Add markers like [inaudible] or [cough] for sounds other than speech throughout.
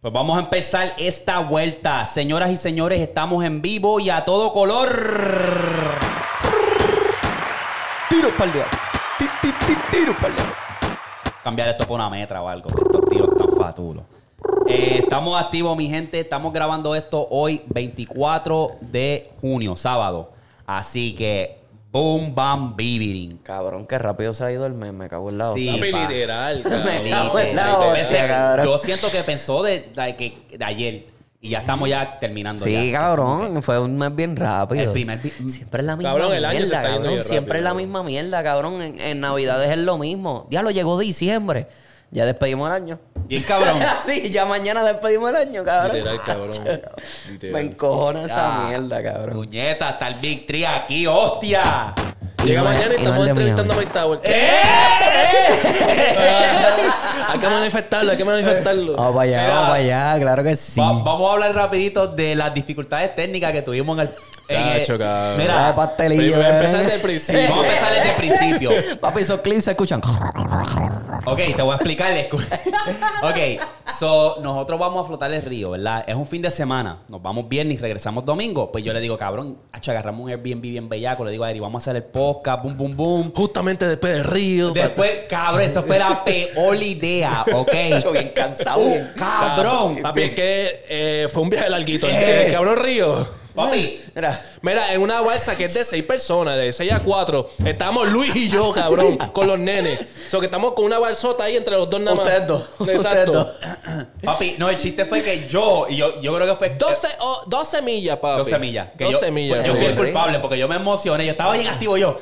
Pues vamos a empezar esta vuelta. Señoras y señores, estamos en vivo y a todo color. Tiro para el Tiro para Cambiar esto por una metra o algo. Estos tiros tan fatulos. Eh, estamos activos, mi gente. Estamos grabando esto hoy, 24 de junio, sábado. Así que, boom, bam, bibirin. Cabrón, qué rápido se ha ido el meme, me cago en la Sí, hostia. Papi, pa. literal, [laughs] Me cago en la Yo hostia, pensé- cabrón. Yo siento que pensó de, de que- de ayer y ya estamos ya terminando. Sí, ya. cabrón, fue un mes bien rápido. El primer Siempre es la misma Cabrón, el año se mierda, cabrón. Siempre es la misma mierda, cabrón. En, en Navidades es lo mismo. Ya lo llegó diciembre. Ya despedimos el año. Bien cabrón. [laughs] sí, ya mañana despedimos el año, cabrón. Literal, cabrón. Me encojona esa mierda, cabrón. Puñeta, está el Big Tree aquí, hostia. Llega no mañana y y no estamos es de entrevistando a. Mike Tower. [laughs] hay que manifestarlo, hay que manifestarlo. Vamos para allá, vamos para allá, claro que sí. Va- vamos a hablar rapidito de las dificultades técnicas que tuvimos en el... en el- Chacho, cabrón. Mira, a pastelillo. Primero ¿verdad? empezar desde el principio. vamos a empezar desde el principio. [laughs] Papi, esos clips se escuchan. Ok, te voy a explicar. [laughs] ok, so, nosotros vamos a flotar el río, ¿verdad? Es un fin de semana. Nos vamos viernes y regresamos domingo. Pues yo le digo, cabrón, hacho, agarramos un Airbnb bien bellaco. Le digo a Eri, vamos a hacer el podcast, boom, boom, boom. Justamente después del río. Después, cabrón, eso fue la peor idea, ¿ok? [laughs] Yo bien cansado. Uh, bien- cabrón. Papi, es que eh, fue un viaje larguito. Eh. El cabrón río. Papi, Mira, Mira, en una balsa que es de seis personas, de seis a cuatro, estamos Luis y yo, cabrón, [laughs] con los nenes. O sea, que estamos con una balsota ahí entre los dos nada más. Ustedes dos. Ustedes Exacto. dos. papi, no, el chiste fue que yo, y yo, yo creo que fue... Dos, se- oh, dos semillas, papi. Dos semillas. Que Dos yo, semillas. Yo fui el culpable porque yo me emocioné. Yo estaba bien activo yo.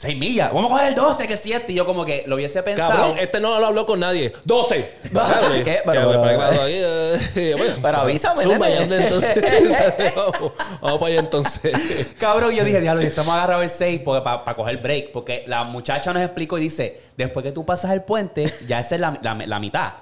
Seis millas. Vamos a coger el 12, que 7. Y yo como que lo hubiese pensado. Cabrón, este no lo habló con nadie. 12. Dale. [laughs] ¿Qué? Pero, pero, pero. pegado ahí, eh, bueno, Pero avísame, zumba, ya entonces. [laughs] [laughs] vamos, vamos para allá entonces. Cabrón, yo dije, diablo, estamos agarrados el 6 para coger break. Porque la muchacha nos explicó y dice, después que tú pasas el puente, ya esa es la, la- la mitad.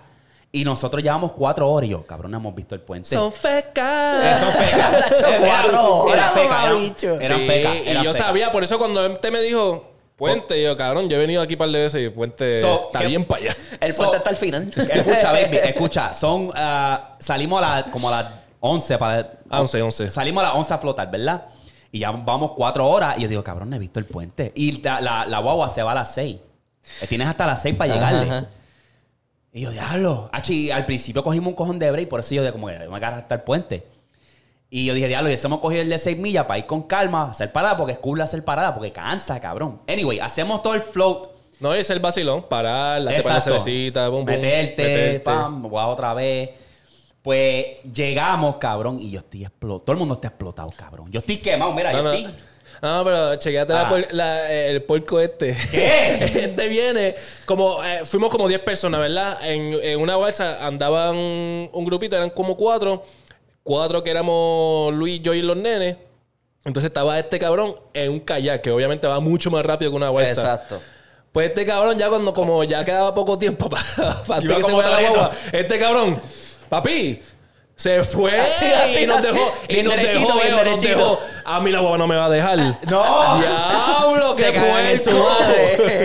Y nosotros llevamos cuatro horas y yo, cabrón, hemos visto el puente. Son fecas. Eso fecas. [laughs] Cuatro horas, Eran fecas, eran- mamabicho. eran Sí, fecas, y eran yo sabía, por eso cuando te me dijo puente, yo, cabrón, yo he venido aquí un par de veces y el puente So, está ¿qué- bien para allá. El So- puente está al final. Escucha, [laughs] baby, escucha. Son, ah, salimos a la, como a las 11 para... A 11, 11. Salimos a las 11 a flotar, ¿verdad? Y ya vamos cuatro horas. Y yo digo, cabrón, no he visto el puente. Y la, la, la guagua se va a las 6. Tienes hasta las 6 para llegarle. Ajá. Y yo, diablo. Achi, al principio cogimos un cojón de break. Por eso yo de como que me agarrar hasta el puente. Y yo dije, diablo, y hemos cogido el de 6 millas para ir con calma, hacer parada, porque es cool hacer parada, porque cansa, cabrón. Anyway, hacemos todo el float. No, es el vacilón, parar, la cervecita, bum, Meterte, pam, guau, otra vez. Pues llegamos, cabrón, y yo estoy explotado. Todo el mundo está explotado, cabrón. Yo estoy quemado, mira, No, yo no. estoy. No, pero chequeate Ah. la- eh, el puerco este. ¿Qué? [laughs] este viene como... eh, fuimos como 10 personas, ¿verdad? En, en una balsa andaban un grupito, eran como cuatro. Cuatro que éramos Luis, yo y los nenes. Entonces estaba este cabrón en un kayak, que obviamente va mucho más rápido que una balsa. Exacto. Pues este cabrón ya cuando como ya quedaba poco tiempo [laughs] para Iba que se como fuera la guagua, este cabrón, papi, se fue Así, así, y nos así. dejó, y Bien nos derechito, dejó, bien nos derechito. dejó. A mí la guagua no me va a dejar. ¡No! Diablo, Se qué puerco.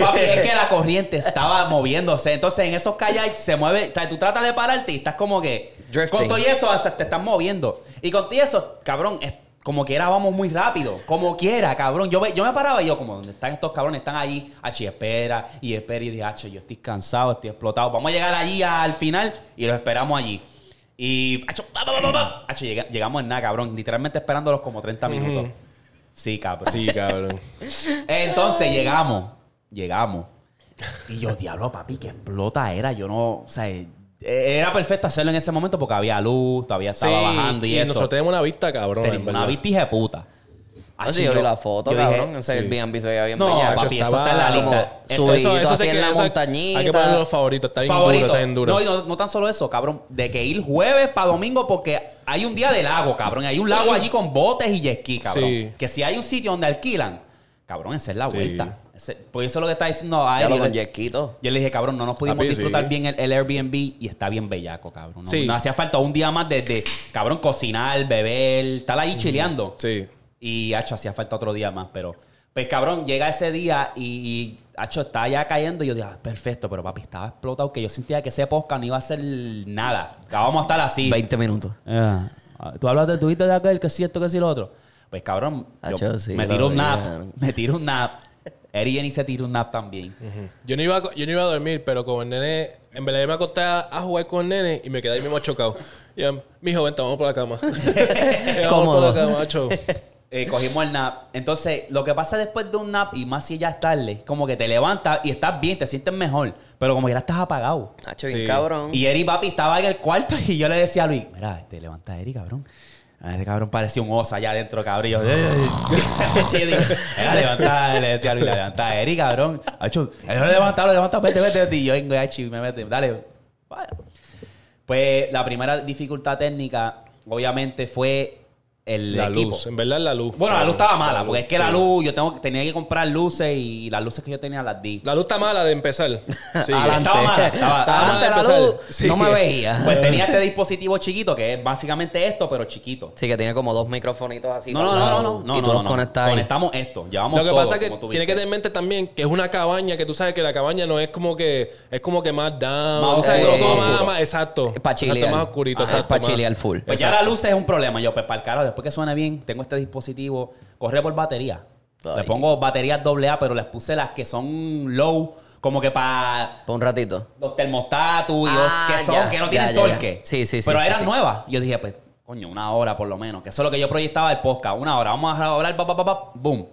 [laughs] Papi, es que la corriente estaba moviéndose. Entonces, en esos kayaks se mueve. O sea, tú tratas de pararte y estás como que. Drifting. Con todo y eso, o sea, te estás moviendo. Y con todo y eso, cabrón, es como quiera vamos muy rápido. Como quiera, cabrón. Yo, ve- yo me paraba y yo, como, ¿dónde están estos cabrones? Están allí. Achi, espera. Y espera. Y dije, yo estoy cansado, estoy explotado. Vamos a llegar allí al final y los esperamos allí. Y, acho, llegamos en nada, cabrón. Literalmente esperándolos como 30 minutos. Sí, cabrón. Sí, cabrón. Entonces llegamos, llegamos. Y yo, diablo, papi, que explota era. Yo no, o sea, eh, era perfecto hacerlo en ese momento porque había luz, todavía estaba Sí, bajando y, eso. nosotros tenemos una vista, cabrón. Tenemos una vista hija de puta. Ah, sí, yo vi la foto, yo dije, cabrón. Ese sí. Airbnb se veía bien No, papi, eso está en la lista. Eso- Eso, eso así en la eso montañita. Hay que ponerlo los favoritos. Está bien favorito. duro, está bien duro. No, y no, no tan solo eso, cabrón. De que ir jueves para domingo porque hay un día de lago, cabrón. Hay un lago allí con botes y jet ski, cabrón. Sí. Que si hay un sitio donde alquilan, cabrón, esa es la Sí. vuelta. Ese- Porque eso es lo que está diciendo a él. Yo le- dije, cabrón, no nos pudimos Papi, disfrutar sí. bien el, el Airbnb y está bien bellaco, cabrón. No, Sí. no hacía falta un día más de, de, cabrón, cocinar, beber, estar ahí chileando. Sí. Y, hacho, hacía falta otro día más, pero... Pues, cabrón, llega ese día y, y hacho, estaba ya cayendo y yo dije, ah, perfecto, pero papi, estaba explotado que yo sentía que ese podcast no iba a hacer nada. Que vamos a estar así. 20 minutos. Ah, Tú hablas de tuviste de aquel, que es cierto, que sí lo otro. Pues cabrón, yo Hacho, sí, me tiro un nap. Me tiro un nap. Eri Jenny se tira un nap también. Yo no, iba a, yo no iba a dormir, pero con el nene, en verdad yo me acosté a, jugar con el nene y me quedé ahí mismo chocado. Y yo, mijo, vente, vamos por la cama. [laughs] [laughs] Vamos por la cama. Eh, cogimos el nap. Entonces, lo que pasa después de un nap, y más si ya es tarde, como que te levantas y estás bien, te sientes mejor. Pero como ya estás apagado. Hacho, bien Sí. cabrón. Y Eri, papi, estaba en el cuarto y yo le decía a Luis, mira, te levanta Eri, cabrón. Ah, Este cabrón parecía un oso allá adentro, cabrón. Y yo, yo [laughs] digo, mira, levanta, le decía a Luis, levanta a Eri, cabrón. Acho, él lo levanta, lo levanta, vete, vete, vete. Y yo vengo, ya, chico, me mete, dale. Bueno. Pues la primera dificultad técnica, obviamente, fue el La equipo. luz, en verdad la luz. Bueno, la luz estaba mala, porque es que la sí. luz, yo tengo, tenía que comprar luces y las luces que yo tenía las di. La luz está mala de empezar. [laughs] Sí. Adelante. Estaba mala, [laughs] estaba- estaba Adelante mala la de luz. empezar. Sí. No me veía. [laughs] Pues tenía este dispositivo chiquito, que es básicamente esto, pero chiquito. Sí, que tiene como dos microfonitos así. No, no, no, no, no, no. Y tú no, los no. conectas ahí. Conectamos esto, llevamos Lo que todo, pasa es que tiene que tener en mente también que es una cabaña que tú sabes que la cabaña no es como que es como que más down, Más o sea, oscuro, como más más, oscuro. más- exacto, Para Exacto, chilear. más oscurito, Ajá, exacto, para más- chilear full. Pues ya la luz es un problema. Yo, pues para el carajo, después que suene bien, tengo este dispositivo, corre por batería. Ay. Le pongo baterías AA, pero les puse las que son low, como que para Por un ratito. los termostatos y Ah, que son, ya, que no tienen ya, ya. torque. Sí, sí, sí, Pero sí, eran sí. nuevas. Yo dije, pues, coño, una hora por lo menos. Que eso es lo que yo proyectaba del podcast. Una hora. Vamos a hablar, pa, pa, pa, boom.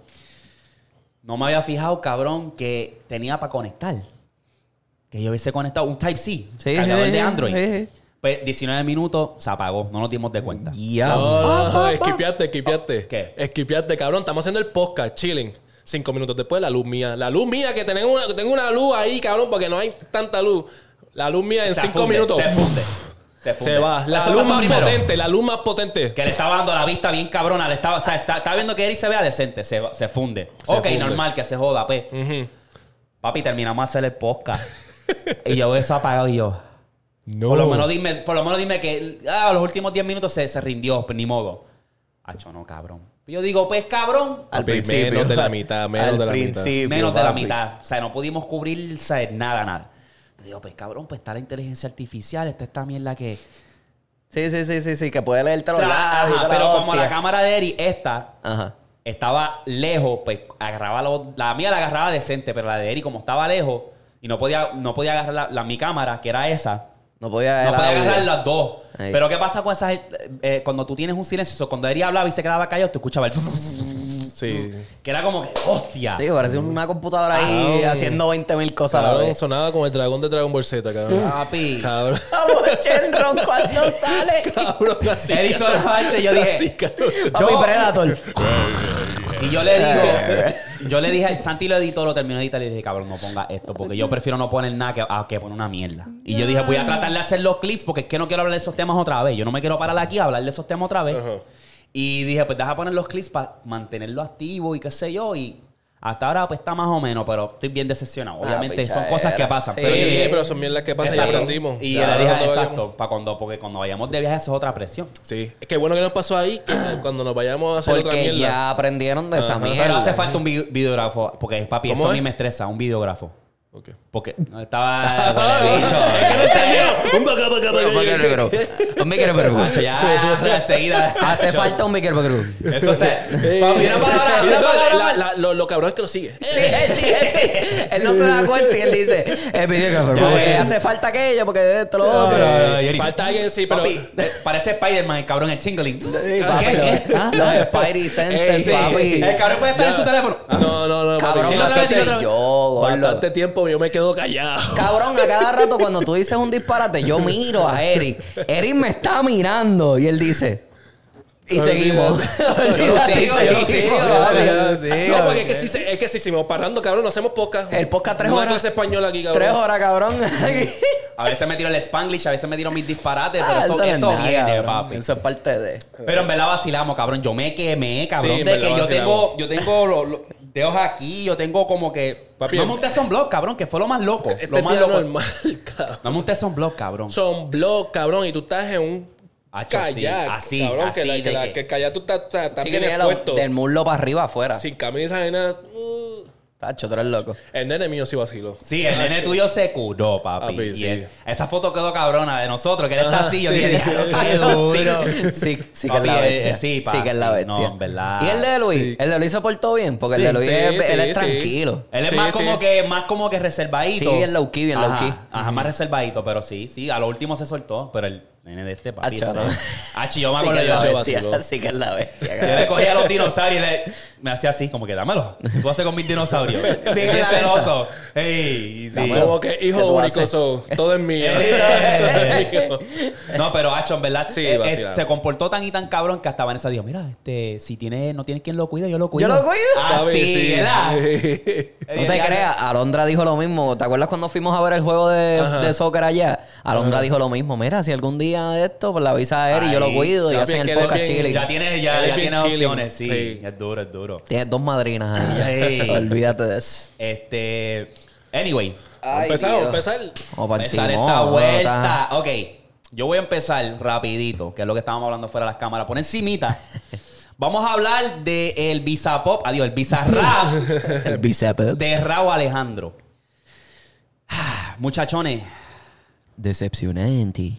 No me había fijado, cabrón, que tenía para conectar. Que yo hubiese conectado un Type-C, Sí, cargador de sí, Android. Pues 19 minutos se apagó. No nos dimos de cuenta. Ya. No, no, esquipeaste, esquipeste. ¿Qué? Esquipeaste, cabrón. Estamos haciendo el podcast, chilling. Cinco minutos después, la luz mía. La luz mía, que tengo una, que tengo una luz ahí, cabrón, porque no hay tanta luz. La luz mía en Se cinco funde, minutos. Se funde. Se, funde. Se va. La Eso luz pasó más primero. potente, la luz más potente. Que le estaba dando la vista bien cabrona. Le estaba, o sea, está- estaba viendo que Eric se vea decente. Se, se funde. Se ok, funde. normal, que se joda, pues. Ujú. Papi, terminamos de hacer el podcast. [laughs] y yo veo eso apagado y yo. No. Por lo menos dime, por lo menos dime que ah, los últimos 10 minutos se, se rindió, pues ni modo. Hacho, no, cabrón. Yo digo, pues cabrón. Al Papi, principio. menos de la [laughs] mitad, menos Al de la mitad. principio, menos de la mitad. O sea, no pudimos cubrir o sea, nada, nada. Yo digo, pues cabrón, pues está la inteligencia artificial, está esta mierda que. Sí, sí, sí, sí, sí, que puede los Tra- lados. Ajá, pero la como la cámara de Eric, esta, Ajá. estaba lejos, pues agarraba lo- la mía la agarraba decente, pero la de Eric como estaba lejos y no podía, no podía agarrar la, la- mi cámara, que era esa, No podía, no podía agarrar las dos. Ahí. Pero ¿qué pasa con esas? eh, eh, cuando tú tienes un silencio, so, cuando Eric hablaba y se quedaba callado, tú escuchabas el... [laughs] Sí. Que era como que, hostia. Sí, parece una computadora ahí Ah, haciendo 20 mil cosas a la Cabrón, vez. sonaba como el dragón de Dragon Ball Z, cabrón. Papi. cabrón. [laughs] Vamos, Shenron, cuando sale. [laughs] cabrón, así. Eric sonaba y yo Así, dije... cabrón. Papi Predator. Y yo le digo, yo le dije, Santi lo editó, lo terminó de editar y le dije, cabrón, no ponga esto, porque yo prefiero no poner nada que, a que poner una mierda. Y yo dije, voy a tratar de hacer los clips porque es que no quiero hablar de esos temas otra vez. Yo no me quiero parar aquí a hablar de esos temas otra vez. Ajá. Y dije, pues deja poner los clips para mantenerlo activo y qué sé yo. Y hasta ahora pues está más o menos, pero estoy bien decepcionado. Ah, Obviamente son pichadera. cosas que pasan. Sí. Pero, Sí, son mierdas que pasan y aprendimos. Y Ya, dije, exacto, vayamos- para cuando, porque cuando vayamos de viaje eso es otra presión. Sí. Es que bueno que nos pasó ahí, que cuando nos vayamos a hacer otra Porque mierda. ya aprendieron de esa Ajá. mierda. Pero hace falta un vi- videógrafo, porque papi, ¿Cómo eso a es? mí me estresa, un videógrafo. Ok. Porque [laughs] no estaba [laughs] huele bicho. Un bacá. Un micrófono. Un micrófono. Macho, [laughs] ya enseguida. Hace falta un micrófono. Eso se. Eh, Papi, una palabra, una no, la- lo, lo cabrón es que lo sigue. Sí, él sí, él sí. Él no se da cuenta y él dice, el micrófono. Porque hace falta aquello, porque esto, lo otro. Falta alguien, sí, pero. Papi, eh, parece Spider-Man, el cabrón, el tingling. ¿Ah? Los Spidey Senses, papi. El cabrón puede estar en su teléfono. No, no, no. Cabrón, otra vez. yo. Bastante tiempo yo me quedo callado. [laughs] Cabrón, a cada rato cuando tú dices un disparate, yo miro a Eric. Eric me está mirando y él dice. Y seguimos. No, porque es que si, es que si seguimos parando, cabrón, no hacemos podcast. El podcast tres No horas. clase español aquí, cabrón. Tres horas, cabrón. [laughs] [laughs] A veces me tiro el Spanglish, a veces me tiro mis disparates, pero Ah, eso, no es eso nada, viene, cabrón. papi. Eso es parte de. Pero en verdad vacilamos, cabrón. Yo me quemé, cabrón, Sí, de que yo vacilamos. tengo, yo tengo lo- lo- dedos aquí, yo tengo como que. Papi, no me un Tesson Block, cabrón, que fue lo más loco. Este lo más loco. normal, [laughs] cabrón. No me un Tesson Block, cabrón. Son blog, cabrón, y tú estás en un Hacho, sí, kayak. así, cabrón, que, así la, de que, la- que- que el kayak tú estás, estás, Sí, que bien lo- expuesto. del muslo para arriba afuera. Sin camisa ni nada. Uh, Tacho, tú eres loco. el nene mío sí vaciló. Sí, el nene tuyo se curó, papi. Papi, y sí. es- esa foto quedó cabrona de nosotros, que él está así. Yo sí. dije, "Diablo, qué Tacho, sí, duro". [laughs] sí, sí que es la eh, bestia. sí, pa, sí que es la bestia. no, en verdad. ¿Y el de Luis? Sí. El de Luis se portó bien, porque Sí, el de Luis sí, es, él sí, es sí. tranquilo. Él es Sí, más sí. como que más como que reservadito. Sí, bien low key, bien low Ajá, key. Ajá, más reservadito, pero sí, sí, a lo último se soltó, pero el nene de este papi. Acho, yo me acuerdo que es yo, la yo bestia. vaciló. Sí que es la bestia. yo le cogía a los dinosaurios y le, me hacía así, como que dámelo. Tú haces con mis dinosaurios. [laughs] Bien celoso. Ey, sí. Como que ¿Qué hijo único, so, [laughs] todo es mío. No, pero Hacho, en verdad, Sí, eh, eh, vacilado. se comportó tan y tan cabrón que hasta Vanessa dijo, mira, este, si tiene, no tienes quien lo cuide, yo lo cuido. ¿Yo lo cuido? Ah, Papi, sí, ¿verdad? [laughs] No te creas, Alondra dijo lo mismo. ¿Te acuerdas cuando fuimos a ver el juego de, de soccer allá? Alondra dijo lo mismo. Mira, si algún día de esto, pues la avisa a Eri, yo lo cuido y papi, hacen es el que él es podcast bien- chilling. Ya tiene, ya, Él es ya bien tiene chilling. opciones, sí. Sí. Es duro, es duro. Tienes dos madrinas ahí. [laughs] Ey. Olvídate de eso. Este, anyway, Empezamos, empezar. Vamos para empezar encima. esta vuelta. Ok, yo voy a empezar rapidito, que es lo que estábamos hablando fuera de las cámaras. Por encimita, [laughs] vamos a hablar del el Visa Pop, adiós, el Visa Rap [laughs] El bíceps. de Raúl Alejandro. Ah, Muchachones, Decepcionante.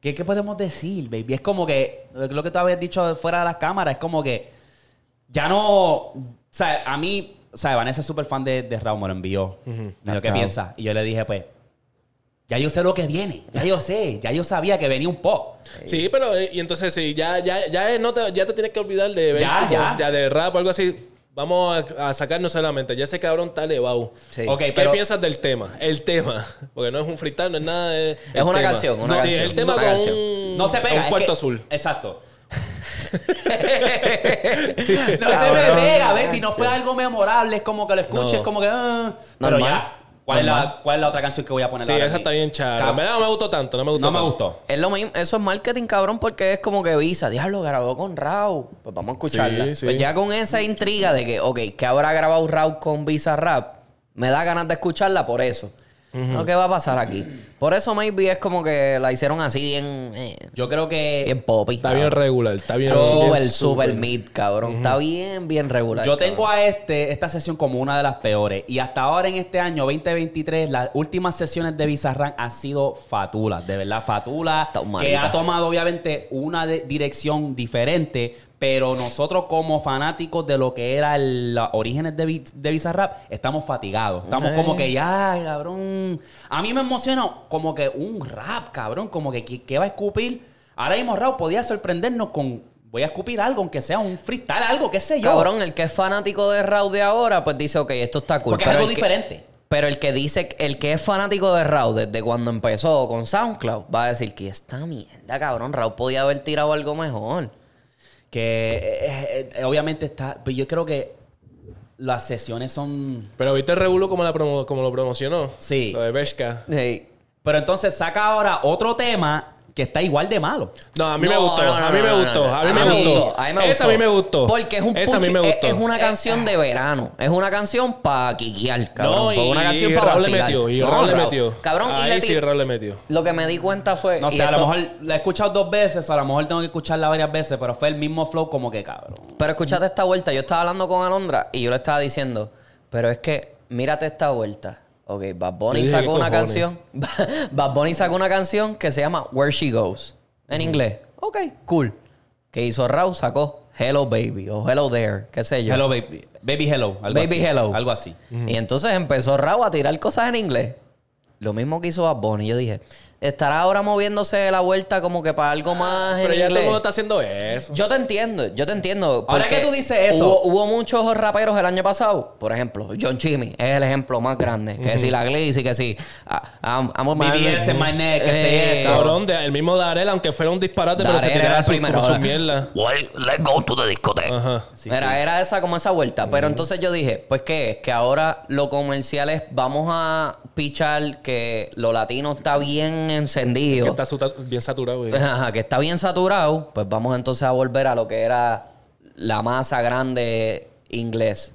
¿Qué, ¿Qué podemos decir, baby? Es como que, lo que tú habías dicho fuera de las cámaras, es como que ya no. O sea, a mí, o sea, Vanessa es súper fan de, de Raúl, me lo envió. Me dijo, ¿qué Claro. piensa? Y yo le dije, pues, ya yo sé lo que viene. Ya yo sé. Ya yo sabía que venía un pop. Sí, pero eh, y entonces sí, ya, ya, ya, no te, ya te tienes que olvidar de ver Ya, como- ya. de rap o algo así. Vamos a, a sacarnos solamente. Ya ese cabrón está elevado. Sí. Ok, ¿Qué pero. piensas del tema? El tema. [laughs] Porque no es un freestyle, no es nada. Es, una tema. canción, una sí, canción, el tema una con canción. un, No se pega. un es cuarto que- azul. Exacto. [laughs] no se me pega, baby. No fue algo memorable. Es como que lo escuches, No. como que. ah. pero ya. ¿Cuál es, la. ¿Cuál es la otra canción que voy a poner Sí, ahora esa aquí? está bien chara. Cab- En verdad no me gustó tanto. No me gustó. No me gustó. Es lo mismo, eso es marketing, cabrón, porque es como que Visa, diablo, grabó con Raúl. Pues vamos a escucharla. Sí, sí. Pues ya con esa intriga de que, ok, que habrá grabado Raúl con Visa Rap, me da ganas de escucharla por eso. ¿No? ¿Qué va a pasar aquí? Por eso maybe es como que la hicieron así bien, eh, Yo creo que. bien poppy. Está bien regular. Está bien. Súper, súper mid, cabrón. Está bien, bien regular. Yo cabrón. tengo a este, esta sesión como una de las peores. Y hasta ahora en este año 2023, las últimas sesiones de Bizarrap han sido fatulas. De verdad, fatulas. Está Que ha tomado obviamente una de- dirección diferente. Pero nosotros como fanáticos de lo que era los orígenes de, de Bizarrap, estamos fatigados. Estamos como que ya, cabrón. A mí me emociona como que un rap, cabrón. Como que ¿qué, va a escupir? Ahora mismo Raúl podía sorprendernos con... Voy a escupir algo, aunque sea un freestyle, algo, qué sé yo. Cabrón, el que es fanático de Raúl de ahora, pues dice, ok, esto está cool. Porque es Pero algo el que- diferente. Pero el que dice, el que es fanático de Raúl desde cuando empezó con SoundCloud, va a decir que esta mierda, cabrón, Raúl podía haber tirado algo mejor. Que eh, eh, obviamente está. Pero yo creo que las sesiones son. Pero viste el Regulo como, la promo- como lo promocionó. Sí. Lo de Beshka. Hey. Pero entonces saca ahora otro tema que está igual de malo. No, a mí me gustó. no, no, a mí no, me no, gustó. no, A mí no. me gustó. A mí me Esa gustó. a mí me gustó. Porque es un Esa a mí puchi- me es- gustó. Es, una canción de verano. Es una canción para quiquear, cabrón. No, una canción para Raúl le metió. Y No, Raúl le metió. Cabrón, y Ahí le sí, Raúl le metió. Lo que me di cuenta fue... No sé, a lo mejor la he escuchado dos veces, o a lo mejor tengo que escucharla varias veces, pero fue el mismo flow como que cabrón. Pero escúchate esta vuelta. Yo estaba hablando con Alondra y yo le estaba diciendo, pero es que mírate esta vuelta. Ok, Bad Bunny sacó ¿qué una canción. [laughs] Bad Bunny sacó una canción que se llama Where She Goes. En inglés. Ok, cool. Que hizo Raúl, sacó Hello Baby o Hello There, qué sé yo. Hello, baby. Baby Hello. Algo Baby así. Hello. Algo así. Y entonces empezó Raúl a tirar cosas en inglés. Lo mismo que hizo Bad Bunny. Yo dije, estará ahora moviéndose la vuelta como que para algo más Pero en ya todo el mundo está haciendo eso. Yo te entiendo, yo te entiendo. Ahora que tú dices eso- Hubo, hubo muchos raperos el año pasado. Por ejemplo, John Chimmy es el ejemplo más grande. Que si la Glizzy, que si. ah, I'm, I'm a man- BBS en my neck, que Eh. Cabrón, de- el mismo Darel, aunque fuera un disparate, pero se tiraba el su, primero, su mierda. Well, let's go to the discotheque. Ajá. Sí, era, sí. era esa como esa vuelta. Pero entonces yo dije, pues qué es, que ahora lo comercial es, vamos a pichar que lo latino está bien encendido. Que está bien saturado. güey. Ajá, que está bien saturado, pues vamos entonces a volver a lo que era la masa grande inglés.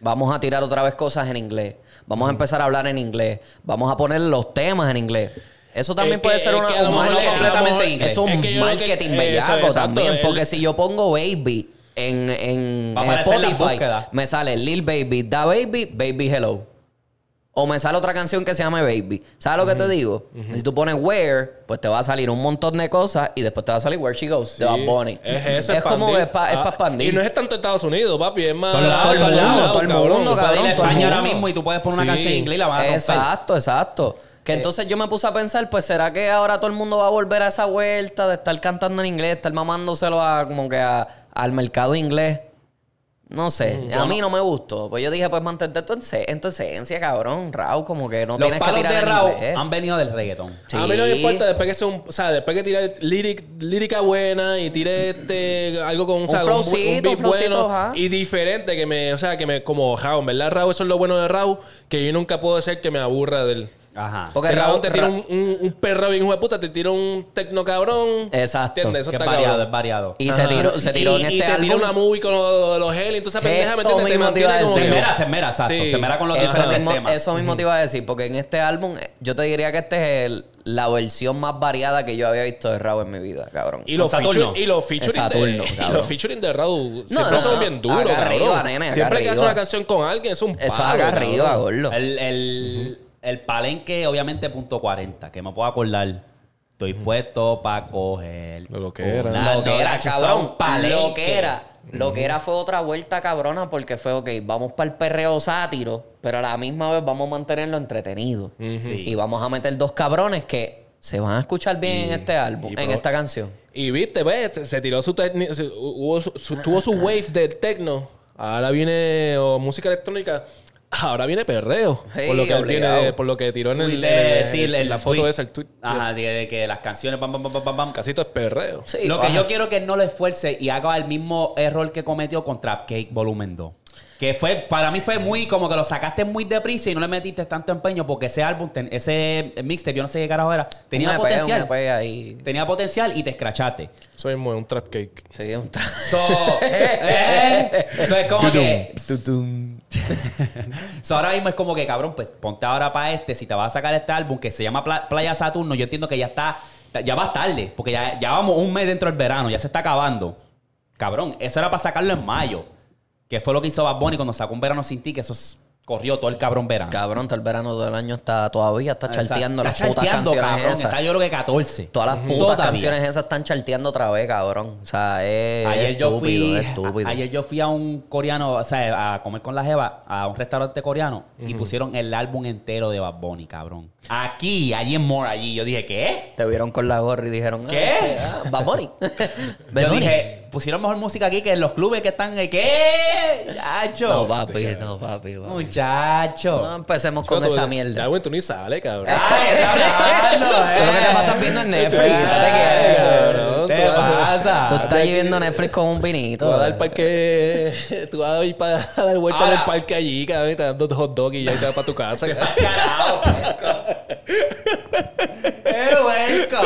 Vamos a tirar otra vez cosas en inglés. Vamos a empezar a hablar en inglés. Vamos a poner los temas en inglés. Eso también Es puede que- ser una, que un marketing. completamente inglés. Es Es un que que- marketing eso, bellaco exacto. también. El- Porque si yo pongo baby en, en, en Spotify, me sale Lil Baby, Da Baby, Baby Hello. O me sale otra canción que se llama Baby. ¿Sabes lo que te digo? Si tú pones Where, pues te va a salir un montón de cosas y después te va a salir Where She Goes de Bad Bunny. Es eso, Es como es para Ah, expandir. Y no es tanto Estados Unidos, papi, es más. Todo el- todo el mundo, todo el mundo, cabrón, todo el España ahora mismo y tú puedes poner una Sí. canción en inglés y la vas a romper. Exacto, exacto. Que entonces yo me puse a pensar, pues será que ahora todo el mundo va a volver a esa vuelta de estar cantando en inglés, estar mamándoselo a como que a- al mercado inglés. No sé, a mí no me gustó. Pues yo dije, pues mantente en tu esencia, cabrón, Raúl, como que no Los tienes que palos tirar de Raúl han venido del reggaetón. A mí no me Sí. importa después que sea un, o sea, después que tire líric- lírica buena y tire este algo con Un bu- flowcito, beat un flowcito, bueno ajá. y diferente que me, o sea, que me como Raúl, ¿verdad? Raúl, eso es lo bueno de Raúl, que yo nunca puedo ser que me aburra del Ajá. Porque Si Raúl te tira Ra- un, un, un perro bien hijo de puta, te tira un tecno cabrón. Exacto. ¿Entiendes? Eso que es variado, cabrón. es variado. Y se tiró, se tiró Y- en y este te álbum. tira una movie con los, los gel, entonces pendeja, ¿me entiendes? Te mismo te iba a mantiene como Se que- esmera, se esmera, exacto. Sí. Se esmera con los Eso diferentes mismo, temas. eso mismo te iba a decir, porque en este álbum eh, yo te diría que esta es el- la versión más variada que yo había visto de Raúl en mi vida, cabrón. Y los, Saturno. featuring, y los featuring Saturno, de, y cabrón. los featuring de siempre no, son no. bien duros, Acá cabrón. arriba, nene, acá siempre que hace arriba. una canción con alguien es un palo, Eso es acá cabrón. arriba, gordo. El, el, el palenque, obviamente, punto 40, que me puedo acordar. Estoy puesto para coger. Lo que era. Lo que era, cabrón. palenque. Lo que era. Lo que era fue otra vuelta cabrona porque fue, ok, vamos para el perreo sátiro, pero a la misma vez vamos a mantenerlo entretenido. Sí. Y vamos a meter dos cabrones que se van a escuchar bien en este álbum, en esta canción. Y viste, ves, se, se tiró su, tecni- se- hubo su, su- tuvo su wave de techno. Ahora viene o música electrónica. Ahora viene perreo. Sí, por lo que él tiene, por lo que tiró en, el, en la foto tweet. esa, el tweet. Ajá, de, de que las canciones, pam, pam, pam, pam, pam. Casito es perreo. Sí, Lo que yo quiero es que él no lo esfuerce y haga el mismo error que cometió con Trapcake Volumen 2. Que fue, para mí fue muy como que lo sacaste muy deprisa y no le metiste tanto empeño porque ese álbum, ten- ese mixtape, yo no sé qué carajo era, tenía potencial. Tenía potencial y te escrachaste. Eso mismo es un trap cake. Sí, un tra- So, [laughs] eh, so es como que. [laughs] So ahora mismo es como que, cabrón, pues ponte ahora para este. Si te vas a sacar este álbum que se llama Pla- Playa Saturno, yo entiendo que ya está. Ya vas tarde, porque ya, ya vamos un mes dentro del verano, ya se está acabando. Cabrón, eso era para sacarlo en mayo. Que fue lo que hizo Bad Bunny cuando sacó un verano sin ti, que eso es- corrió todo el cabrón verano. Cabrón, todo el verano todo el año está todavía, está Exacto. charteando Está las putas charteando, canciones cabrón. esas. Está yo creo que 14. Todas las putas Todavía. canciones esas están charteando otra vez, cabrón. O sea, es Ayer yo estúpido, fui, es estúpido. a- ayer yo fui a un coreano, o sea, a comer con la jeva, a un restaurante coreano y pusieron el álbum entero de Bad Bunny, cabrón. Aquí, allí en More, allí. Yo dije, ¿qué? Te vieron con la gorra y dijeron... ¿Qué? Ah, Bad Bunny. [laughs] Bad Yo Bunny. dije, pusieron mejor música aquí que en los clubes que están. ¿Qué? Chacho. No, papi, no, papi. papi. Muchacho. No empecemos con Tú- esa mierda. güey, tú ni sales, cabrón. Ay, está [laughs] hablando, Tú lo que te eh. pasas viendo en Netflix. Ay, ¿sabes qué? cabrón, ¿Qué te pasa? Tú estás ahí viendo Netflix con un vinito. Tú vas a dar parque. [laughs] Tú vas a ir para dar vuelta en el parque allí, cabrón. y Te dan dos hot dogs y ya te vas para tu casa. [laughs] Carajo, ¡Eh, hueco!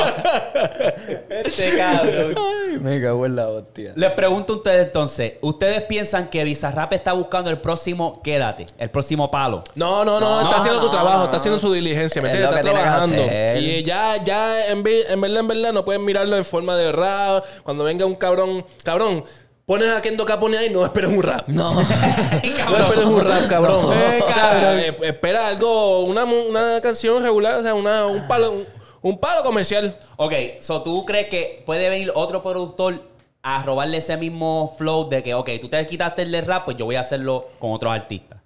Este cabrón. Ay, me cago en la hostia. Les pregunto a ustedes entonces, ¿ustedes piensan que Bizarrap está buscando el próximo, quédate, el próximo palo? No, no, no, No, está haciendo no, tu trabajo, no. está haciendo su diligencia, ¿me entiendes? Está trabajando. Y ya, ya, en, en verdad, en verdad, no pueden mirarlo en forma de rap. Cuando venga un cabrón, cabrón, pones a Kendo Capone ahí, no esperes un rap. No. [laughs] [laughs] No esperes un rap, cabrón. Eh, o sea, eh, espera algo, una, una canción regular, o sea, una, un palo, un, un palo comercial. Ok, so tú crees que puede venir otro productor a robarle ese mismo flow de que, ok, tú te quitaste el de rap, pues yo voy a hacerlo con otros artistas.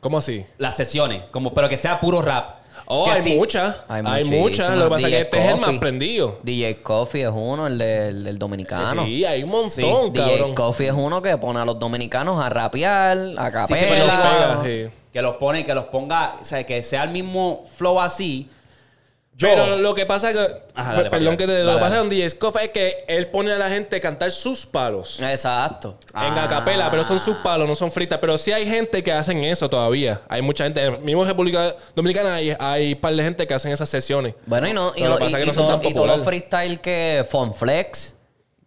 ¿Cómo así? Las sesiones, como, pero que sea puro rap. Oh, Que hay sí. muchas. Hay muchas. Lo que pasa es que este es el más Coffee. prendido. DJ Coffee es uno, el del el dominicano. Sí, hay un montón, Sí. DJ. Coffee es uno que pone a los dominicanos a rapear, a Sí, sí, pero capela. sí. Que los pone, que los ponga, o sea, que sea el mismo flow así. Yo, Pero lo que pasa que, Ajá, dale, perdón papi, que te, dale, lo que pasa con DJ Scoff es que él pone a la gente a cantar sus palos. Exacto. En Ah. acapela, pero son sus palos, no son fritas. Pero sí hay gente que hacen eso todavía. Hay mucha gente. En mismo República Dominicana hay, hay par de gente que hacen esas sesiones. Bueno, y no, y, pasa y- y no todo- todos los freestyle que Fonflex,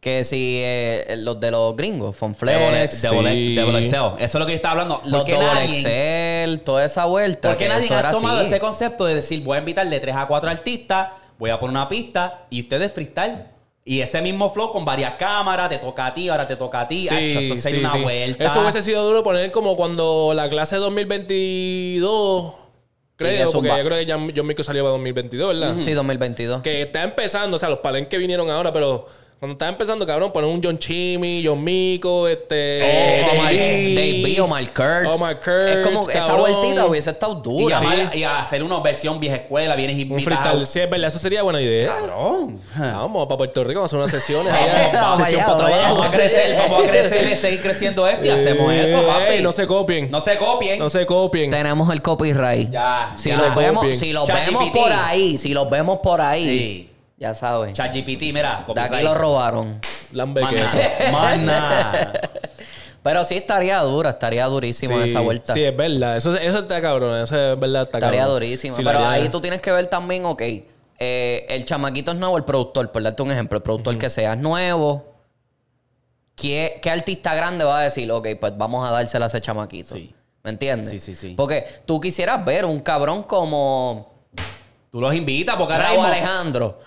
Que si eh, los de los gringos, Double, Fonflex, double, Sí. double XL. Eso es lo que yo estaba hablando. los ¿Por qué Double nadie, Excel, toda esa vuelta. por qué que nadie ha tomado así. ese concepto de decir, voy a invitar de 3 a 4 artistas, voy a poner una pista y ustedes freestyle? Y ese mismo flow con varias cámaras, te toca a ti, ahora te toca a ti. Eso sería una vuelta. Eso hubiese sido duro poner como cuando la clase 2022, Y creo, porque va. yo creo que ya John Mico salió para 2022, ¿verdad? Sí, 2022. Que está empezando, o sea, los palenques vinieron ahora, pero cuando está empezando, cabrón, poner un John Chimmy, John Mico, este... Eh, Dave Omar, B. Dave B, Omar Kurtz. Omar Kurtz, Es como que esa vueltita hubiese estado y, dura. y hacer una versión vieja escuela, vienes y Un sí, es verdad, eso sería buena idea. Cabrón. Vamos para Puerto Rico, vamos a hacer unas sesiones Vamos, allá. vamos sesión allá, para vamos trabajo. Vamos a crecer, vamos a crecer y seguir creciendo esto y hacemos eso, papi. ey, no se copien. No se copien. No se copien. Tenemos el copyright. Ya, Si ya. los vemos, si los vemos por ahí, si los vemos por ahí, Sí. Ya saben. ChatGPT, mira. De aquí lo robaron. Lambe Más queso. nada, más nada. Pero sí estaría dura, estaría durísimo esa vuelta. Sí, es verdad. Eso, eso está cabrón. Eso es verdad. Está estaría cabrón. Sí, lo Pero ahí tú tienes que ver también, ok, eh, el chamaquito es nuevo, el productor, por darte un ejemplo, el productor que sea es nuevo. ¿Qué, qué artista grande va a decir, ok, pues vamos a dársela a ese chamaquito? Sí. ¿Me entiendes? Sí, sí, sí. Porque tú quisieras ver un cabrón como Tú los invitas porque ahora Raúl mismo... Alejandro,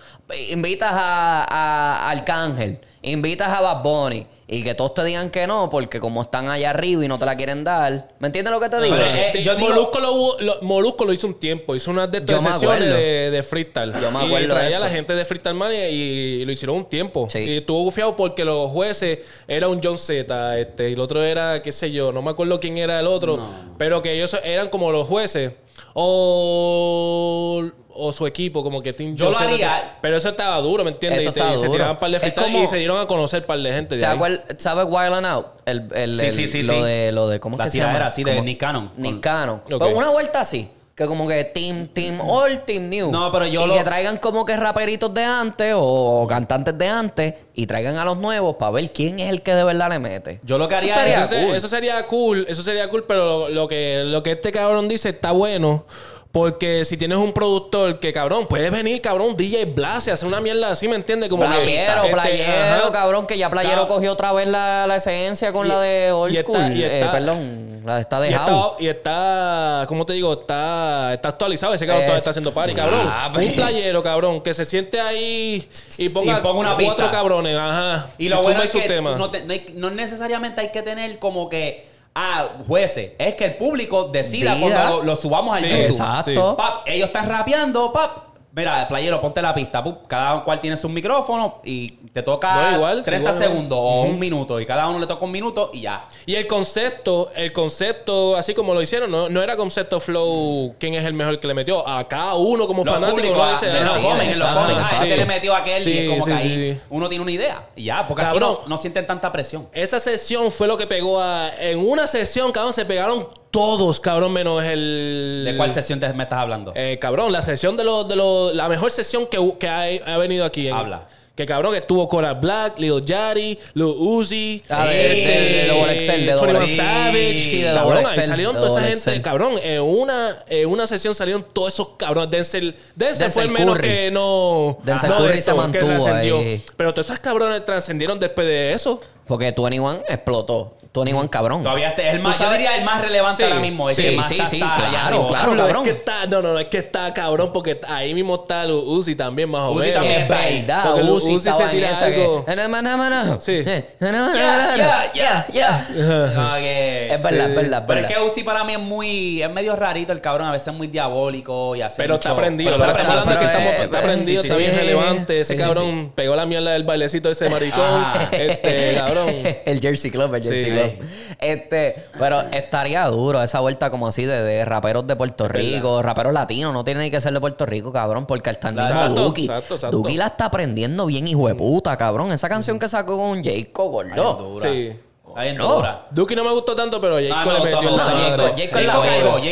invitas a, a Arcángel, invitas a Bad Bunny y que todos te digan que no porque como están allá arriba y no te la quieren dar. ¿Me entiendes lo que te digo? Pero, eh, Sí, yo digo- Molusco, lo, lo- Molusco lo hizo un tiempo. Hizo unas de me sesiones acuerdo. de, de freestyle. Yo me Y acuerdo de traía a eso. la gente de Freestyle Mania y lo hicieron un tiempo. Sí. Y estuvo gufiado porque los jueces era un John Z. Este, y el otro era, qué sé yo, no me acuerdo quién era el otro. Pero que ellos eran como los jueces. O, o su equipo, como que Team Yo lo haría. Pero eso estaba duro, ¿me entiendes? Eso y, te- estaba y se duro. tiraban un par de Es freestyle como- y se dieron a conocer par de gente de ¿Te ahí. ¿Sabes Wild and Out? El, el, Sí, el- sí, sí, lo sí. de lo de ¿cómo es La que se llama? tiradera así de Como- Nick Cannon. Nick Con- Cannon. Ok. Pues una vuelta así. Que como que Team, team All, Team New. No, pero yo Y lo- que traigan como que raperitos de antes o cantantes de antes y traigan a los nuevos para ver quién es el que de verdad le mete. Yo lo que haría Eso, sería cool, eso sería cool, pero lo, lo que, lo que este cabrón dice está bueno. Porque si tienes un productor que, cabrón, puede venir, cabrón, DJ Blase, hacer una mierda así, ¿me entiendes? Como que, Playero, este, playero, ajá. cabrón, que ya Playero cogió otra vez la, la esencia con Y- la de Old y está- School. y Eh, está- perdón, la de está Y dejado. está, y está, ¿cómo te digo? Está, está actualizado. Ese cabrón Es- todavía está haciendo party, sí. cabrón. Ah, un pues. playero, cabrón, que se siente ahí y ponga, Sí, ponga una cuatro pista. cabrones, ajá. Y lo bueno es su que tema. no, te- no hay- no necesariamente hay que tener como que, ah, jueces. Es que el público decida cuando lo, lo subamos al Sí, YouTube. exacto. Pap, ellos están rapeando, pap. Mira, playero, ponte la pista. cada cual tiene su micrófono y te toca No, igual, 30 igual, segundos o un minuto. Y cada uno le toca un minuto y ya. Y el concepto, el concepto, así como lo hicieron, no, no era concepto flow, quién es el mejor que le metió. A cada uno como Los fanático ah, dice, en los sí, comen, en los comen. Ah, exacto. este le metió a aquel y Sí, es como sí, que sí, ahí sí. uno tiene una idea. Y ya, porque Cabrón. así no, no sienten tanta presión. Esa sesión fue lo que pegó a. En una sesión, cabrón, se pegaron todos, cabrón, menos el. ¿De cuál sesión te, me estás hablando? Eh, cabrón, la sesión de los. De los la mejor sesión que, que ha, ha venido aquí. en- Habla. Que cabrón, que estuvo Cora Black, Lil Yari, Lil Uzi. Ah, de- de- de Double Excel, de Double 21 Excel. Savage. Sí, de cabrón, Double ahí salieron toda esa Double gente. Excel. Cabrón, en una, en una sesión salieron todos esos cabrones. Denzel, Denzel, fue el menos Curry. que no. Denzel no Curry se mantuvo ahí. Pero todos esos cabrones trascendieron después de eso. Porque 21 explotó. 21 cabrón. Todavía este es el Tú más, yo diría el más relevante Sí, ahora mismo. el sí, que más sí, está- sí, está allá claro, arriba. claro. no, cabrón. Es que está, no, no, no, es que está cabrón porque ahí mismo está Uzi también, más o Uzi menos. también Es verdad, Uzi, Uzi se tira algo. que- Na, na, na, na, na. Sí. Eh, Ya, ya, ya, ya. No, que- Es verdad, Sí. es verdad, es Pero es que Uzi para mí es muy... Es medio rarito el cabrón. A veces es muy diabólico y hace Pero está aprendido. está aprendido. está bien relevante. Ese cabrón pegó la mierda del bailecito de ese maricón. Este, cabrón. [laughs] el Jersey Club, el Jersey Sí. [laughs] Este, pero estaría duro esa vuelta como así de, de raperos de Puerto Rico, raperos latinos, no tiene ni que ser de Puerto Rico, cabrón, porque al mismo Exacto, Duki. exacto, exacto. Duki la está aprendiendo bien, hijo de puta, cabrón. Esa canción que sacó con Jacob, gordo. dura. Sí. Bien No. Duki no me gustó tanto, pero Jayco Ah, me le metió No, Jacob la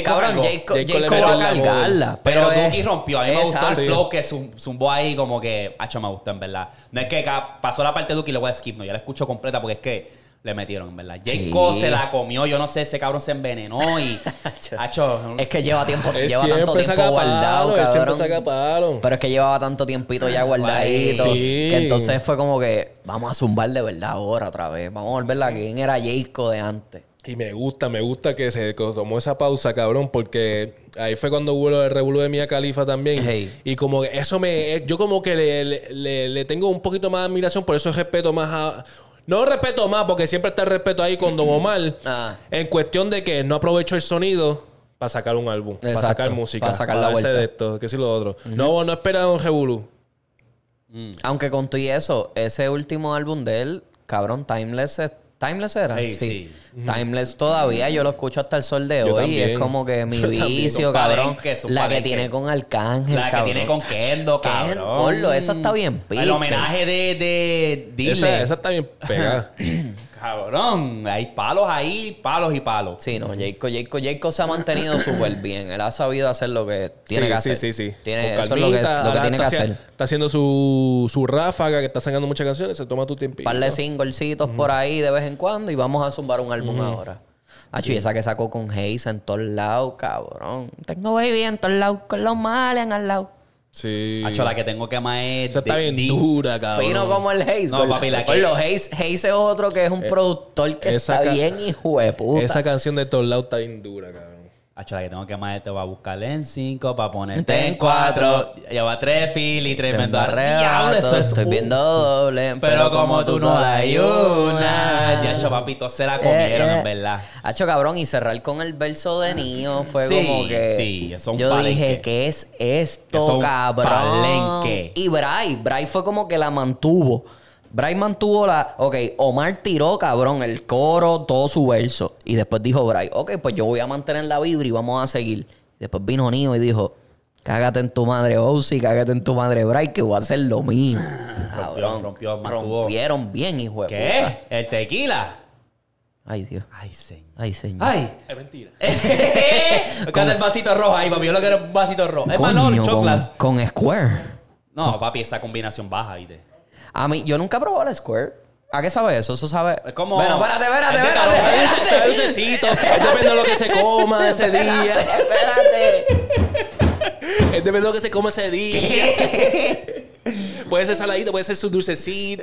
Cabrón, le va a cargarla. Pero, Pero Duki rompió. A mí me gustó el Exacto. flow que zumbó ahí como que... Hacho, me gustó en verdad. No es que pasó la parte de Duki y le voy a skip. No, yo la escucho completa porque es que... le metieron, en ¿verdad? Sí. J. Cole se la comió, yo no sé, ese cabrón se envenenó y... [laughs] [laughs] Hacho, Es que lleva tiempo, lleva tanto siempre tiempo guardado, palo, siempre cabrón. saca palo. Pero es que llevaba tanto tiempito ya guardadito. Sí. Que entonces fue como que vamos a zumbar de verdad ahora otra vez. Vamos a volver a quién era Jayco de antes. Y me gusta, me gusta que se tomó esa pausa, cabrón, porque ahí fue cuando hubo el revuelo de Mia Khalifa también. Hey. Y como que eso me... Yo como que le, le- le- le tengo un poquito más de admiración, por eso respeto más a... No respeto más, porque siempre está el respeto ahí con Don Omar. Ah. En cuestión de que no aprovecho el sonido para sacar un álbum, para sacar música, para sacar la vuelta. de esto, que si lo otro. No, no espera un revolú. Aunque con todo y eso, ese último álbum de él, cabrón, Timeless, es- Timeless era. Sí, sí. Timeless todavía, yo lo escucho hasta el sol de Yo hoy. también. Y es como que [laughs] mi Yo vicio, cabrón. la que tiene con Arcángel, la que cabrón. tiene con Kendo, Ken, cabrón. ponlo, esa está bien El piche. homenaje de, de Dile. Esa, esa está bien pegada. [clears throat] Cabrón, hay palos ahí, palos y palos. Sí, no, Jayco, Jayco, Jayco se ha mantenido [coughs] súper bien. Él ha sabido hacer lo que tiene sí, que hacer. Sí, sí, sí. Tiene, eso es lo que, lo tiene que hacer. Está haciendo su, su ráfaga, que está sacando muchas canciones, se toma tu tiempo. Un par de singlecitos por ahí de vez en cuando y vamos a zumbar un álbum ahora. Acho, y esa que sacó con Hayes en todos lados, cabrón. Tengo baby en todos lados, con los males al lado. Sí. Hacho, la que tengo que más es... Esa está de- bien dura, cabrón. Fino como el Hayes. No, papi, la que- los Hayes, Hayes es otro que es un productor que Eh, está ca- bien hijo de puta. Esa canción de todos lados está bien dura, cabrón. Hacho, la que tengo que más te voy a buscarle en 5 para ponerte Te en en cuatro. 4. Lleva 3 fili, tremendo Diablo, eso es Estoy viendo doble. Pero como tú no la hay una. Ya, papito, se la comieron, en verdad. Hacho, cabrón, y cerrar con el verso de Nio fue como que. sí, eso es un Yo dije, ¿qué es esto, cabrón? palenque. Y Bray, Bray fue como que la mantuvo. Bray mantuvo la. Ok, Omar tiró, cabrón, el coro, todo su verso. Y después dijo Bray, ok, pues yo voy a mantener la vibra y vamos a seguir. Después vino Nio y dijo. Cágate en tu madre, Ozzy, cágate en tu madre, Bray, que voy a hacer lo mío. Cabrón, rompió, mantuvo. Rompieron bien, hijo de puta. ¿Qué? ¿El tequila? Ay, Dios. Ay, señor. Ay, señor. Ay. Es mentira. [laughs] Buscate el vasito rojo ahí, papi. Yo lo quiero un vasito rojo. Es más, no, Coño, con, choclas. con Square. No, papi, esa combinación baja, ¿viste? A mí, yo nunca he probado la Square. ¿A qué sabe eso? Eso sabe. Es como- Bueno, espérate, espérate, espérate. espérate. Ese dulcecito. Es depende de lo que se coma ese día. Espérate. Es depende de lo que se coma ese día. Puede ser saladito, puede ser su dulcecito.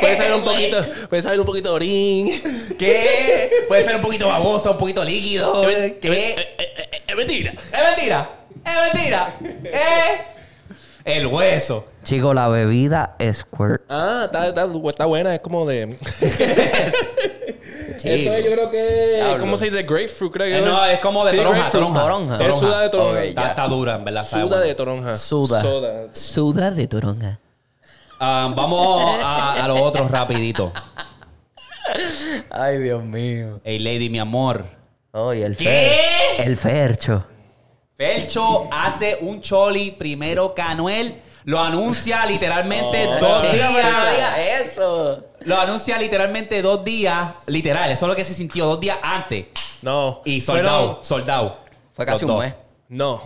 puede saber un poquito, puede saber un poquito de orín. ¿Qué? Puede ser un poquito baboso, un poquito líquido. ¿Qué? es- es mentira. Es mentira. Es mentira. ¿Eh? El hueso. Chico, la bebida Square. Ah, está, está, está buena, es como de. [laughs] Eso es, yo creo que. ¿Cómo se dice? Grapefruit, creo que Eh, no, es como de toronja, grapefruit. toronja. Toronja. Es suda de toronja. Está, dura, en verdad. Suda bueno. de toronja. Suda. Soda. Suda de toronja. Ah, vamos a, a lo otro rapidito. Ay, Dios mío. Hey, lady, mi amor. Oye, el ¿Qué? fer. El fercho. Felcho hace un choli primero que Anuel. Lo anuncia literalmente dos pero no días. eso. Lo anuncia literalmente dos días. Literal, eso es lo que se sintió dos días antes. No. Y Fueron- soldado, soldado. Fue casi un dos. mes. No.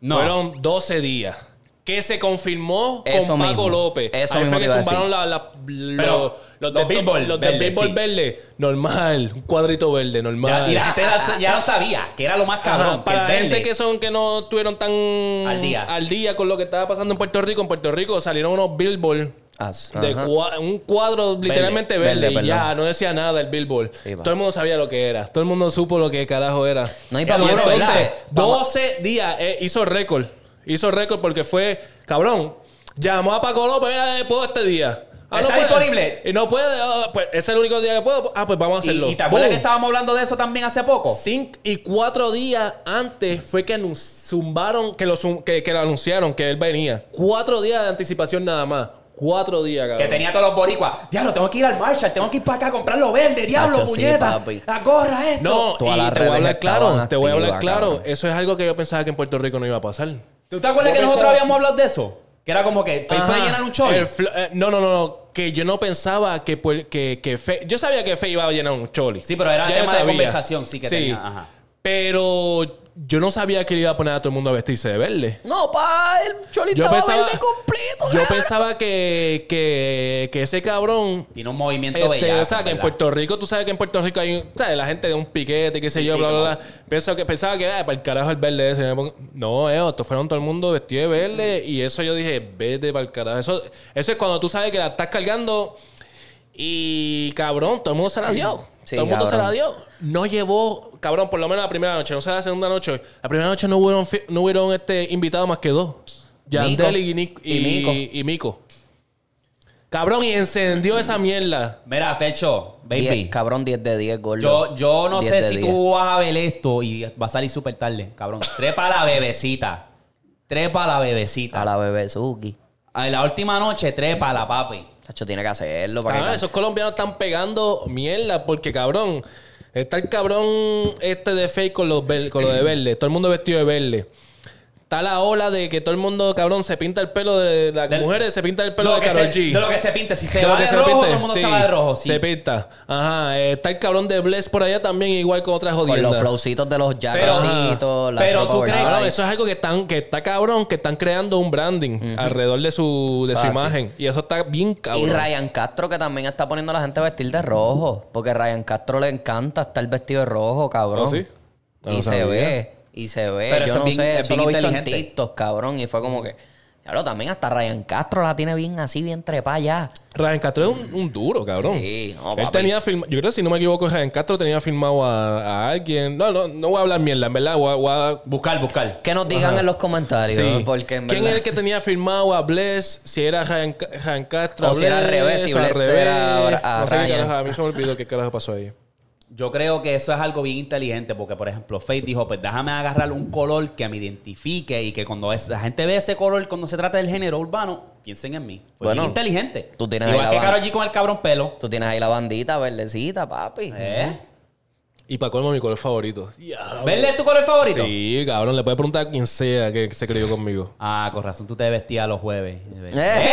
No. Fueron 12 días. Que se confirmó Eso con Paco mismo. López. Eso Ahí mismo fue que zumbaron la, la- Pero los de los Billboard Los de verde, Billboard sí. verde. Normal. Un cuadrito verde, Ya, normal. y la gente la- [laughs] ya lo sabía, que era lo más cabrón. Que para el la gente verde. que son que no estuvieron tan Al día. al día con lo que estaba pasando en Puerto Rico. En Puerto Rico salieron unos billboard As- de ajá. cua- un cuadro literalmente verde, Verde, y perdón. ya no decía nada el billboard. Sí, va. Todo el mundo sabía lo que era. Todo el mundo supo lo que carajo era. No, y Y para duro, entonces, ¿verdad? 12 días eh, hizo récord. Hizo récord porque fue, cabrón, llamó a Paco López, eh, puedo este día. ¿Está disponible? Y no puede, ah, pues ese es el único día que puedo. Ah, pues vamos a hacerlo. ¿Y, y te acuerdas Boom. que estábamos hablando de eso también hace poco? Cinco y cuatro días antes fue que zumbaron, que lo, zum- que, que lo anunciaron que él venía. Cuatro días de anticipación nada más. Cuatro días, cabrón. Que tenía todos los boricuas. Diablo, tengo que ir al Marshall, tengo que ir para acá a comprar lo verde, diablo, puñeta. la gorra, esto. No, Todas y las te voy a hablar claro, te voy a hablar claro. cabrón. Eso es algo que yo pensaba que en Puerto Rico no iba a pasar. ¿Tú te acuerdas que nosotros habíamos hablado de eso? Que era como que Faye puede llenar un fl- eh, no, no, no, no. Que yo no pensaba que, que, que Yo sabía que Fe iba a llenar un choli. Sí, pero era Ya tema de sabía. conversación, sí, que tenía, ajá. Pero yo no sabía que le iba a poner a todo el mundo a vestirse de verde. No, pa, el cholito Yo pensaba, verde completo. yo pensaba que, que, que ese cabrón Tiene un movimiento Este, bellaco, o sea, que en. Puerto Rico, tú sabes que en Puerto Rico hay, ¿sabes? La gente de un piquete, qué sé Sí, yo, sí, bla, bla, bla. Pensaba que, pensaba que, para el carajo el verde ese. No, eh, estos fueron todo el mundo vestido de verde y eso yo dije, vete para el carajo. Eso, eso es cuando tú sabes que la estás cargando y, cabrón, todo el mundo se la dio. Sí, todo el mundo se la dio. No llevó, cabrón, por lo menos la primera noche, no sé la segunda noche. La primera noche no hubieron, no hubieron este, invitados más que dos. Yandel y, Nic- Y y, Mico. y Mico. Cabrón, y encendió esa mierda. Mira, Fecho, baby. Diez, cabrón, 10 de 10, gordo. Yo, yo no 10 sé si 10. tú vas a ver esto y va a salir súper tarde, cabrón. Trepa a la bebecita. Trepa a la bebecita. A la bebé Suki. A la última noche, trepa a la papi. Tacho, tiene que hacerlo para que... esos colombianos están pegando mierda porque, cabrón, está el cabrón este de fake con, los con lo de verde. Todo el mundo vestido de verde. Está la ola de que todo el mundo, cabrón, se pinta el pelo de las Del- mujeres, se pinta el pelo Lo de Karol se- G. De lo que se pinte. Si se De lo va que de se rojo, pinte. todo el mundo Sí, se va de rojo. Sí. Se pinta. Ajá. eh, está el cabrón de Bless por allá también, igual con otras Con jodiendas. los flowcitos de los jackecitos, las pero tú crees- oversize. Cabrón, eso es algo que están, que está cabrón, que están creando un branding alrededor de su, de Eso su es así. imagen. Y eso está bien cabrón. Y Ryan Castro que también está poniendo a la gente a vestir de rojo. Porque Ryan Castro le encanta estar vestido de rojo, cabrón. ¿Oh, sí? No y lo se sabía. ve. Y se ve. Pero Yo no bien- sé. es Eso lo he visto en inteligente. TikTok, cabrón. Y fue como que... Claro, también hasta Ryan Castro la tiene bien así, bien trepada ya. Ryan Castro es un, un duro, cabrón. Sí, no, Él papi. tenía filmado, yo creo que si no me equivoco, Ryan Castro tenía filmado a, a alguien. No, no, no voy a hablar mierda, en verdad. Voy a- voy a- Buscar, buscar. Que nos digan en los comentarios. Sí. Porque en ¿Quién verdad... es el que tenía filmado a Bless? Si era Ryan, Ca- Ryan Castro. O a si era al revés, si Bless revés. era a No sé qué Ryan. carajo. A mí se me olvidó qué carajo pasó ahí. Yo creo que eso es algo bien inteligente porque, por ejemplo, Faith dijo, pues déjame agarrar un color que me identifique y que cuando es- la gente ve ese color, cuando se trata del género urbano, piensen en mí. Fue Bueno, bien inteligente. tú tienes ahí Igual la que van- Karol G con el cabrón pelo. Tú tienes ahí la bandita verdecita, papi. ¿Eh? Y para colmo, mi color favorito. ¿Verde es tu color favorito? Sí, cabrón. Le puedes preguntar a quien sea que, se crió conmigo. Ah, con razón, tú te vestías los jueves. ¡Eh!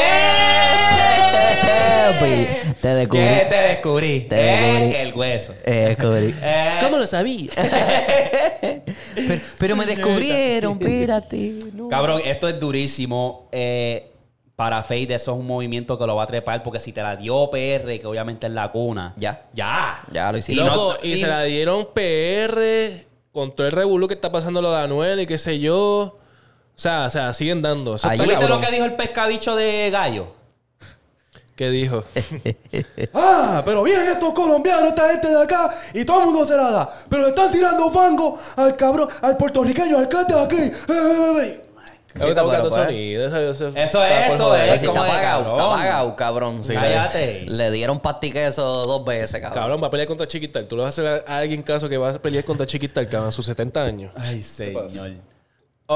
Te descubrí. ¿Qué te descubrí? Te Eh, descubrí. El hueso. Eh, descubrí. [laughs] Eh, lo sabía? [laughs] pero, pero me descubrieron, espérate. no. Cabrón, esto es durísimo. Eh, para Fade eso es un movimiento que lo va a trepar porque si te la dio PR, que obviamente es la cuna. Ya. Ya. Ya lo Y, hicimos. loco, no- y y- se la dieron PR con todo el revolú que está pasando lo de Anuel y qué sé yo. O sea, o sea, siguen dando. Eso Allí- está ¿Viste lo que dijo el pescadicho de Gallo? ¿Qué dijo? [laughs] Ah, pero vienen estos colombianos, esta gente de acá, y todo el mundo se la da. Pero le están tirando fango al cabrón, al puertorriqueño, al cante de aquí. Ahora está buscando pero, pues, sonido. Eso, eso, Eso es, eso es. Pues si está apagado, cabrón. está apagado, cabrón. Cállate. Le, le dieron pastiqueso dos veces, cabrón. Cabrón, va a pelear contra Chiquital. Tú le vas a hacer a alguien caso que va a pelear contra Chiquital, cabrón, a sus 70 años. Ay, señor.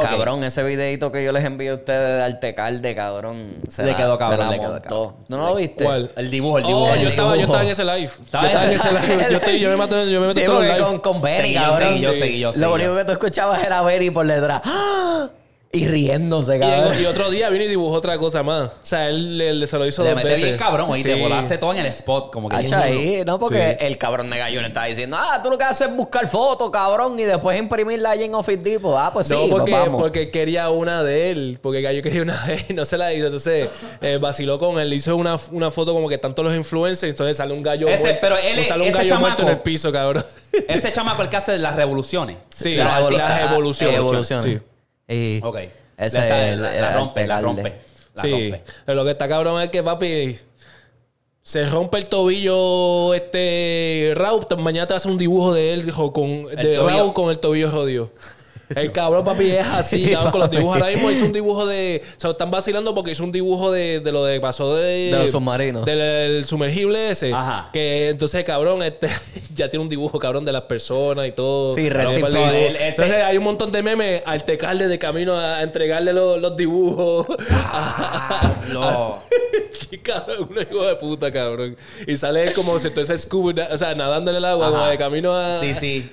Cabrón, ese videito que yo les envié a ustedes de Artecalde, cabrón. Se Le la, quedó cabrón, se la le quedó montó. cabrón. ¿Tú no lo viste? ¿Cuál? El dibujo, el dibujo. Oh, el yo estaba, yo estaba en ese live. Estaba yo en estaba en ese- ese live. Yo, estoy- yo me mato, yo me meto Sí, en live. con, con Benny, Seguí yo, cabrón. seguí yo, seguí yo, seguí Lo único que tú escuchabas era Benny por detrás. ¡Ah! Y riéndose, Y, cabrón. y otro día vino y dibujó otra cosa más. O sea, él le, le- se lo hizo Le dos mete veces. bien cabrón, oíste. Sí. Volaste todo en el spot. Como que Hacha ahí, ¿no? Porque Sí. el cabrón de gallo le estaba diciendo, ah, tú lo que haces es buscar fotos, cabrón, y después imprimirla allí en Office Depot. Ah, pues sí, No, nos porque, vamos. porque quería una de él. Porque Gallo quería una de él y [laughs] no se la hizo. Entonces, eh, vaciló con él. Le hizo una, una foto como que están todos los influencers. Entonces sale un gallo Ese- muerto. pero él es- sale un ese gallo muerto en chamaco- el piso, cabrón. Ese chamaco el que hace las revoluciones. Sí, La las, evolu- las ah, evoluciones. evoluciones. Sí. Y Ok. Ese La, está- es el- la- rompe, la rompe. La Sí. rompe. Pero lo que está cabrón es que, papi, se rompe el tobillo este Raúl. Mañana te hace un dibujo de él con, de. Raúl con el tobillo jodido. El cabrón, papi, es así, [laughs] cabrón, con los dibujos. Ahora mismo hizo un dibujo de. Se lo están vacilando porque hizo un dibujo de, de lo de pasó de. De los submarinos. Del sumergible ese. Ajá. Que entonces, cabrón, este [laughs] ya tiene un dibujo, cabrón, de las personas y todo. Sí, rest in para el peace. dibujo. El- ese- Entonces hay un montón de memes al tecarle de camino a entregarle los, los dibujos. [laughs] Lo- Qué cabrón, un hijo de puta, cabrón. Y sale como si estuviese scuba, o sea, nadando en el agua, como de camino a. Sí, sí.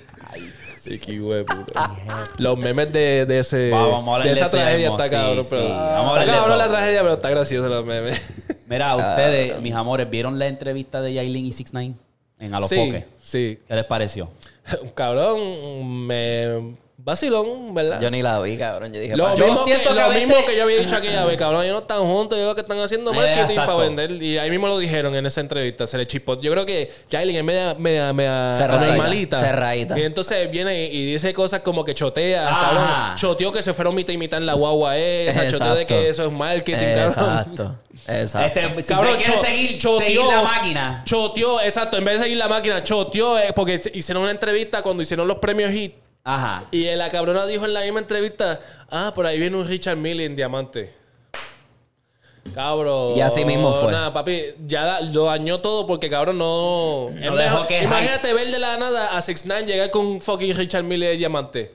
[laughs] Los memes de, de ese. Va, vamos a de esa tragedia mismo, está sí, cabrón, sí. pero. Vamos a hablar está de cabrón eso. la tragedia, pero está gracioso los memes. Mira, [laughs] ustedes, mis amores, ¿vieron la entrevista de Yailin y 6 9 en sí, Alofoque? sí. ¿Qué les pareció? [laughs] Cabrón, me, vacilón, ¿verdad? Yo ni la vi, cabrón. Yo dije, Lo, Yo mismo, siento que, que lo mismo que yo había dicho aquella vez, cabrón. Ellos no están juntos, ellos lo que están haciendo Eh, marketing exacto. para vender. Y ahí mismo lo dijeron en esa entrevista, se le chipó. Yo creo que Jailin es media, media, media Cerradita, anormalita. cerradita. Y entonces viene y, y dice cosas como que chotea, cabrón. Choteó que se fueron mitad y mitad en la guagua esa. Choteó de Exacto. que eso es marketing, cabrón. Exacto. Exacto. Este, si Cabrón, usted quiere seguir, choteó- seguir la máquina. Choteó, exacto. En vez de seguir la máquina, choteó eh, porque hicieron una entrevista cuando hicieron los premios HIT. Ajá. Y la cabrona dijo en la misma entrevista, ah, por ahí viene un Richard Mille en diamante. Cabrón. Y así mismo fue. Nada, papi, ya lo dañó todo porque cabrón no. es dejó que imagínate ver de la nada a 6 9 llegar con un fucking Richard Mille de diamante.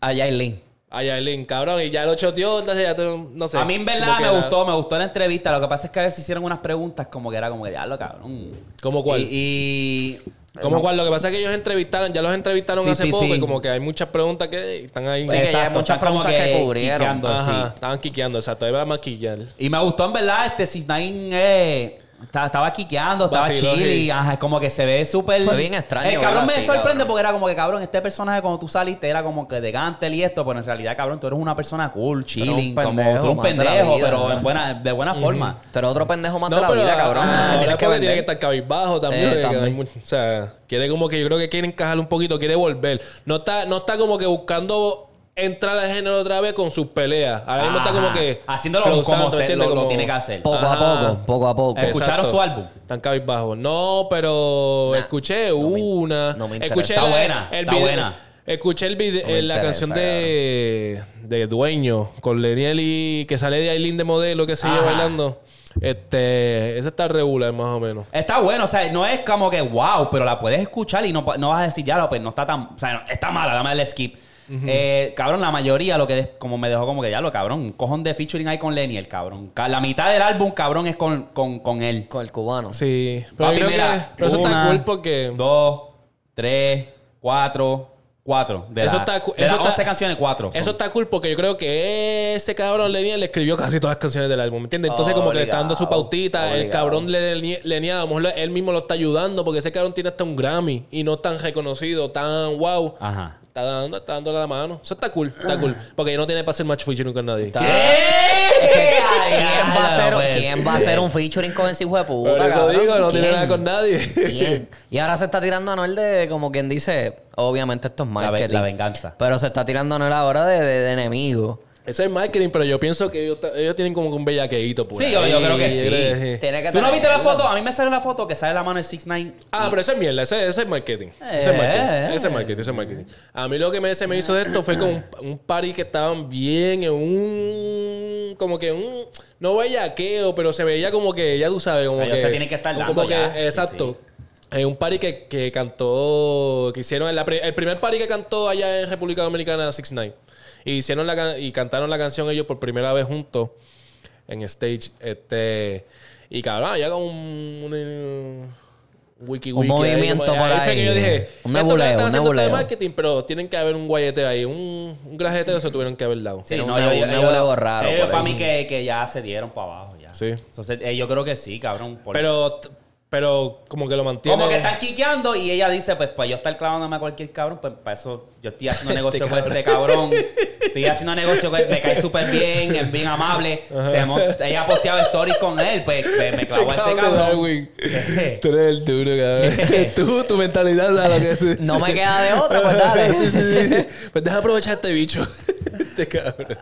A Yailin. A Yailin, cabrón, y ya lo choteó, entonces ya te- no sé. A mí en verdad que me era- gustó, me gustó la entrevista. Lo que pasa es que a veces hicieron unas preguntas como que era como que ya lo cabrón. ¿Cómo cuál? Y, y- Como no. cual, lo que pasa es que ellos entrevistaron, ya los entrevistaron Sí, hace sí, poco sí. y como que hay muchas preguntas que están ahí. Sí, que ya hay Exacto, muchas preguntas que cubrieron. quiqueando, Ajá, sí. estaban quiqueando, exacto, ahí va a maquillar. Y me gustó en verdad este Cisnain eh, estaba, estaba quiqueando, estaba Vaciló, chili, sí. ajá, como que se ve súper. Fue bien extraño El cabrón verlo me así, sorprende cabrón. porque era como que cabrón, este personaje cuando tú saliste era como que de Gantel y esto, pero en realidad, cabrón, tú eres una persona cool, chilling, un como pendejo tú eres un más de la pendejo, vida, pero en buena, de buena forma. Pero otro pendejo más No, de la pero vida, cabrón. ah, tienes que porque tiene vender. que estar cabizbajo también. Eh, también. o sea, quiere como que yo creo que quiere encajar un poquito, quiere volver. No está, no está como que buscando entrar al género otra vez con sus peleas. Ahora mismo está como que. Haciéndolo como lo- tiene que hacer. Poco a poco, poco a poco. ¿Escucharon su álbum? Tan cabizbajo. No, pero Nah, escuché no me- una. no me escuché interesa. Está la- buena, el está video- buena. Escuché el video, No eh, la interesa, canción de, de Dueño con Leniel y que sale de Aileen de modelo que sigue Ajá. bailando. Este, esa está regular más o menos. Está bueno, o sea, no es como que wow, pero la puedes escuchar y no, no vas a decir, ya, pues no está tan. O sea, no, está mala, dame el skip. Eh, cabrón, la mayoría lo que como me dejó como que ya lo cabrón, un cojón de featuring ahí con Lenny, el cabrón. Ca- La mitad del álbum, cabrón, es con, con, con él. Con el cubano. Sí. Pero, Papi, yo creo mira, que- pero eso está cool porque. Dos, tres, cuatro, cuatro. De Eso la- está de eso las está- 11 canciones, cuatro. son. Eso está cool porque yo creo que ese cabrón Leniel le escribió casi todas las canciones del álbum, ¿me entiendes? Entonces como que le está dando su Obligado, pautita, el cabrón Leniel, Leniel a lo mejor él mismo lo está ayudando porque ese cabrón tiene hasta un Grammy y no tan reconocido, tan wow. Ajá. Está dando, está dándole la mano. Eso está cool, está cool. Porque ya no tiene para hacer match featuring con nadie. ¿Qué? ¿Quién va, a hacer, pues. ¿Quién va a hacer un featuring con ese hijo de puta? Por eso cabrón? digo, no tiene ¿Quién? nada con nadie. ¿Quién? Y ahora se está tirando a Noel de, como quien dice, obviamente esto es La ve- marketing. la venganza. Pero se está tirando a Noel ahora de, de, de enemigo. Eso es marketing, pero yo pienso que ellos, ellos tienen como que un bellaqueito por Sí, yo- creo que sí. Tiene que ¿Tú no viste la foto? A mí me sale la foto que sale la mano de 6 9 Ah, pero eso es mierda, ese, ese es marketing. Ese es marketing. Ese es marketing, ese es marketing. A mí lo que me, se me hizo de esto fue como un, un party que estaban bien en un. Como que un. No bellaqueo, pero se veía como que, ya tú sabes, como Ellos que. se tienen que estar como dando que, ya. Sí, Exacto. Eh, un party que, que cantó. Que hicieron. en la pri- el primer party que cantó allá en República Dominicana, Six Nine. Y hicieron la can- y cantaron la canción ellos por primera vez juntos en stage. Este. Y cabrón, ya con un. un wiki Un wiki ahí, movimiento como- por fue que yo ahí. dije, Un nebuleo, un está de nebuleo. marketing, pero tienen que haber un guayeteo ahí. Un, un grajeteo se tuvieron que haber dado. Un nebu- un nebuleo raro por para ahí. mí que, que ya se dieron para abajo ya. Sí. Entonces, eh, yo creo que sí, cabrón. por- Pero, pero como que lo mantiene. como que están quiqueando y ella dice, pues para yo estar clavándome a cualquier cabrón, pues para eso yo estoy haciendo [laughs] Este negocio con cabrón. este cabrón. Estoy haciendo negocio con él, me cae súper bien, es bien amable. Se ella ha posteado stories con él, pues me, me clavo a este cabrón. [laughs] Tú eres el duro, cabrón. [laughs] tú, tu mentalidad da lo que tú No me queda de otra, pues dale. sí, sí, sí. Pues deja aprovechar este bicho. este cabrón.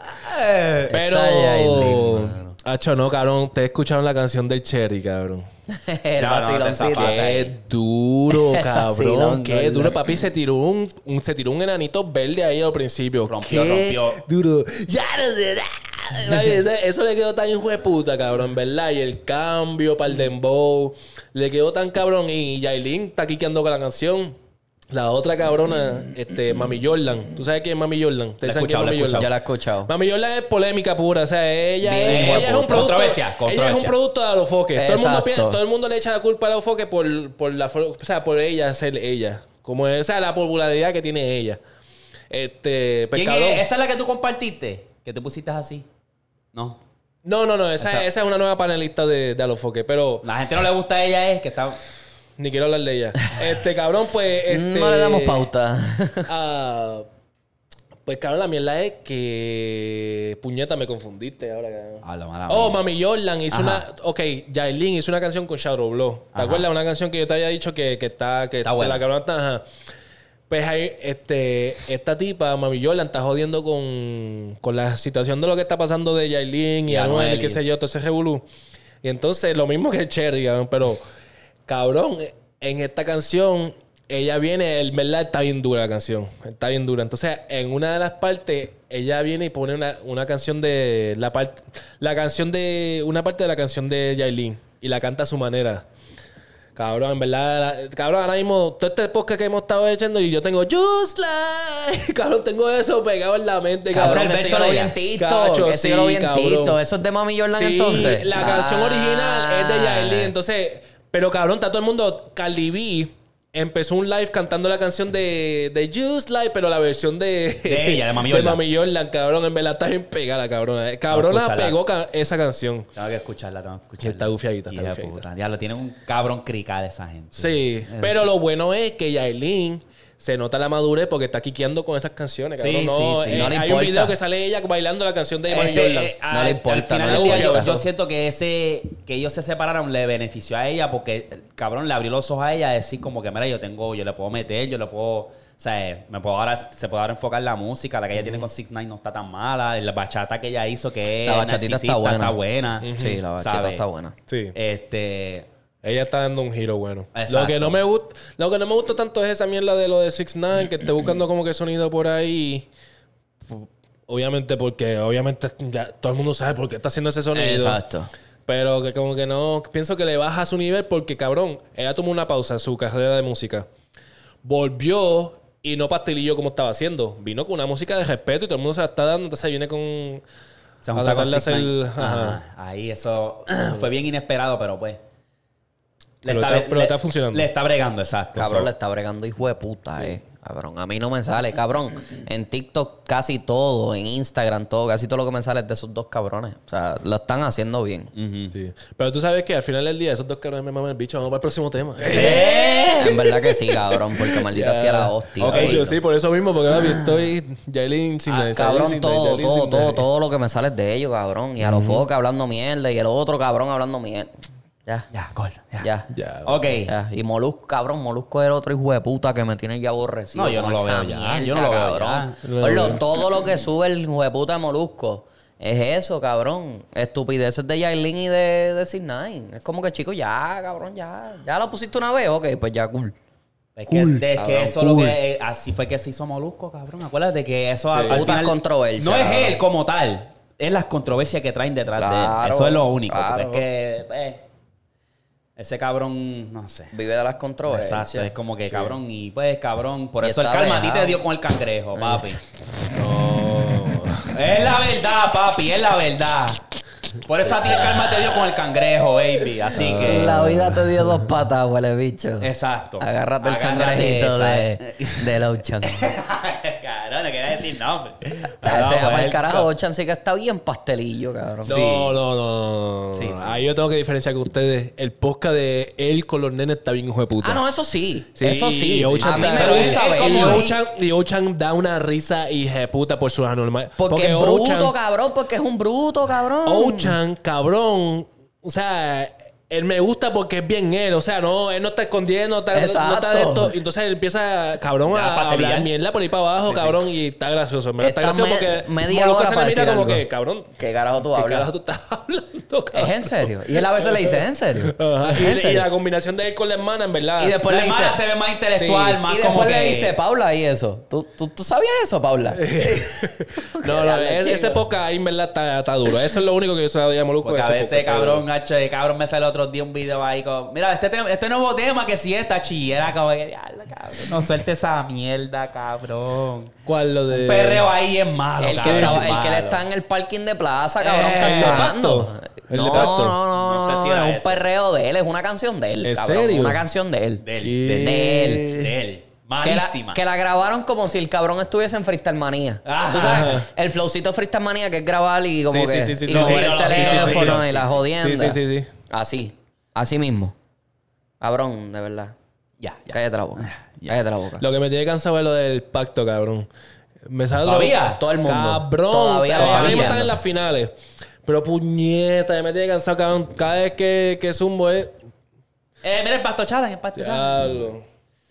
Pero. Hacho, no, cabrón. Ustedes escucharon la canción del Cherry, cabrón. [laughs] El No, te vaciloncito. Qué duro, [laughs] cabrón. Qué duro, papi. Se tiró un, un- se tiró un enanito verde ahí al principio. Rompió, Qué rompió. Duro. Ya no. Ay, ese- Eso le quedó tan hijo de puta, cabrón, ¿verdad? Y el cambio para el dembow. Le quedó tan cabrón. Y Yailin está quiqueando con la canción. La otra cabrona, este, Mami Jordan. ¿Tú sabes quién es Mami Jordan? ¿Ustedes La he saben quién es Mami Jordan? Yo la he escuchado. Mami Jordan es polémica pura. O sea, ella, Bien, ella es un producto. Controversia, Ella es controversia. un producto de Alofoque. Todo el, mundo, Exacto. piensa- todo el mundo le echa la culpa a Alofoque por, por la o sea, por ella ser ella. Como es, o sea, la popularidad que tiene ella. Este, ¿Quién es? ¿Esa es la que tú compartiste? Que te pusiste así. No. No, no, no. Esa, Esa- esa es una nueva panelista de, de Alofoque. Pero La gente no le gusta a ella, es que está. Ni quiero hablar de ella. Este, cabrón, pues. [laughs] Este, No le damos pauta. [laughs] ah, Pues cabrón, la mierda es que. Puñeta, me confundiste ahora. cabrón. Habla mala Oh, mía. Mami Jordan hizo Ajá. una. Ok, Yailin hizo una canción con Shadow Blow. ¿Te Ajá. acuerdas? Una canción que yo te había dicho que, que está. Que Está buena. La cabrona está. ajá. Pues ahí, este, esta tipa, Mami Jordan, está jodiendo con, con la situación de lo que está pasando de Yailin y, Y Anuel y qué sé yo, todo ese revolú. Y entonces, lo mismo que Cherry, cabrón, pero, cabrón, en esta canción, ella viene, el verdad está bien dura la canción, está bien dura. Entonces, en una de las partes, ella viene y pone una, una canción de, la parte, la canción de, una parte de la canción de Yailin y la canta a su manera. Cabrón, en verdad, la- cabrón, ahora mismo, todo este podcast que hemos estado echando y yo tengo Just Like, [laughs] cabrón, tengo eso pegado en la mente, Cabrón, cabrón. eso lo vi en. Eso lo vi en. TikTok. Eso es de Mami Jordan Sí, entonces. La canción Ah. original es de Yailin. Entonces, pero cabrón, está todo el mundo. Cardi B empezó un live cantando la canción de, de Just Like, pero la versión de. De ella, de Mami [laughs] Jordan. Mami Jordan, cabrón. En verdad está bien pegada, cabrona. Cabrona escucharla. pegó ca- esa canción. Tengo que escucharla, tengo que escucharla. Está gufiadita, está de gufiadita. puta. Diablo, tiene un cabrón crical esa gente. Sí, pero lo bueno es que Yailin. Se nota la madurez porque está quiqueando con esas canciones. Sí, cabrón. no, sí, sí. eh, No le hay un importa. video que sale ella bailando la canción de Jordan. eh, No le importa, al final no le día, yo, importa. yo siento que ese que ellos se separaron le benefició a ella porque el cabrón le abrió los ojos a ella a decir como que mira yo tengo yo le puedo meter yo le puedo o sea me puedo ahora se puede ahora enfocar en la música la que ella tiene con Six Nine no está tan mala la bachata que ella hizo que es La bachatita está buena. está buena Sí, la bachata ¿sabes? está buena. Sí. este Ella está dando un giro bueno. Exacto. Lo que no me gusta, lo que no me gusta tanto es esa mierda de lo de 6 9 que esté buscando como que sonido por ahí. Obviamente porque obviamente ya todo el mundo sabe por qué está haciendo ese sonido. Exacto. Pero que como que no, pienso que le baja su nivel porque cabrón, ella tomó una pausa en su carrera de música. Volvió y no pastelillo como estaba haciendo. Vino con una música de respeto y todo el mundo se la está dando, entonces viene con se a junta con tratar de Six hacer- Nine. ajá. Ajá. ahí eso [clears throat] fue bien inesperado pero pues le Pero está- pero está funcionando. le está bregando exacto Cabrón, le está bregando hijo de puta, eh. Cabrón, a mí no me sale, cabrón. En TikTok casi todo, en Instagram todo, casi todo lo que me sale es de esos dos cabrones. O sea, lo están haciendo bien. Sí. Pero tú sabes que al final del día esos dos cabrones me maman el bicho. Vamos para el próximo tema. [laughs] En verdad que sí, cabrón, porque maldita sea la hostia. Ok, cabrón. yo sí, por eso mismo, porque papi, estoy Jailin sin Ah, cabrón, sin todo, Yailin todo, sin todo, todo lo que me sale es de ellos, cabrón. Y a los focos hablando mierda y el otro cabrón hablando mierda. Ya, ya gordo ya, ya. Ya. ok Ya. Y Molusco, cabrón, Molusco es el otro hijo de puta que me tiene ya aborrecido. No, yo no lo veo ya, yo no lo veo cabrón. ya. No lo Gordo, veo. todo lo que sube el hijo de puta de Molusco es eso, cabrón. Estupideces de Yailin y de, de C9. Es como que, chico, ya, cabrón, ya. Ya lo pusiste una vez, ok, pues ya, cool. Es que, es que cabrón, eso lo que eh, así fue que se hizo Molusco, cabrón. Acuérdate que eso al- al Putas final controversias, No es él como tal, es las controversias que traen detrás de él. Eso es lo único. claro. Es que pues, ese cabrón, no sé. Vive de las controversias. Exacto, es como que cabrón y pues cabrón, por Y eso el está karma a ti te dio con el cangrejo, papi. [laughs] Es la verdad, papi, es la verdad. Por eso a ti el karma te dio con el cangrejo, baby. Así que La vida te dio dos patas, huele bicho. Exacto. Agárrate el Agárrate cangrejito de, esa. de Lochan. [laughs] cabrón, no quería decir nombre. Ese [laughs] Pero, para el carajo, Lochan sí que está bien pastelillo, cabrón. No, Sí. no, no, no. Sí, sí. Ahí yo tengo que diferenciar con ustedes. El podcast de él con los nenes está bien hijo de puta. Ah, no, eso sí. Sí, eso sí. y Ochan a mí está- me gusta y- verlo. Y ahí. Ochan, y Ochan da una risa hija de puta por sus anormales. Porque, es bruto, Ochan- cabrón. Porque es un bruto, cabrón. Ochan, cabrón. O sea, él me gusta porque es bien él. O sea, no, él no está escondiendo, está, no está de esto. Entonces él empieza, cabrón, Ya, a hablar mierda por ahí para abajo, cabrón. Y está gracioso. Está, Está gracioso me- porque media hora se para le mira decir como algo. que, cabrón, ¿Qué carajo tú ¿qué hablas? carajo tú estás [laughs] hablando, cabrón? Es en serio. Y él a veces le dice, ¿es en serio? Ajá. ¿Es Y, en y serio? la combinación de él con la hermana, en verdad. Y después la le dice... hermana se ve más intelectual, Sí. más y como después que... le dice, Paula, y eso. ¿Tú, tú, tú sabías eso, Paula? [laughs] No, no, ese podcast ahí en verdad está, está duro. Eso es lo único que yo se lo doy a Molusco. Porque a veces, cabrón, de cabrón, me sale el otro día un video ahí con... Mira, este, tema- este nuevo tema que si esta chillera, como que... "Diablo, cabrón, no suelte esa mierda, cabrón. ¿Cuál lo de...? Un perreo ahí es malo, El que, estaba, es el que está en el parking de plaza, cabrón, Eh, cantando. ¿El de Pacto? ¿El no, no, no, No no, sé si era es un perreo de él, es una canción de él. ¿En cabrón, serio? Una canción de él. De él, Sí. de, De él. de él. Que la, Malísima. que la grabaron como si el cabrón estuviese en Freestyle Manía. Ajá. Tú sabes, el flowcito Freestyle Manía que es grabar y como Sí, que sí, sí, sí, y sí, mover sí, el no, sí, sí, sí, teléfono sí, y la sí. jodienda. Sí, sí, sí, sí. Así. Así mismo. Cabrón, de verdad. Ya, ya. Cállate la boca. Ya. Cállate la boca. Lo que me tiene cansado es lo del pacto, cabrón. Me sale ¿Todavía? Todo el mundo. Cabrón. Todavía lo Ahora están mismo haciendo. están en las finales. Pero puñeta, me tiene cansado, cabrón. Cada vez que, que zumbo es. Eh, mira el pasto challenge, el pasto challenge.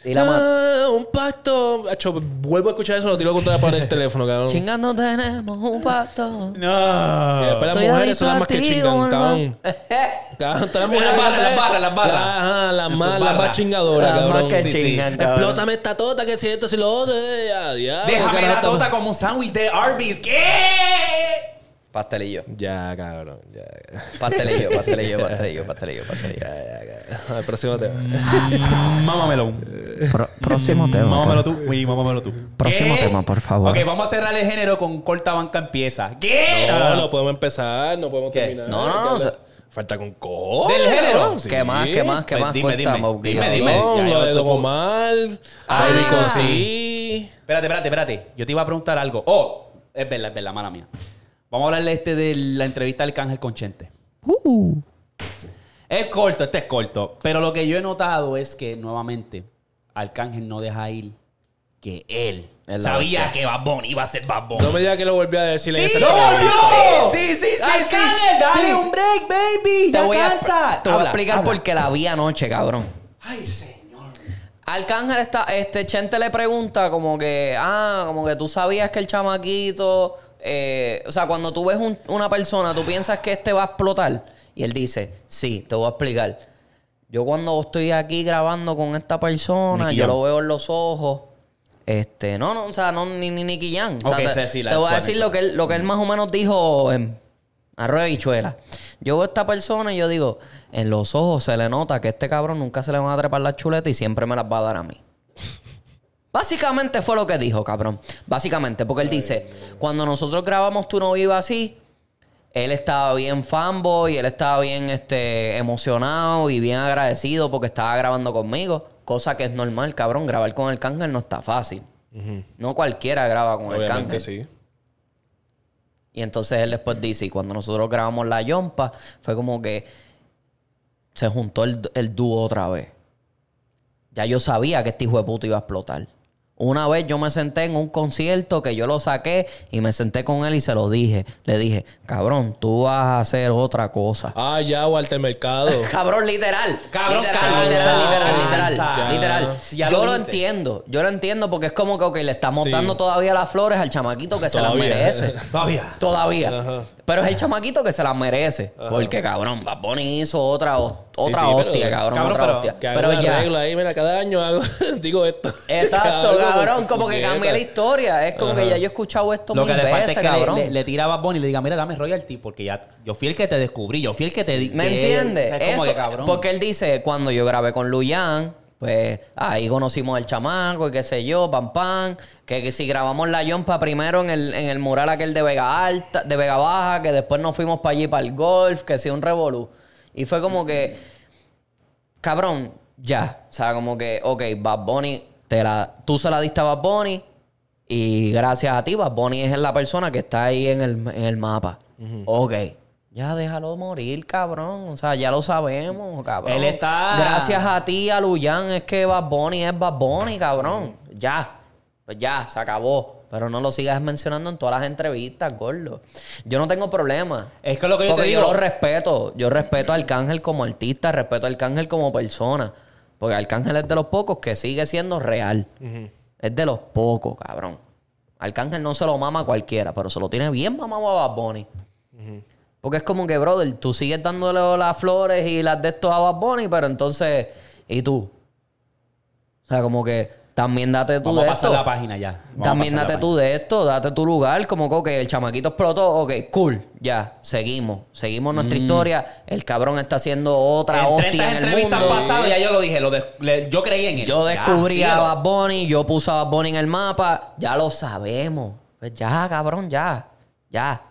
Y la Ah, un pacto. Acho, vuelvo a escuchar eso, lo tiro contra la pared del teléfono, cabrón. Chingando tenemos un pacto. No. Y después las Estoy mujeres son las más que chingan, cabrón. [laughs] Las mujeres. Las barras, las barras, las barras. Ajá, las más, las barras. más chingadoras, Las más cabrón. que Sí, sí. chingan, cabrón. Explótame esta tota, que si esto, si lo otro. eh, ya, diablo, Déjame la tota como un sándwich de Arby's. ¿Qué? Pastelillo. Ya, cabrón. Ya, ya. [laughs] Pastelillo, pastelillo, pastelillo, pastelillo, pastelillo. Al próximo tema. [laughs] Mámamelo. próximo Mámamelo tú. Uy, mámamelo tú. Próximo ¿Qué? tema, por favor. Ok, vamos a cerrar el género con corta banca empieza. ¿Qué? No, no podemos empezar, no podemos ¿Qué? terminar. No, no, no. Falta con co. ¿Del género? ¿Qué más, qué más, qué Pues más? dime, dime, dime, dime. No, Ya, lo yo de te Don puedo- Omar. Ah. Baby con sí. Espérate, espérate, espérate. Yo te iba a preguntar algo. Oh, es verdad, es verdad, mala mía. Vamos a hablarle este de la entrevista del Cángel con Chente. Uh. Es corto, este es corto. Pero lo que yo he notado es que, nuevamente, Arcángel no deja ir que él Es sabía bestia. que Bad Bunny iba a ser Bad Bunny. No me digas que lo volví a decir en ¡Sí, ese lo volvió! Sí, sí, sí, sí. Arcángel, Dale sí. un break, baby. Te Ya voy, a, cansa. te voy a explicar habla. por qué la vi anoche, cabrón. Ay, señor. Arcángel está, este Chente le pregunta como que, ah, como que tú sabías que el chamaquito, eh, o sea, cuando tú ves un- una persona, tú piensas que este va a explotar. Y él dice, sí, te voy a explicar. Yo cuando estoy aquí grabando con esta persona, Nicky yo Jam. lo veo en los ojos. Este, no, no, o sea, no, ni, ni Nicky Jam. O sea, Ok, te, sí, sí, la te voy a suena. decir lo que, él, lo que él más o menos dijo en arroz de bichuela. Yo veo a esta persona y yo digo, en los ojos se le nota que este cabrón nunca se le van a trepar las chuletas y siempre me las va a dar a mí. Básicamente fue lo que dijo, cabrón. Básicamente, porque él dice, cuando nosotros grabamos Tú no vivas así, él estaba bien fanboy, él estaba bien este, emocionado y bien agradecido porque estaba grabando conmigo. Cosa que es normal, cabrón. Grabar con el cángel no está fácil. No cualquiera graba con el cángel. sí. Y entonces él después dice, y cuando nosotros grabamos la yompa, fue como que se juntó el, el dúo otra vez. Ya yo sabía que este hijo de puta iba a explotar. Una vez yo me senté en un concierto que yo lo saqué y me senté con él y se lo dije. Le dije, cabrón, tú vas a hacer otra cosa. Ah, ya, Walter Mercado. [laughs] Cabrón, literal. Cabrón, literal, literal, literal, literal. Literal. Ya yo lo entiendo. Yo lo entiendo porque es como que le estamos Sí. dando todavía las flores al chamaquito que se las merece. [laughs] Todavía. Todavía. Pero es el chamaquito que se las merece. Porque, cabrón, Bad Bunny hizo otra, otra sí, pero- hostia, cabrón, Cabrón, otra pero- hostia. Que Pero ya. regla ahí, mira, cada año hago, [laughs] digo esto. Exacto, [laughs] cabrón. Como que cambia la historia. Es como que ya yo he escuchado esto Lo mil que le falta veces, es que le, cabrón. le, le tira a Bad Bunny y le diga, mira, dame royalty, porque ya yo fui el que te descubrí, yo fui el que te di. ¿Me entiendes? o sea, es como Eso, que, porque él dice, cuando yo grabé con Luyan, pues ahí conocimos al chamaco y qué sé yo, pam pam, que, que si grabamos la yompa primero en el, en el mural aquel de Vega Alta, de Vega Baja, que después nos fuimos para allí para el golf, que sí, un revolú. Y fue como que, cabrón, ya. O sea, como que, ok, Bad Bunny, te la, tú se la diste a Bad Bunny y gracias a ti, Bad Bunny es la persona que está ahí en el, en el mapa. Ok. Ya déjalo morir, cabrón. O sea, ya lo sabemos, cabrón. Él está- Gracias a ti, a Luyan, es que Bad Bunny es Bad Bunny, cabrón. Ya. Pues ya, se acabó. Pero no lo sigas mencionando en todas las entrevistas, gordo. Yo no tengo problema. Es que lo que yo Porque te yo lo respeto. Yo respeto a Arcángel como artista, respeto a Arcángel como persona. Porque Arcángel es de los pocos que sigue siendo real. Es de los pocos, cabrón. Arcángel no se lo mama a cualquiera, pero se lo tiene bien mamado a Bad Bunny. Porque es como que, brother, tú sigues dándole las flores y las de estos a Bad Bunny, pero entonces, ¿y tú? O sea, como que también date tú Vamos de a pasar esto. la página ya. Vamos a También la date tú de esto, date tu lugar, como que el chamaquito explotó, ok, cool, ya, seguimos, seguimos nuestra historia, el cabrón está haciendo otra En hostia 30 en el entrevistas mundo. pasadas ya yo lo dije, lo le- yo creí en él. Yo Ya, descubrí a síguelo. Bad Bunny, yo puse a Bad Bunny en el mapa, ya lo sabemos. Pues ya, cabrón, ya, ya,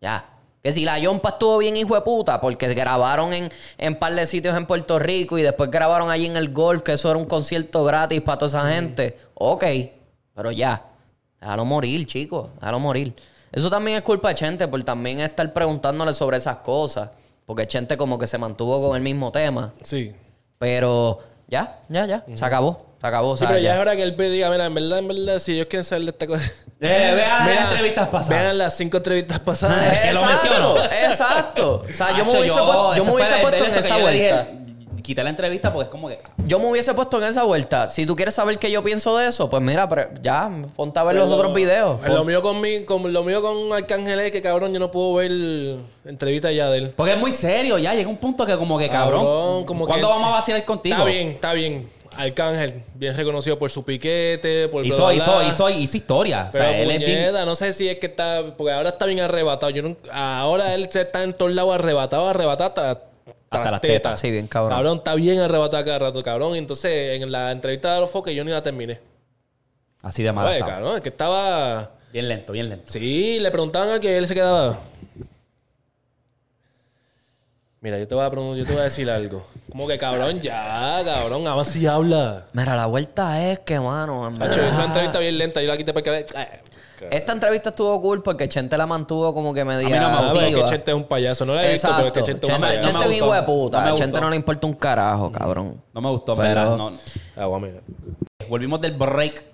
ya. Que si la Yompa estuvo bien, hijo de puta, porque grabaron en, en par de sitios en Puerto Rico y después grabaron allí en el golf, que eso era un concierto gratis para toda esa gente. Ok, pero ya. Déjalo morir, chicos. Déjalo morir. Eso también es culpa de Chente por también estar preguntándole sobre esas cosas. Porque Chente como que se mantuvo con el mismo tema. Sí. Pero ya, ya, ya. Se acabó. Se acabó, Sí, pero ya es hora que él diga, mira, en verdad, en verdad, si ellos quieren saber de esta cosa. Eh, vean las entrevistas pasadas. Vean las cinco entrevistas pasadas. [laughs] que lo Exacto, menciono. exacto. O sea, yo me hubiese, yo ese me hubiese puesto en esa yo le dije, vuelta. Quité la entrevista porque es como que. Yo me hubiese puesto en esa vuelta. Si tú quieres saber qué yo pienso de eso, pues mira, pero ya, ponte a ver los Lo- otros videos. Lo mío con mi, con, lo mío con Arcángel es que cabrón, yo no puedo ver entrevistas ya de él. Porque es muy serio, ya llega un punto que como que cabrón. Cabrón, como ¿Cuándo que- vamos a vacilar contigo? Está bien, está bien. Arcángel, bien reconocido por su piquete, por Hizo, bla, hizo, bla. hizo, hizo historia. Pero o sea, él es bien- puñeta, no sé si es que está... Porque ahora está bien arrebatado. Yo no- ahora él se está en todos lados arrebatado, arrebatado hasta, Hasta las tetas. tetas. Sí, bien cabrón. Cabrón, está bien arrebatado cada rato, cabrón. Y entonces, en la entrevista de los foques, yo ni la terminé. Así de mal. Oye, cabrón, es que estaba... Bien lento, bien lento. Sí, le preguntaban a que él se quedaba. Mira, yo te voy a, yo te voy a decir algo. Como que cabrón, ya, cabrón, ahora sí habla. Mira, la vuelta es que, mano, en Hacho, es una entrevista bien lenta. Yo la quité porque... Eh, Esta entrevista estuvo cool porque Chente la mantuvo como que media A mí no me es que. Chente es un payaso. No la he visto, pero es Exacto. que Chente es un Chente, payaso. Chente es un me hijo de puta. No A Chente no le importa un carajo, cabrón. No me gustó, Pero- ¿verdad? No. Ah, mira. Volvimos del break.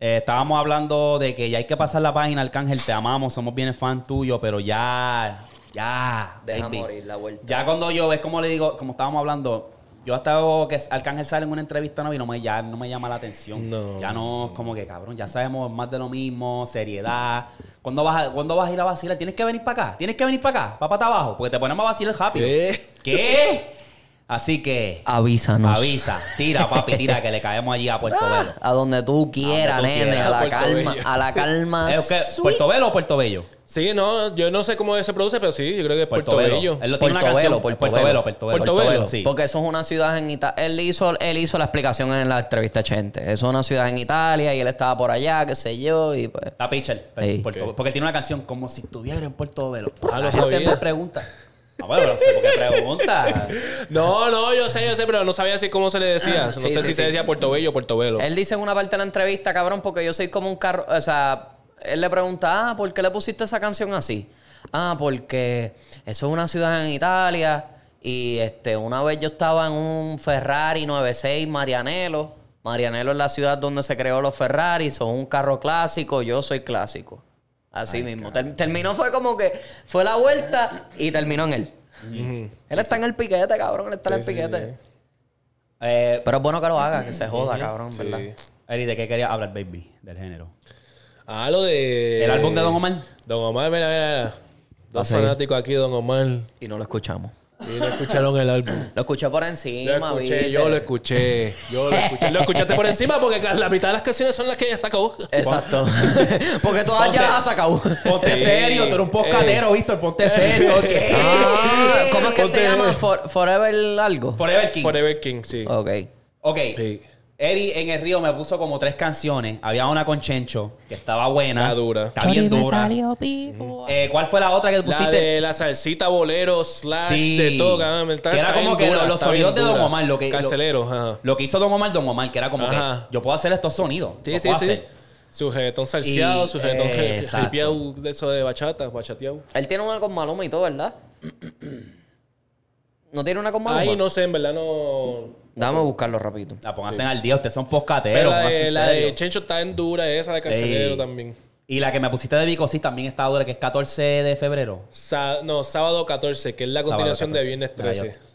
Eh, estábamos hablando de que ya hay que pasar la página, Arcángel. Te amamos, somos bien fan tuyo, pero ya. Ya. Deja baby. morir la vuelta. Ya cuando yo, es como le digo, como estábamos hablando, yo hasta veo que Arcángel sale en una entrevista no, y no me, ya no me llama la atención. No. Ya no es como que, cabrón, ya sabemos más de lo mismo, seriedad. ¿Cuándo vas a, ¿cuándo vas a ir a vacilar? ¿Tienes que venir para acá? ¿Tienes que venir para acá? ¿Para para abajo? Porque te ponemos a vacilar rápido. ¿Qué? ¿Qué? Así que. Avísanos. Avisa, tira, papi, tira, que le caemos allí a Puerto [laughs] Velo. A donde tú quieras, A donde tú nene. quieras. A la calma. A la calma. ¿Es que sweet. ¿Puerto Velo o Puerto Bello? Sí, no, yo no sé cómo se produce, pero sí, yo creo que es Puerto, Bello. Él lo tiene una Puerto. Velo, Puerto Puerto Velo. Puerto Velo. Puerto Velo. Sí. Porque eso es una ciudad en Italia. Él hizo, él hizo la explicación en la entrevista a Chente. Eso es una ciudad en Italia y él estaba por allá, qué sé yo, y pues. Está pitcher. Ey. Puerto- Porque él tiene una canción como si estuviera en Puerto Velo. Ah, La lo sabía. me pregunta. Ah, bueno, no sé por qué pregunta. No, no, yo sé, yo sé, pero no sabía si cómo se le decía. No Sí, sé sí, si sí. se decía Puerto Bello o Puerto Velo. Él dice en una parte de la entrevista, cabrón, porque yo soy como un carro. O sea, él le pregunta, ah, ¿por qué le pusiste esa canción así? Ah, porque eso es una ciudad en Italia. Y este, una vez yo estaba en un Ferrari 96 Marianello. Marianello es la ciudad donde se creó los Ferrari. Son un carro clásico. Yo soy clásico. Así mismo. Ter- terminó fue como que fue la vuelta y terminó en él. Él está en el piquete, cabrón. Él está en el piquete. sí. Eh, Pero es bueno que lo haga, que se joda, cabrón, Sí. ¿verdad? Eri, ¿de qué quería hablar, baby? Del género. Ah, lo de... ¿El álbum de Don Omar? Don Omar, mira, mira, mira. Dos fanáticos aquí, Don Omar. Y no lo escuchamos. Y no escucharon el álbum. Lo escuché por Lo encima, escuché, ¿viste? yo lo escuché. Yo lo escuché. Lo escuchaste por encima porque la mitad de las canciones son las que ella sacó. Exacto. [laughs] Porque todas ya las has sacado. Ponte Sí. serio, tú eres un podcatero, Víctor. Ponte serio. ¿Qué? [laughs] Ah, ¿Cómo es que se llama? For- Forever algo. Forever King. Forever King, sí. Ok. Ok. Sí. Eddie en el río me puso como tres canciones. Había una con Chencho, que estaba buena. Está dura. Está bien Chori me dura. salió pico. Eh, ¿Cuál fue la otra que La pusiste? de la salsita bolero slash Sí. de todo, cabrón. Está- Que era está como bien que dura, los está bien sonidos de Don dura. Omar, lo que- lo- Carcelero, ajá. Lo que hizo Don Omar, Don Omar, que era como Ajá. que yo puedo hacer estos sonidos. Sí, sí, puedo sí. hacer. Su reggaetón salseado, Y- su reggaetón eh, exacto. de eso de bachata, bachateado. Él tiene una con Maluma y todo, ¿verdad? [clears throat] ¿No tiene una con Maluma? Ahí no sé, en verdad no... Dame a buscarlo rapidito. La pónganse al día, ustedes son poscateros. Pero la de, la Chencho está en dura, esa de Carcelero Ey. también. Y la que me pusiste de Vico, sí, también está dura, que es 14 de febrero. Sa- no, sábado 14, que es la Sábado continuación 14. de Viernes 13. Ah, yo-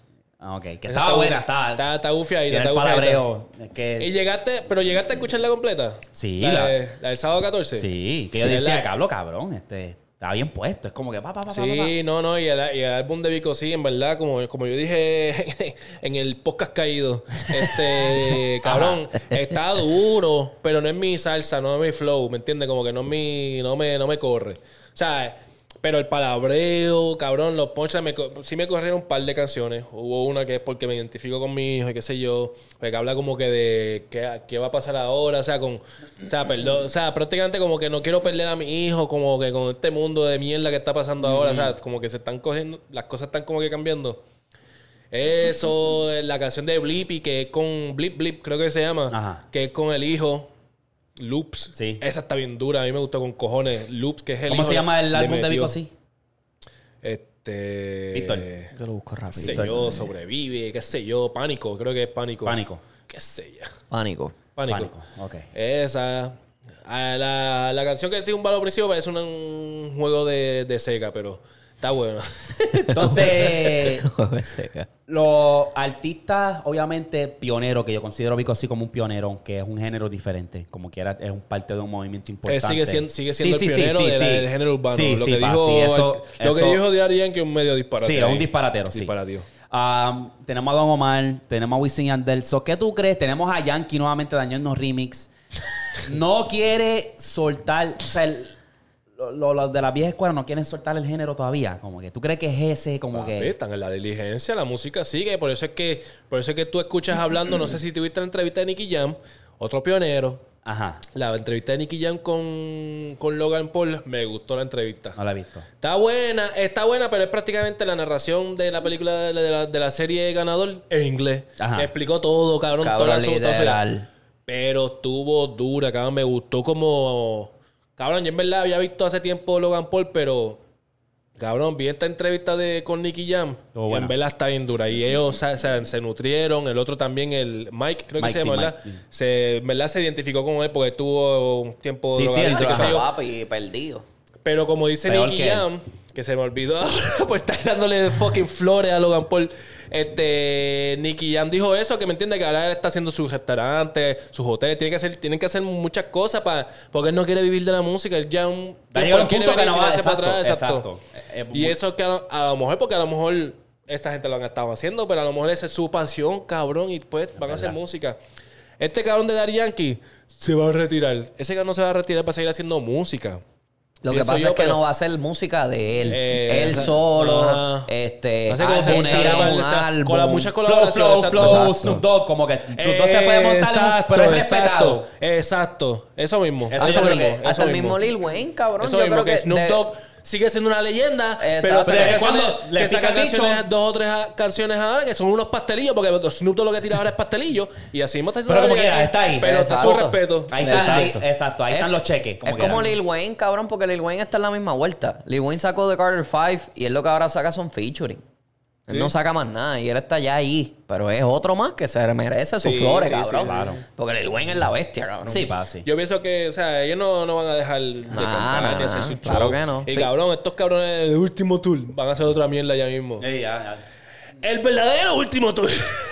Ah, ok. Que Esa estaba está buena. Está, está gufiadita, Tiene está el gufiadita. palabreo. Es que... ¿Y llegaste, pero llegaste a escucharla completa? Sí, La, la- de- la del sábado 14. Sí, que Sí, yo es decía, la- cablo, cabrón, este, está bien puesto. Es como que pa, pa, pa, Sí, no, no, y el, y el álbum de Vico, sí, en verdad, como, como yo dije [laughs] en el podcast caído, este, [laughs] cabrón, está duro, pero no es mi salsa, no es mi flow, ¿me entiendes? Como que no es mi, no me, no me corre. O sea, pero el palabreo, cabrón, los ponchas, me, sí me corrieron un par de canciones. Hubo una que es porque me identifico con mi hijo y qué sé yo, que habla como que de qué, qué va a pasar ahora, o sea, con, o sea, perdón, o sea, prácticamente como que no quiero perder a mi hijo, como que con este mundo de mierda que está pasando ahora, o sea, como que se están cogiendo, las cosas están como que cambiando. Eso, la canción de Blippi, que es con Blip Blip, creo que se llama, Ajá. que es con el hijo. Loops. Sí. Esa está bien dura. A mí me gustó con cojones. Loops, que es el ¿Cómo se llama el álbum de. Vico, sí? Este. Víctor. Yo lo busco Qué rápido. sé yo, sobrevive, qué sé yo, pánico, creo que es pánico. Pánico. Qué sé yo. Pánico. Pánico. Pánico, ok. Esa. Ah, La, la canción que tiene un valor principio parece una- un juego de, de Sega, pero está bueno. [laughs] Entonces, [laughs] Seca. los artistas, obviamente, pioneros, que yo considero Vico así como un pionero, aunque es un género diferente, como quiera, es un parte de un movimiento importante. Él sigue siendo, sigue siendo Sí, el sí, pionero sí, de sí, la- sí. del género urbano. Sí, lo, sí, que pa, dijo, sí, eso- lo que dijo Daddy Yankee es un medio disparate. Sí, es un disparatero, sí. Disparateo. Um, tenemos a Don Omar, tenemos a Wisin y Yandel. So, ¿Qué tú crees? Tenemos a Yankee nuevamente dañando remix. [laughs] No quiere soltar, o sea, el- lo- lo- los de la vieja escuela no quieren soltar el género todavía. Como que tú crees que es ese, como Papi, que. Están en la diligencia, la música sigue. Por eso es que, por eso es que tú escuchas hablando, no sé si tuviste la entrevista de Nicky Jam, otro pionero. Ajá, La entrevista de Nicky Jam con, con Logan Paul, me gustó la entrevista. no la he visto. Está buena, está buena, pero es prácticamente la narración de la película de la, de la- de la serie Ganador en inglés. Ajá. Me explicó todo, cabrón. Pero estuvo dura, cabrón. Me gustó como... Cabrón, yo en verdad había visto hace tiempo Logan Paul, pero... Cabrón, vi esta entrevista de con Nicky Jam. Y en verdad está bien dura. Y ellos se, se- se nutrieron. El otro también, el Mike, creo que se llama, sí, ¿verdad? Mike. Se, en verdad se identificó con él porque estuvo un tiempo Sí, sí, perdido. Pero como dice Peor Nicky que él. Jam, que se me olvidó ahora [laughs] por estar dándole fucking flores a Logan Paul. Este, Nicky Jam dijo eso, que me entiende que ahora él está haciendo sus restaurantes, sus hoteles, tiene que hacer, tienen que hacer muchas cosas para, porque él no quiere vivir de la música, él ya un un punto que no va- tirarse para exacto, atrás, exacto. exacto. Eh, eh, y eso que a, a lo mejor, porque a lo mejor esta gente lo han estado haciendo, pero a lo mejor esa es su pasión, cabrón, y pues van a hacer música. Este cabrón de Daddy Yankee se va a retirar. Ese cabrón no se va a retirar para seguir haciendo música. Lo que pasa yo, es que pero- no va a ser música de él. Eh, él solo, Ajá. este, Así como él tira un álbum. con las muchas Flow, colaboraciones. Flow, Flow, exacto. Snoop Dogg, como que Snoop Dogg se puede montar, Exacto, pero es exacto, respetado. Exacto, eso mismo. Eso Hasta, yo el, creo que- hasta eso el mismo. Lil Wayne, cabrón. Eso yo mismo creo que, que Snoop de- Dogg sigue siendo una leyenda, Exacto. pero Pero cuando le que pica saca canciones, dos o tres canciones ahora que son unos pastelillos, porque Snoop Dogg lo que tira ahora es pastelillo, y así mismo está haciendo Pero como quiera, está ahí. Pero está su respeto. Ahí están, ahí, Exacto. ahí Es- están los cheques. es como quieran. Lil Wayne, cabrón, porque Lil Wayne está en la misma vuelta. Lil Wayne sacó The Carter 5 y él lo que ahora saca son featuring. Él Sí. no saca más nada y él está ya ahí. Pero es otro más que se merece sus Sí, flores, sí, cabrón. sí, claro. Porque Lil Wayne es la bestia, cabrón. Sí, pa. Yo pienso que, o sea, ellos no, no van a dejar de Nah, cantar nah, ni hacer nah, su claro show. que no. Y Sí. cabrón, estos cabrones de último tour van a hacer otra mierda ya mismo. Sí, ya, ya. El verdadero último tour. [laughs]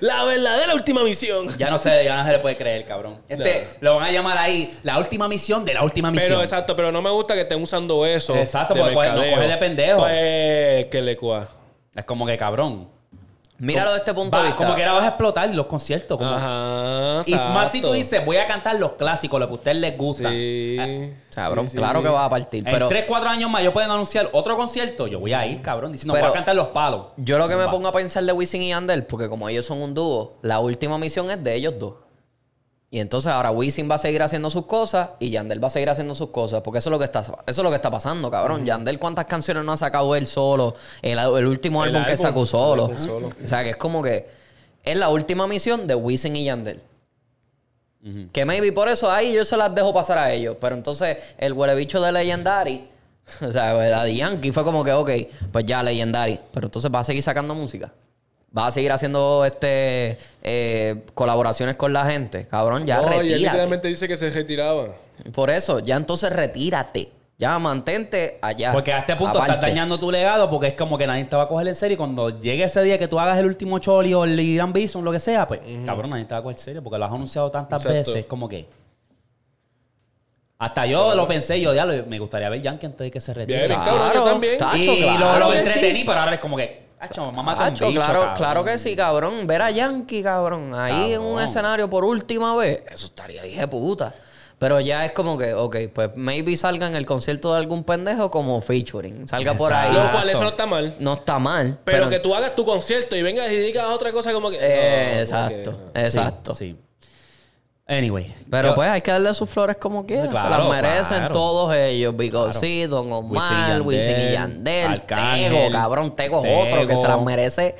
la verdadera última misión. Ya no sé, ya no se le puede creer, cabrón. Este, lo van a llamar ahí la última misión de la última misión. Pero exacto, pero no me gusta que estén usando eso. Exacto, porque nos coge de pendejo. Pues que le cua. Es como que cabrón. Míralo de este punto Va- de vista. como que ahora vas a explotar los conciertos. Como, Ajá. y más si tú dices, voy a cantar los clásicos, lo que a ustedes les gusta. Sí. Eh, Cabrón, Sí, sí. claro que va a partir. En Pero 3, 4 años más, yo pueden anunciar otro concierto. Yo voy a ir, cabrón, diciendo, Pero- voy a cantar los palos. yo lo que me Va. pongo a pensar de Wisin y Yandel, porque como ellos son un dúo, la última misión es de ellos dos. Y entonces ahora Wisin va a seguir haciendo sus cosas y Yandel va a seguir haciendo sus cosas. Porque eso es lo que está, eso es lo que está pasando, cabrón. Yandel, ¿cuántas canciones no ha sacado él solo? El, el último El álbum que sacó solo. solo. O sea, que es como que es la última misión de Wisin y Yandel. Que maybe por eso ahí yo se las dejo pasar a ellos. Pero entonces el huele bicho de Legendary, [laughs] o sea, Daddy Yankee fue como que, ok, pues ya Legendary. Pero entonces va a seguir sacando música. Va a seguir haciendo este eh, colaboraciones con la gente. Cabrón, ya no, y él retírate. literalmente dice que se retiraba. Por eso, ya entonces retírate. Ya mantente allá. Porque a este punto estás aparte. dañando tu legado porque es como que nadie te va a coger en serio. Y cuando llegue ese día que tú hagas el último Choli o el Irán Bison, lo que sea, pues, cabrón, nadie te va a coger en serio porque lo has anunciado tantas Exacto. veces. Como que. Hasta yo lo pensé, yo ya me gustaría ver Yankee antes de que se retire. Bien, Claro. también. Tacho, y lo, claro lo que entretení, sí. pero ahora es como que. Hacho, mamá Hacho, bicho, claro, cabrón. claro que sí, cabrón. Ver a Yankee, cabrón, ahí en un escenario por última vez, eso estaría hija de puta. Pero ya es como que, ok, pues maybe salga en el concierto de algún pendejo como featuring. Salga por ahí. Lo cual eso no está mal. No está mal. Pero, Pero, que tú hagas tu concierto y vengas y digas otra cosa como que. Eh, no, como exacto, que no. exacto. Sí. Anyway. Pero yo- pues hay que darle sus flores como quieran. Se las merecen claro. todos ellos. Because Claro. sí, Don Omar, Wisin y Yandel, Arcángel, Tego, cabrón, Tego es otro que se las merece.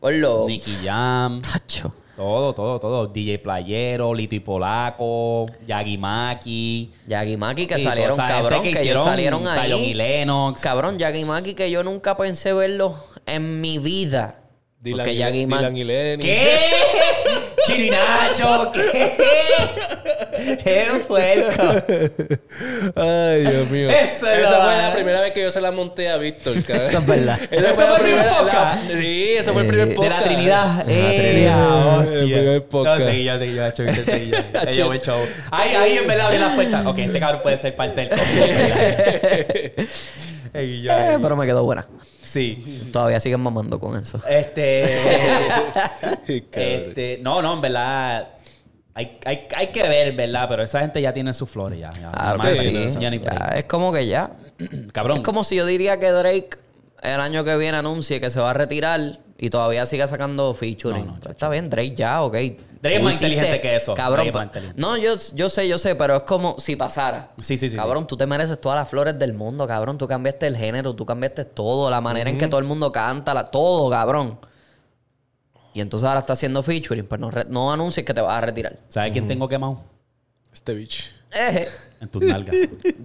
Gordo. Nicky Jam. Tacho. Todo, todo, todo. DJ Playero, Lito y Polaco, Yagi Maki. Yagi Maki que salieron, cabrón, que, ellos hicieron salieron Zion y ahí. Lennox. Cabrón, Yagi Maki que yo nunca pensé verlo en mi vida. Dylan, Porque y, Yagi Maki... Dylan y Lenny. ¿Qué? [laughs] Chino y Nacho, ¿qué? [laughs] ¡Qué puerco! Ay, Dios mío. Eso es Esa la- fue la primera vez que yo se la monté a Víctor, cabrón. Eso es verdad. Esa ¿Eso fue el primer primera- podcast? la- Sí, eso fue el primer Eh, de la podcast. Trinidad. la ¡Eh, Trinidad. hostia! El primer podcast. No, seguí yo, seguí yo, seguí yo. [laughs] Show. Ahí, ahí en verdad abrí las puertas. Ok, este cabrón puede ser parte del podcast. [laughs] Yo, Eh, seguí. pero me quedó buena. Sí. Todavía siguen mamando con eso. Este. [laughs] Este. No, no, en verdad. Hay, hay, hay que ver, ¿verdad? Pero esa gente ya tiene sus flores ya. ya. Claro que sí. ya es como que ya. [clears throat] Cabrón. Es como si yo diría que Drake el año que viene anuncie que se va a retirar y todavía siga sacando featuring. No, no, está bien, Drake ya, ok. Drake es más hiciste- inteligente que eso. Cabrón, no, yo, yo sé, yo sé, pero es como si pasara. Sí, sí, sí, Cabrón, tú te mereces todas las flores del mundo, cabrón. Tú cambiaste el género, tú cambiaste todo, la manera en que todo el mundo canta, la, todo, cabrón. Y entonces ahora está haciendo featuring, pues no, no anuncies que te vas a retirar. ¿Sabes quién tengo quemado? Este bitch. Eh, En tus nalgas.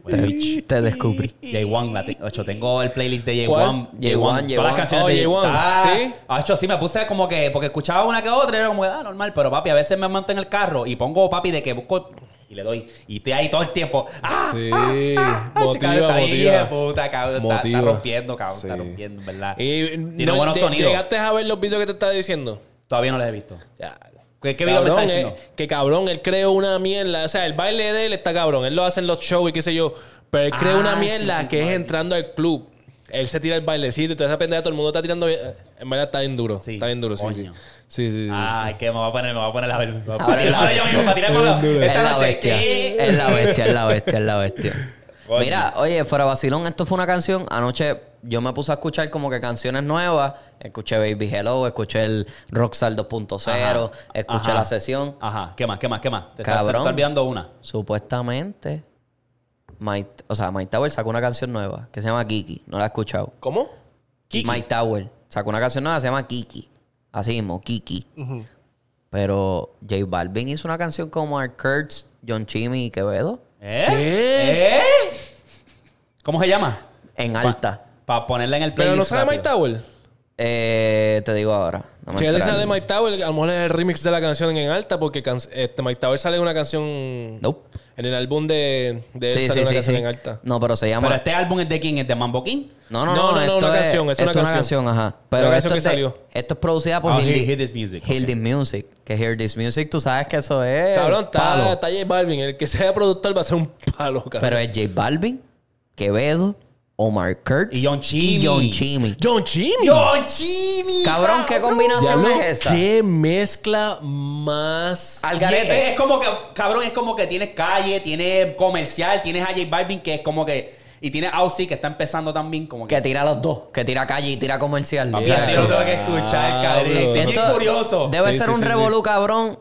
Buen bitch. te descubrí. J1, la te- ocho, tengo el playlist de ¿Cuál? J1. J1, Todas las J1. canciones Oh, de J1, Ah, ¿sí? Ocho, sí, me puse como que, porque escuchaba una que otra y era como ah, normal, pero papi, a veces me monto en el carro y pongo papi de que busco y le doy. Y estoy ahí todo el tiempo. ¡Ah! Sí. ah, Motiva, chica, está ahí, motiva. de puta, cabrón. Está, está Motiva. rompiendo, cabrón. Está Sí. rompiendo, en ¿verdad? Y Tiene no, buenos sonidos. ¿Llegaste a ver los videos que te estaba diciendo? Todavía no los he visto. Ya. ¿Qué, qué video me Cabrón, está diciendo? eh, que cabrón, él creó una mierda. O sea, el baile de él está cabrón. Él lo hace en los shows y qué sé yo. Pero él creó Ah, una sí, mierda sí, que es entrando al club. Él se tira el bailecito y toda esa pendeja, todo el mundo está tirando. bien. En verdad está bien duro. Sí, Está bien duro, sí, sí. coño. Sí, sí, sí. Ah, que me voy a poner, me voy a poner a ver. Me a poner la- yo mismo para tirar con la. Es Esta la noche. bestia. Es la bestia, es la bestia, es la bestia. [laughs] Coño. Mira, oye, fuera vacilón, esto fue una canción. Anoche yo me puse a escuchar como que canciones nuevas. Escuché Baby Hello, escuché el Rockstar 2.0, escuché Ajá. la sesión. Ajá, ¿qué más? ¿Qué más? ¿Qué más? Te estás, Cabrón. está olvidando una. Supuestamente, Mike, o sea, Mike Tower sacó una canción nueva que se llama Kiki. No la he escuchado. ¿Cómo? Kiki. Mike Tower sacó una canción nueva que se llama Kiki. Así mismo, Kiki. Pero J Balvin hizo una canción como Mark Kurtz, John Chimmy y Quevedo ¿Eh? ¿Qué? ¿Eh? ¿Cómo se llama? en alta. Para ponerla en el Pero playlist. no sale Mike rápido. Tower. Eh, te digo ahora. No me Si él enteré. sale de Mike Tower, a lo mejor es el remix de la canción en alta, porque can- este Mike Tower sale de una canción. Nope. En el álbum de, de él Sí, sale sí, una sí, canción sí. en alta. No, pero se llama. Pero este álbum es de quién? ¿Es de Mambo King? No, no, No, no, no, no, esto una es, canción, es esto una es canción. ajá. Pero Una esto canción es, que de- salió. esto es producida por Ah, Hear, Hear- Thi- Hear This Music, Hear. This Music. Que Hear This Music, tú sabes que eso es. Cabrón, está, está J Balvin. El que sea productor va a ser un palo, cabrón. Pero es J Balvin, Quevedo, Omar Kurtz Y John Chimmy. y John Chimmy. John Chimmy. ¡John Chimmy! Cabrón, ¿qué combinación Diablo, es esa? qué mezcla más. Al garete. Es, es como que, cabrón, es como que tienes calle, tienes comercial, tienes a J Balvin que es como que. Y tienes Aussie que está empezando también como que. Que tira los dos. Que tira calle y tira comercial. Papi, ¿sabes? yo lo tengo que escuchar, cabrón. Diablo. Es curioso. Debe Sí, ser sí, un sí, revolú, cabrón.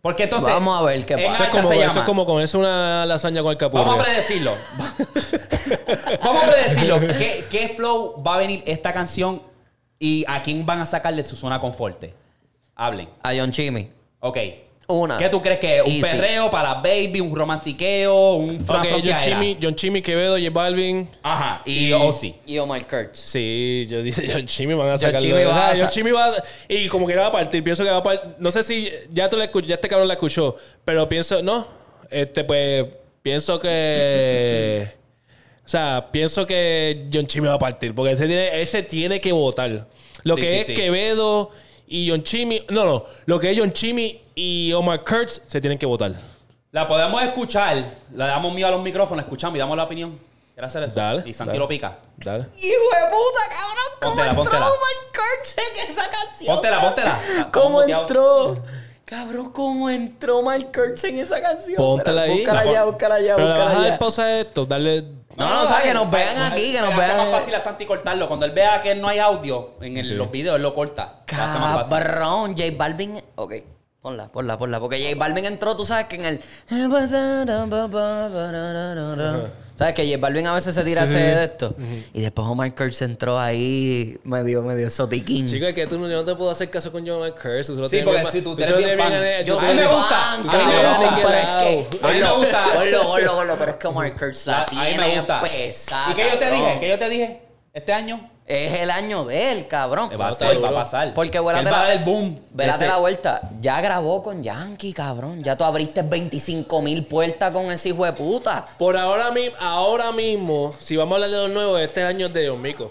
Porque entonces. Vamos a ver qué pasa. Eso es, como, se eso es como comerse una lasaña con el capullo. Vamos a predecirlo. [laughs] Vamos a predecirlo. ¿Qué, ¿Qué flow va a venir esta canción y a quién van a sacar de su zona confort? Hablen. A John Chimmy. Ok. Una. ¿Qué tú crees que es? ¿Un Easy. perreo para las baby? ¿Un romantiqueo? ¿Un fran Ok, fran John? Chimmy, John Chimmy, Quevedo, J Balvin. Ajá. Y Ozzy. Y Omar Kurtz. Sí, yo dije John Chimmy van a John sacar. Chimmy va a John Chimmy va y como que va a partir, pienso que va a partir. No sé si ya tú la escuchas, ya este cabrón la escuchó, pero pienso, no, este pues pienso que [laughs] o sea, pienso que John Chimmy va a partir, porque ese tiene, ese tiene que votar. Lo Sí, que sí, es sí. Quevedo y John Chimmy, no, no, lo que es John Chimmy y Omar Kurtz se tienen que votar. La podemos escuchar. Le damos miedo a los micrófonos, escuchamos y damos la opinión. ¿Quieres hacer eso? Dale, Y Santi dale. lo pica. Dale. Hijo de puta, cabrón. ¿Cómo Póntela, entró póntela. Omar Kurtz en esa canción? Póntela, póntela. ¿Cómo entró? Cabrón, ¿cómo entró Omar Kurtz en esa canción? Póntela ahí. Búscala La ya, búscala ya, Pero búscala ya. pausa a esto, darle No, no, o sea, que nos vean aquí, que nos vean. más fácil a Santi cortarlo. Cuando él vea que no hay audio en el- los videos, él lo corta. Se hace más fácil. Cabrón, J Balvin. Ok, ponla, ponla, ponla. Porque J Balvin entró, tú sabes que en el. ¿Sabes que J Balvin a veces se tira Sí, ese sí, sí. de esto? Y después Omar Kurtz entró ahí medio, medio sotiquín. Chico, es que tú no, yo no te puedo hacer caso con John Curse. Sí, porque si tú eres bien fan. Yo A mí soy me gusta, fan, a mí me gusta. pero es que... A mí me gusta. Pero es que Omar [laughs] Kurtz la tiene pesada, ¿Y qué yo te dije? ¿Qué yo te dije? este año. Es el año de él, cabrón. Va a ser, duro. va a pasar. Porque a la, dar el boom. la vuelta. Ya grabó con Yankee, cabrón. Ya tú abriste 25 mil puertas con ese hijo de puta. Por ahora, ahora mismo, si vamos a hablar de los nuevos, este año es de John Mico.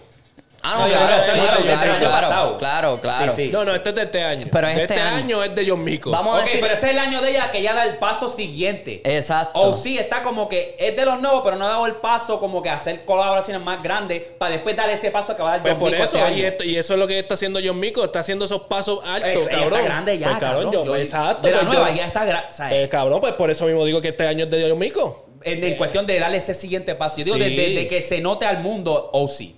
Ah, No, no, claro, claro, claro, claro, claro, pasado. claro, claro. Sí, sí. No, no, este es de este año. Pero De este este año- es de John Mico. Vamos a Ok, decir... pero ese es el año de ella que ya da el paso siguiente. Exacto. O sí, está como que es de los nuevos, pero no ha dado el paso como que hacer colaboraciones más grandes para después dar ese paso que va a dar Pues John por Mico eso, este y, esto- eso es lo que está haciendo John Mico, está haciendo esos pasos altos, Eh, ella cabrón. está grande ya, Pues, cabrón. yo- Yo- exacto. de la pues, nueva, yo- ya está gra- o sea, Eh, cabrón, pues por eso mismo digo que este año es de John Mico. en, en cuestión de darle ese siguiente paso. Yo digo, Sí. de, de- de que se note al mundo, o sí.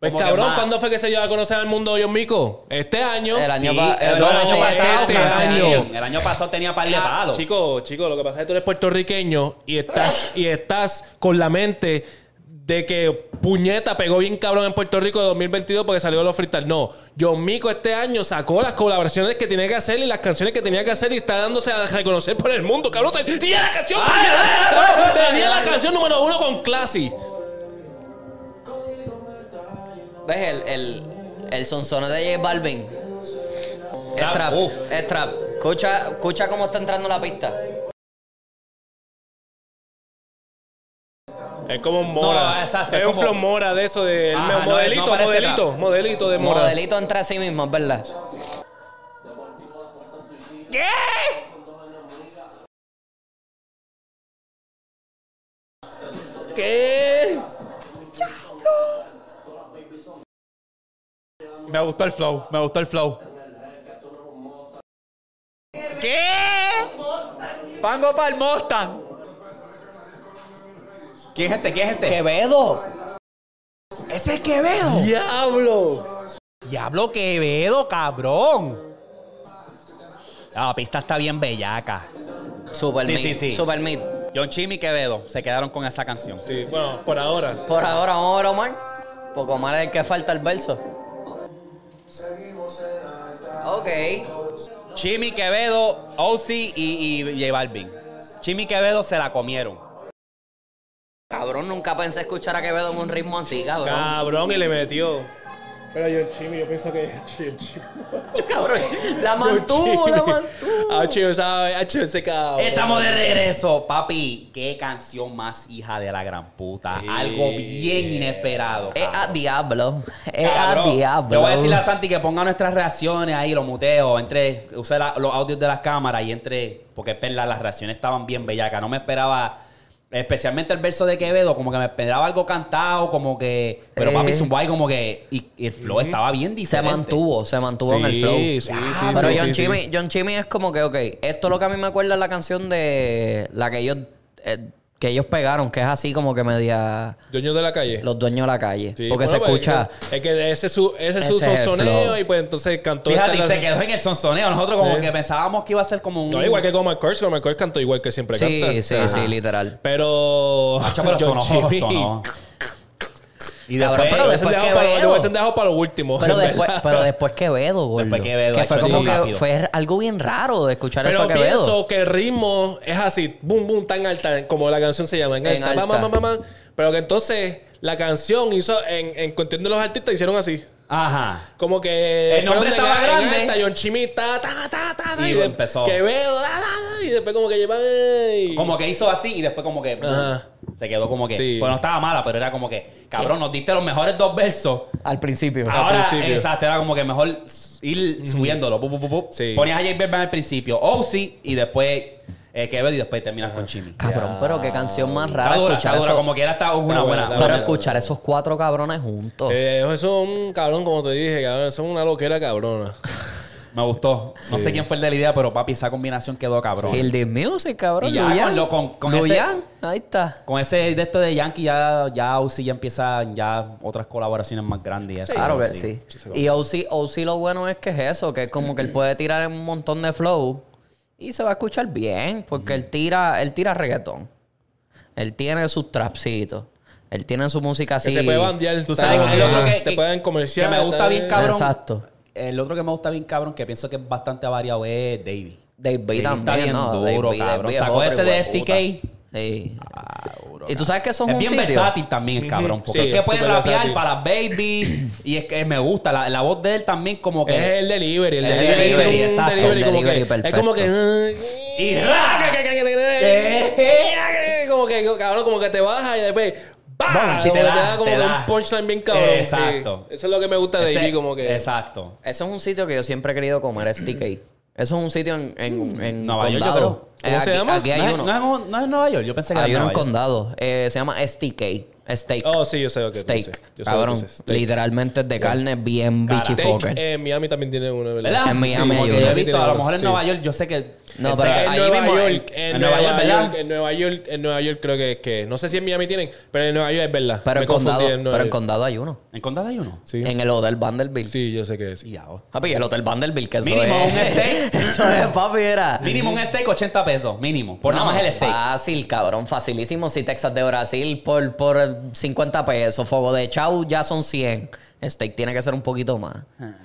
Pues Como que cabrón, más- ¿cuándo fue que se dio a conocer al mundo John Mico? Este año. El año Sí, pa- el, el no, año el año pasado, este año. El año pasado tenía par de Ah, palos. Chico, chico, lo que pasa es que tú eres puertorriqueño y estás, y estás con la mente de que puñeta pegó bien cabrón en Puerto Rico de 2022 porque salió los freestyle. No, John Mico este año sacó las colaboraciones que tenía que hacer y las canciones que tenía que hacer y está dándose a reconocer por el mundo, cabrón. Tenía la canción, cabrón, tenía la canción número uno con Classy. ¿Ves el, el, el sonsono de J Balvin? Es Trap, uf. es trap. Escucha, escucha cómo está entrando la pista. Es como un Mora. No, exacto, es es un como- flow Mora de eso de Ajá, no, modelito, no modelito, modelito de Mora. Modelito entre sí mismo, es verdad. ¿Qué? Me gustó el flow, me gustó el flow. ¿Qué? Pango para el Mustang. ¿Quién es este? ¿Quién es este? ¡Quevedo! Ese es Quevedo. ¡Diablo! Diablo Quevedo, cabrón. La pista está bien bellaca. Super Sí, mid, sí, sí. super mid. John Chimmy y Quevedo se quedaron con esa canción. Sí, bueno, por ahora. Por ahora vamos a ver Omar. Porque Omar es el que falta el verso. Ok. Chimmy Quevedo, OC y, y J Balvin. Chimmy Quevedo se la comieron. Cabrón, nunca pensé escuchar a Quevedo en un ritmo así, cabrón. Cabrón, y le metió. Pero yo Chimi, yo pienso que [laughs] John Chimi. cabrón. [laughs] La mantuvo, la mantuvo. Hacho, sabe, hacho ese cabrón. Estamos de regreso, papi. Qué canción más hija de la gran puta. Algo bien inesperado. Es a diablo. Es a diablo. Yo voy a decirle a Santi que ponga nuestras reacciones ahí, los muteos, entre, use la- los audios de las cámaras y entre, porque verdad, las reacciones estaban bien bellacas. No me esperaba, especialmente el verso de Quevedo, como que me esperaba algo cantado, como que, pero Eh. papi ahí como que, y, y el flow estaba bien Se diferente. mantuvo, se mantuvo en el Sí, flow. sí, sí, Pero sí, John, sí, Chimmy, sí. John Chimmy es como que, ok, esto es lo que a mí me acuerda es la canción de la que ellos, eh, que ellos pegaron, que es así como que media Dueño de la calle. los dueños de la calle. Sí, porque bueno, se pues, escucha. Es que ese es su, ese es su Ese es el sonsoneo y pues entonces cantó. Fíjate, y se quedó en el sonsoneo. Nosotros como Sí. que pensábamos que iba a ser como un... No, igual que con McCoy, con McCoy cantó igual que siempre Sí, canta. sí, Ajá. sí, literal. Pero. Macho, pero [laughs] John sonó, sonó. [laughs] Y Cabrón, después... pero después dejado para- Quevedo. Lo hubiesen dejado para lo último. Pero después, verdad. pero después Quevedo, gordo. Después Quevedo, Que fue como que fue algo bien raro de escuchar eso a Quevedo. pienso que el ritmo es así, boom, boom, tan alta, como la canción se llama, en, En alta, alta. Pero que entonces la canción hizo, en, en cuestión de los artistas, hicieron así. Ajá. Como que El nombre estaba grande. alta, John Chimmy, ta, ta, ta, ta, ta, Y de- empezó. Quevedo, da, da, da, y después como que llevan... Como que hizo así y después como que... Ajá. Se quedó como que... Sí. Pues no estaba mala, pero era como que... Cabrón, nos diste los mejores dos versos. Al principio. Ahora, principio. exacto, era como que mejor ir subiéndolo. Sí. Ponías a J Balvin al principio, OC y después eh, Quevedo y después terminas con Chimmy. Cabrón, pero qué canción más rara Está dura, escuchar está dura, eso. como que era hasta una buena, buena. está Pero buena. escuchar esos cuatro cabrones juntos. Eh, eso es un cabrón, como te dije, cabrón. Eso es una loquera cabrona. [laughs] Me gustó. No sé quién fue el de la idea, pero papi, esa combinación quedó cabrón. Hill the Music, cabrón. Y ya Luyan. con lo- con- con ese- ahí está. Con ese de esto de Yankee ya, ya OC ya empieza ya otras colaboraciones más grandes. y eso, Claro que sí. sí. Y OC, OC lo bueno es que es eso, que es como que él puede tirar en un montón de flow y se va a escuchar bien, porque él tira, él tira reggaetón. Él tiene sus trapsitos. Él tiene su música así. Que se puede bandear. Tú sabes el otro que, Te que- pueden comerciar. que me gusta bien cabrón. Exacto. El otro que me gusta bien cabrón, que pienso que es bastante variado, es Davey. Davey también, está bien ¿no? duro, cabrón. Sacó ese de STK. Sí. Ah, duro, y tú sabes que son Es un bien sitio. versátil también el cabrón. Porque Sí, es que puede rapear versátil. para las baby. y es que me gusta. La, la voz de él también como que... Es el delivery, el, El delivery, delivery, es un exacto. delivery El como delivery que, es como que Y ra. [laughs] como que cabrón, como que te baja y después ¡bah! Sí, Como te que da, como te que da. un punchline bien cabrón. Exacto. Sí. Eso es lo que me gusta de Ese- como que Exacto. Ese es un sitio que yo siempre he querido comer, es TK. Eso es un sitio en, en, en Nueva York, yo creo. ¿Cómo Eh, se aquí, llama? Aquí hay ¿No, es, uno. no es en- no es Nueva York? Yo pensé que hay era en uno en condado. Eh, se llama STK. Steak. Oh, sí, yo sé lo que tú steak. dices. Yo sé lo que Cabrón. dices. Steak. Literalmente es de carne bien Cara. bichi Steak, fucker. eh, Miami también tiene uno, ¿verdad? ¿Verdad? En Miami sí, hay porque uno. yo he visto, a lo mejor en Sí. Nueva York, yo sé que... No, pero en ahí Nueva mismo, York, en- en, en Nueva York, York, ¿verdad? en Nueva York, en Nueva York creo que, que no sé si en Miami tienen, pero en Nueva York es verdad. Pero Me en condado, en pero en condado hay uno. ¿En condado hay uno? Sí. En el Hotel Vanderbilt. Sí, yo sé que sí. Y ya, hostia. Papi, el Hotel Vanderbilt, que eso Mínimo es... un steak. [laughs] eso es, papi, era... Mínimo un steak 80 pesos, mínimo. Por nada más el steak. Fácil, cabrón. Facilísimo. Si Texas de Brasil por, por 50 pesos. Fuego de chau ya son 100. Steak tiene que ser un poquito más.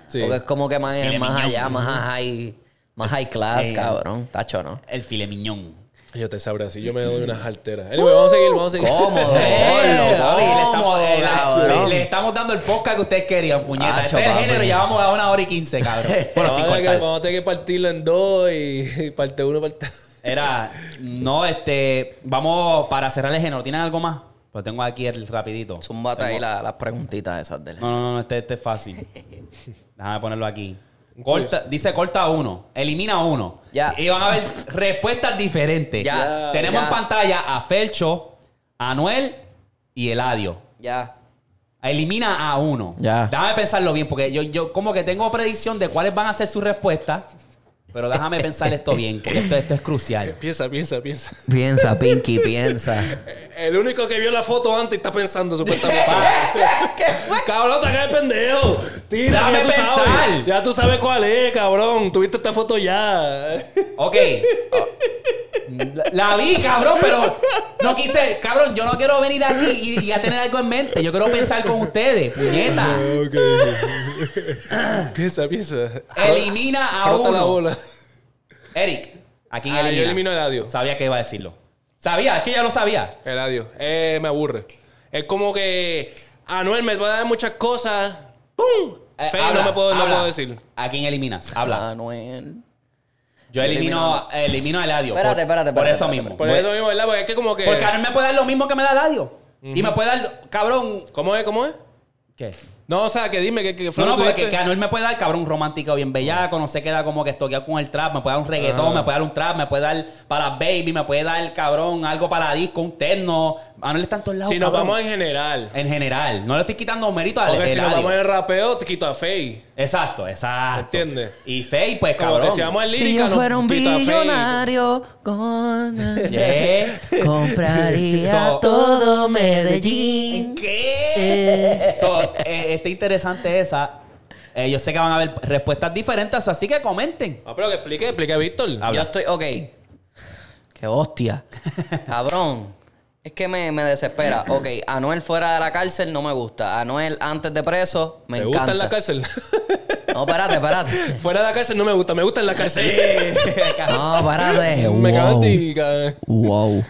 Sí. Porque es como que más, Filet más allá, más high, más high class, Eh. cabrón. Tacho, ¿no? El file miñón. Yo te sabré así, yo me doy unas alteras. Anyway, vamos a seguir, vamos a seguir. Cómodo, [laughs] Eh, le, estamos, le- dando el podcast que ustedes querían, puñeta. Acho, este es el papi. género, ya vamos a una hora y quince, cabrón. [laughs] Bueno, vamos, sin a tener que, cortar. vamos a tener que partirlo en dos y, y parte uno, parte Era, no, este, vamos para cerrar el género. ¿Tienen algo más? Pues tengo aquí el rapidito. Zumbate ahí la- las preguntitas esas de él. No, no, no, este, este es fácil. [laughs] Déjame ponerlo aquí. Corta, dice corta uno, elimina uno. Ya. Y van a ver respuestas diferentes. Ya, Tenemos ya. en pantalla a Felcho, a Anuel y Eladio. Ya. Elimina a uno. Ya. Déjame pensarlo bien, porque yo, yo como que tengo predicción de cuáles van a ser sus respuestas. Pero déjame pensar esto bien, porque esto, esto es crucial. [laughs] Piensa, piensa, piensa. Piensa, Pinky, piensa. [laughs] El único que vio la foto antes está pensando supuestamente. [laughs] cabrón, te caes pendejo. Tira, Déjame ya tú pensar. sabes. Ya tú sabes cuál es, cabrón. Tuviste esta foto ya. Ok. La, la vi, cabrón, pero no quise. Cabrón, yo no quiero venir aquí y, y a tener algo en mente. Yo quiero pensar con ustedes, puñeta. piensa, piensa. Elimina a Frota la uno. bola. Eric, ¿a quién Ah, yo elimina? elimino a Eladio. Sabía que iba a decirlo. Sabía, es que ya lo sabía. Eladio. Eh, me aburre. Es como que Anuel me va a dar muchas cosas. ¡Pum! Eh, Feo habla, no me puedo, no puedo decir. ¿A quién eliminas? Habla. Manuel. Yo elimino, elimino a Eladio. Espérate, espérate, Por eso espérate, mismo. Por eso mismo, ¿verdad? Porque es que como que... Porque Anuel me puede dar lo mismo que me da Eladio. Y me puede dar, cabrón. ¿Cómo es? ¿Cómo es? ¿Qué? No, o sea, que dime que, que No, no, que porque que, que Anuel me puede dar, cabrón, un romántico bien bellaco, no se queda como que estoqueado con el trap, me puede dar un reggaetón, Ah. me puede dar un trap, me puede dar para baby, me puede dar, cabrón, algo para la disco, un terno. Anuel está en todos lados, Si nos vamos en general. En general, no le estoy quitando mérito a Porque si nos vamos en rapeo, te quito a Faye. Exacto, exacto. ¿Entiendes? Y Faye, pues, Como cabrón. vamos en Si lírica, yo nos fuera un quito a Faye. billonario, con... [laughs] Yeah. compraría So- todo Medellín. ¿Qué? So, eh, está interesante esa. Eh, yo sé que van a haber respuestas diferentes, así que comenten. Ah, pero que explique, explique, Víctor. Habla. Yo estoy, ok. Qué hostia. [laughs] Cabrón. Es que me, me desespera. Ok, Anuel fuera de la cárcel no me gusta. Anuel antes de preso me ¿Te encanta. gusta en la cárcel? No, espérate, espérate. [laughs] Fuera de la cárcel no me gusta, me gusta en la cárcel. [laughs] No, espérate. [laughs] me cago en wow. ti, cabrón. Wow.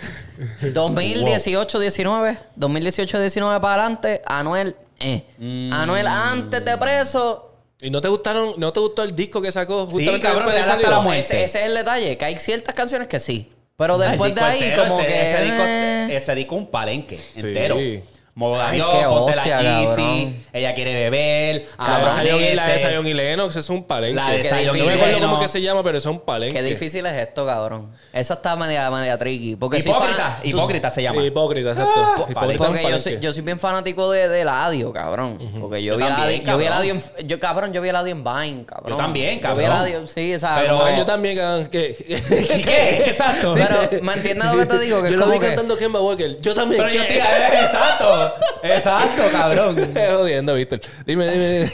2018-19. 2018-19 para adelante. Anuel, eh. Mm. Anuel antes de preso. ¿Y no te gustaron, no te gustó el disco que sacó Sí, cabrón, da hasta salir? la No, muerte. ese, ese es el detalle, que hay ciertas canciones que sí. Pero después de ahí, entero, como ese, que. Ese disco, eh. ese disco un palenque entero. Moda Ay, qué ponte la Yeezy, cabrón. ella quiere beber, La de Zion y- la de Amanecer. Zion y Lennox es un palenque. La de Zion y No me acuerdo Lennox. cómo que se llama, pero eso es un palenque. Qué difícil es esto, cabrón. Esa está media, media tricky. Porque soy Hipócrita, fan- tú- hipócrita se llama. Hipócrita, exacto. Ah, Hipócrita es un Porque yo palenque. soy, yo soy bien fanático de, de Eladio, cabrón. Porque yo, Yo vi también, Eladio, yo vi cabrón. Eladio en, yo, cabrón, yo vi Eladio en Vine, cabrón. Yo también, Yo cabrón. vi Eladio, sí, o sea, Pero- como- Ah, yo también, cabrón, que... [laughs] ¿Qué? Exacto. Pero, ¿me entiendes lo que te digo? Que [laughs] yo es lo vi que... cantando Kemba Walker. Yo también. Pero yo ¿qué? Exacto. Exacto, cabrón. [laughs] Jodiendo, Víctor. Dime, dime.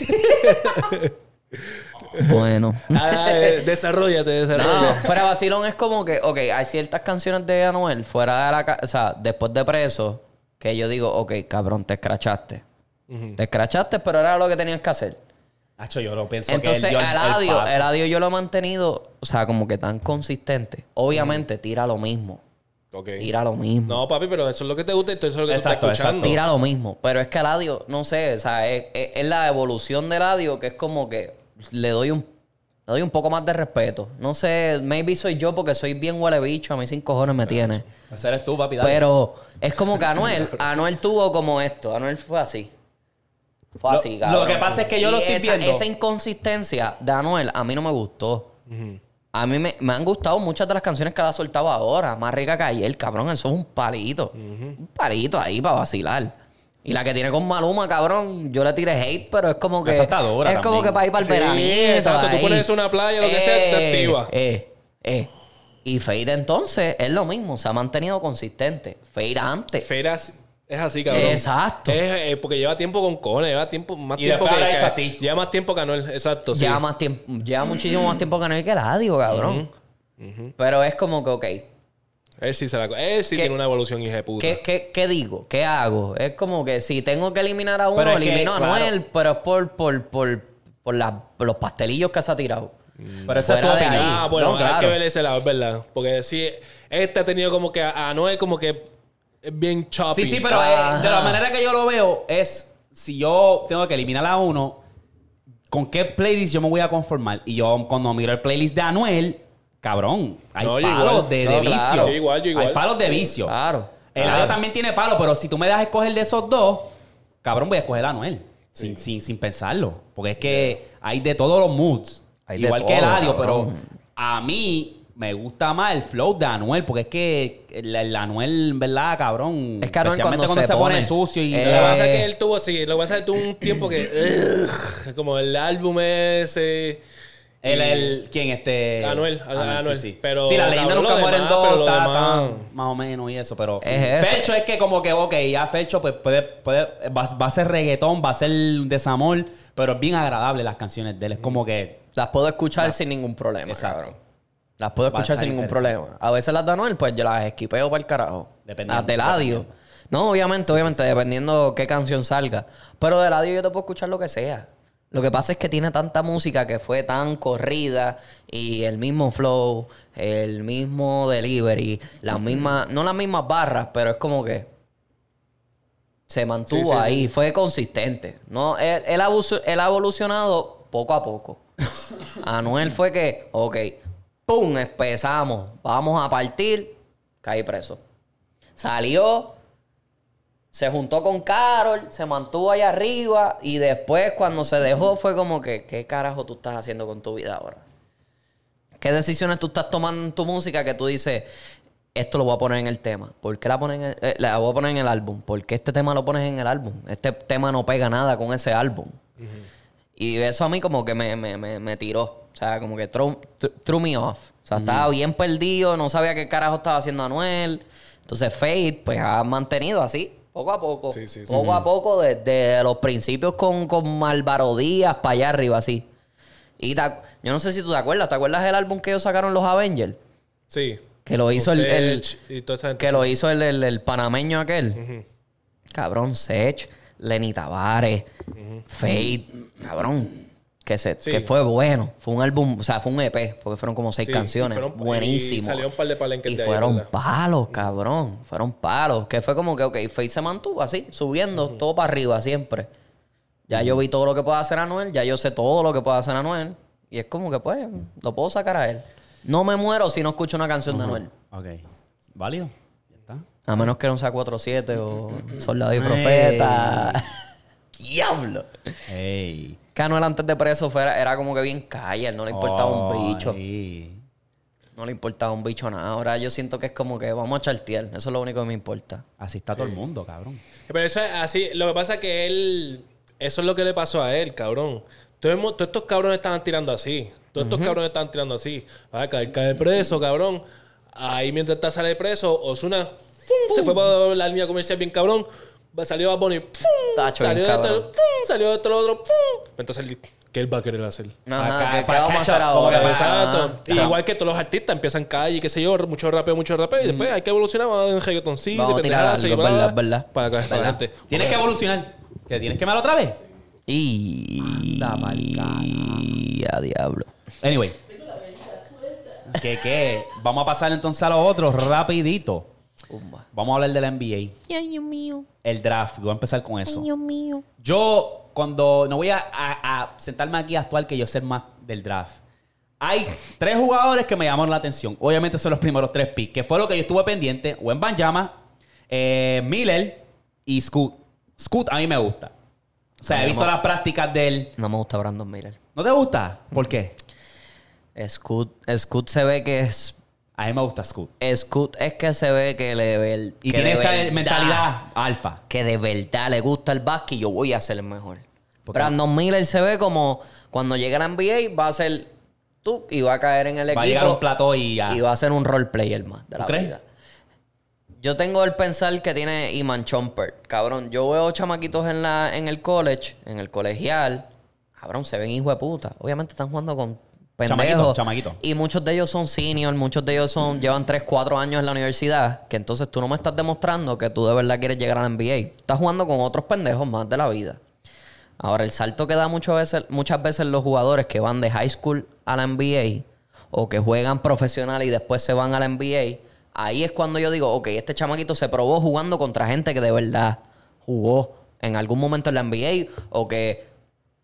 Bueno. [laughs] Ah, eh, desarrollate, No, desarrollate. fuera vacilón es como que, ok, hay ciertas canciones de Anuel fuera de la o sea, después de preso, que yo digo, ok, cabrón, te escrachaste. Te escrachaste, pero era lo que tenías que hacer. Hacho, yo lo pienso Entonces, que el- el el audio yo lo he mantenido, o sea, como que tan consistente. Obviamente tira lo mismo. Tira lo mismo. No, papi, pero eso es lo que te gusta y eso es lo que Exacto, tú estás escuchando. Tira lo mismo. Pero es que el audio, no sé, o sea, es, es- es la evolución del audio que es como que le doy un le doy un poco más de respeto. No sé, maybe soy yo porque soy bien huele bicho, a mí sin cojones me tiene. Ese eres tú, papi. dale. Pero es como que Anuel, [laughs] Anuel tuvo como esto. Anuel fue así. Fue Lo- así, lo cabrón. que pasa es que yo Y lo estoy esa, viendo. Esa inconsistencia de Anuel a mí no me gustó. A mí me, me han gustado muchas de las canciones que él ha soltado ahora. Más rica que ayer, cabrón. Eso es un palito. Un palito ahí para vacilar. Y la que tiene con Maluma, cabrón, yo le tiré hate, pero es como que. Esa está dura Es como que para ir para el Sí, exacto. Tú pones una playa, lo que sea, te activa. Eh, eh. Y Fade entonces es lo mismo, se ha mantenido consistente. Fade antes. Feras es así, cabrón. Exacto. Es, eh, porque lleva tiempo con Cone, lleva tiempo, más Y tiempo que, ahora es que- así. Lleva más tiempo que Anuel, exacto. sí. Lleva más tiempo, lleva muchísimo más tiempo que Anuel que Eladio, cabrón. Pero es como que, ok, Él sí se la Él sí ¿Qué- tiene una evolución, hija de puta. ¿qué, qué, qué digo? ¿Qué hago? Es como que si tengo que eliminar a uno, Pero que, elimino a claro. Anuel, pero es por, por, por, por, la- los pastelillos que se ha tirado. Pero esa es tu opinión. Ah, bueno, No, hay claro. que ver ese lado, es verdad. Porque sí, este ha tenido como que a Anuel como que es bien choppy. Sí, sí, pero eh, de la manera que yo lo veo es si yo tengo que eliminar a uno, ¿con qué playlist yo me voy a conformar? Y yo cuando miro el playlist de Anuel, cabrón, hay No, yo palos igual. de, No, de claro. vicio. Yo igual, yo igual. Hay palos de vicio. Claro. El claro. audio también tiene palos, pero si tú me das a escoger de esos dos, cabrón, voy a escoger a Anuel. Sin, sin, sin pensarlo. Porque es que hay de todos los moods. Hay de Igual que el todo, audio, pero cabrón. a mí me gusta más el flow de Anuel. Porque es que el, el Anuel, ¿verdad, cabrón? Es que Anuel cuando se pone pone- sucio y... Eh, Lo que pasa es que él tuvo, sí, lo que pasa es que tuvo un tiempo que. [laughs] ugh, como el álbum ese. El, el, ¿quién? Este... Anuel, Anuel, sí, sí. pero, sí, la leyenda nunca mueren demás, dos, pero lo ta, demás- ta, más o menos y eso, pero... Es eso. Fercho es que como que, ok, ya Fercho pues puede, puede, va, va a ser reggaetón, va a ser desamor, pero es bien agradable las canciones de él. Es como que... Las puedo escuchar sin ningún problema, Exacto. cabrón. Las puedo escuchar sin ningún problema. A veces las de Anuel, pues yo las esquipeo para el carajo. Dependiendo, Las de Ladio. No, obviamente, obviamente, dependiendo qué canción salga. Pero de Ladio yo te puedo escuchar lo que sea. Lo que pasa es que tiene tanta música que fue tan corrida y el mismo flow, el mismo delivery, las mismas, no las mismas barras, pero es como que se mantuvo Sí, sí, ahí, fue consistente. No, él, él ha evolucionado poco a poco. [laughs] Anuel fue que, ok, ¡pum! Empezamos, vamos a partir, caí preso. Salió, se juntó con Carol, se mantuvo ahí arriba y después cuando se dejó fue como que, ¿qué carajo tú estás haciendo con tu vida ahora? ¿Qué decisiones tú estás tomando en tu música que tú dices, esto lo voy a poner en el tema? ¿Por qué la, ponen en el- eh, la voy a poner en el álbum? ¿Por qué este tema lo pones en el álbum? Este tema no pega nada con ese álbum. Y eso a mí como que me, me, me, me tiró. O sea, como que throw, th- threw me off. O sea, estaba bien perdido, no sabía qué carajo estaba haciendo Anuel. Entonces Fate, pues ha mantenido así, poco a poco. Sí, sí, sí, poco a poco, desde los principios con, con Álvaro Díaz para allá arriba, así. Y te yo no sé si tú te acuerdas, ¿te acuerdas del álbum que ellos sacaron los Avengers? Sí. Que lo hizo el, el- Sech y toda esa gente. que lo hizo el, el- el panameño aquel. Cabrón, Sech, Lenny Tavares, Fate, cabrón. Que, se, Sí. que fue bueno. Fue un álbum, o sea, fue un EP, porque fueron como seis Sí, canciones. y fueron- Buenísimo. y salieron un par de palenques Y de fueron palos, cabrón. Fueron palos. Que fue como que, ok, Fate se mantuvo así, subiendo todo para arriba siempre. Ya yo vi todo lo que puede hacer Anuel, ya yo sé todo lo que puede hacer Anuel. Y es como que, pues, lo puedo sacar a él. No me muero si no escucho una canción de Anuel. Ok. ¿Válido? A menos que no sea 4-7 o Soldado y. Profeta. [laughs] Diablo. Ey. Anuel antes de preso fuera, era como que bien calle, no le importaba un bicho. No le importaba un bicho nada. Ahora yo siento que es como que vamos a chartear. Eso es lo único que me importa. Así está todo el mundo, cabrón. Pero eso es así. Lo que pasa es que él. Eso es lo que le pasó a él, cabrón. Todos estos cabrones estaban tirando así. Todos estos cabrones estaban tirando así. Va a caer, cae preso, cabrón. Ahí mientras está sale preso, Osuna se fue para la línea comercial bien cabrón. Salió a Bonnie. Tacho, Salió bien de esto, ¡pum! salió de esto lo otro. ¡pum! Entonces, él- ¿qué él va a querer hacer? Ajá, Acá, ¿qué- ¿qué, para vamos a hacer ahora? Exacto. Y igual que todos los artistas empiezan calle, qué sé yo, mucho rapeo, mucho rapeo. Y después hay que evolucionar, vamos a dar un reggaetoncito, Vamos a tirar algo, y verdad, verdad. Para acá, para adelante. Tienes que evolucionar. ¿Que tienes que mal otra vez? Y... Y a diablo. Anyway. ¿Qué qué? Vamos a pasar entonces a los otros rapidito. Vamos a hablar del NBA. Ay, Dios mío. El draft. Voy a empezar con eso. Ay, Dios mío. Yo, cuando no voy a, a- a sentarme aquí a actuar que yo sé más del draft. Hay tres jugadores que me llamaron la atención. Obviamente son los primeros tres picks, que fue lo que yo estuve pendiente. Wembanyama, eh, Miller y Scoot. Scoot a mí me gusta. O sea, he visto las prácticas de él. No me gusta Brandon Miller. ¿No te gusta? ¿Por qué? Scoot, Scoot se ve que es. A mí me gusta Scoot. Scoot es que se ve que le ve Y que tiene esa verdad- mentalidad alfa. Que de verdad le gusta el básquet y yo voy a ser el mejor. Brandon Miller se ve como cuando llegue a la NBA va a ser tú y va a caer en el Va equipo. a llegar a un plató y ya. Y va a ser un role player más de la crees? vida. Yo tengo el pensar que tiene Iman Chomper. Cabrón, yo veo chamaquitos en, la, en el college, en el colegial. Cabrón, se ven hijo de puta. Obviamente están jugando con pendejos. Y muchos de ellos son senior, muchos de ellos son llevan 3, 4 años en la universidad. Que entonces tú no me estás demostrando que tú de verdad quieres llegar a la NBA. Estás jugando con otros pendejos más de la vida. Ahora, el salto que da muchas veces, muchas veces los jugadores que van de high school a la NBA o que juegan profesional y después se van a la NBA, ahí es cuando yo digo, ok, este chamaquito se probó jugando contra gente que de verdad jugó en algún momento en la NBA o que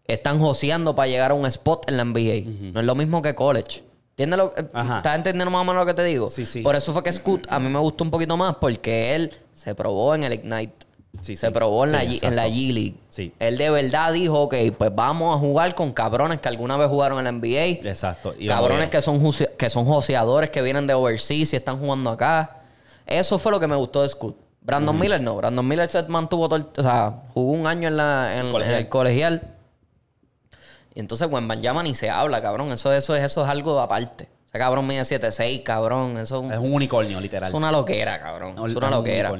están joseando para llegar a un spot en la NBA. No es lo mismo que college. ¿Entiendes lo. ¿Estás entendiendo más o menos lo que te digo? Sí, sí. Por eso fue que Scoot a mí me gustó un poquito más porque él se probó en el Ignite. Sí, se sí. probó en, Sí, la, G- en la. G League. Sí. Él de verdad dijo, ok, pues vamos a jugar con cabrones que alguna vez jugaron en la NBA. Exacto. Y cabrones que son, que son joseadores que vienen de overseas y están jugando acá. Eso fue lo que me gustó de Scoot. Brandon Miller no. Brandon Miller se mantuvo todo el- O sea, jugó un año en, la, en, en Colegial. el colegial. Y entonces Wembanyama ni se habla, cabrón. Eso, eso, es- eso es algo aparte. Ese cabrón mide 7'6", cabrón. Eso es un- Es un unicornio, literal. es una loquera, cabrón. No, es una un loquera.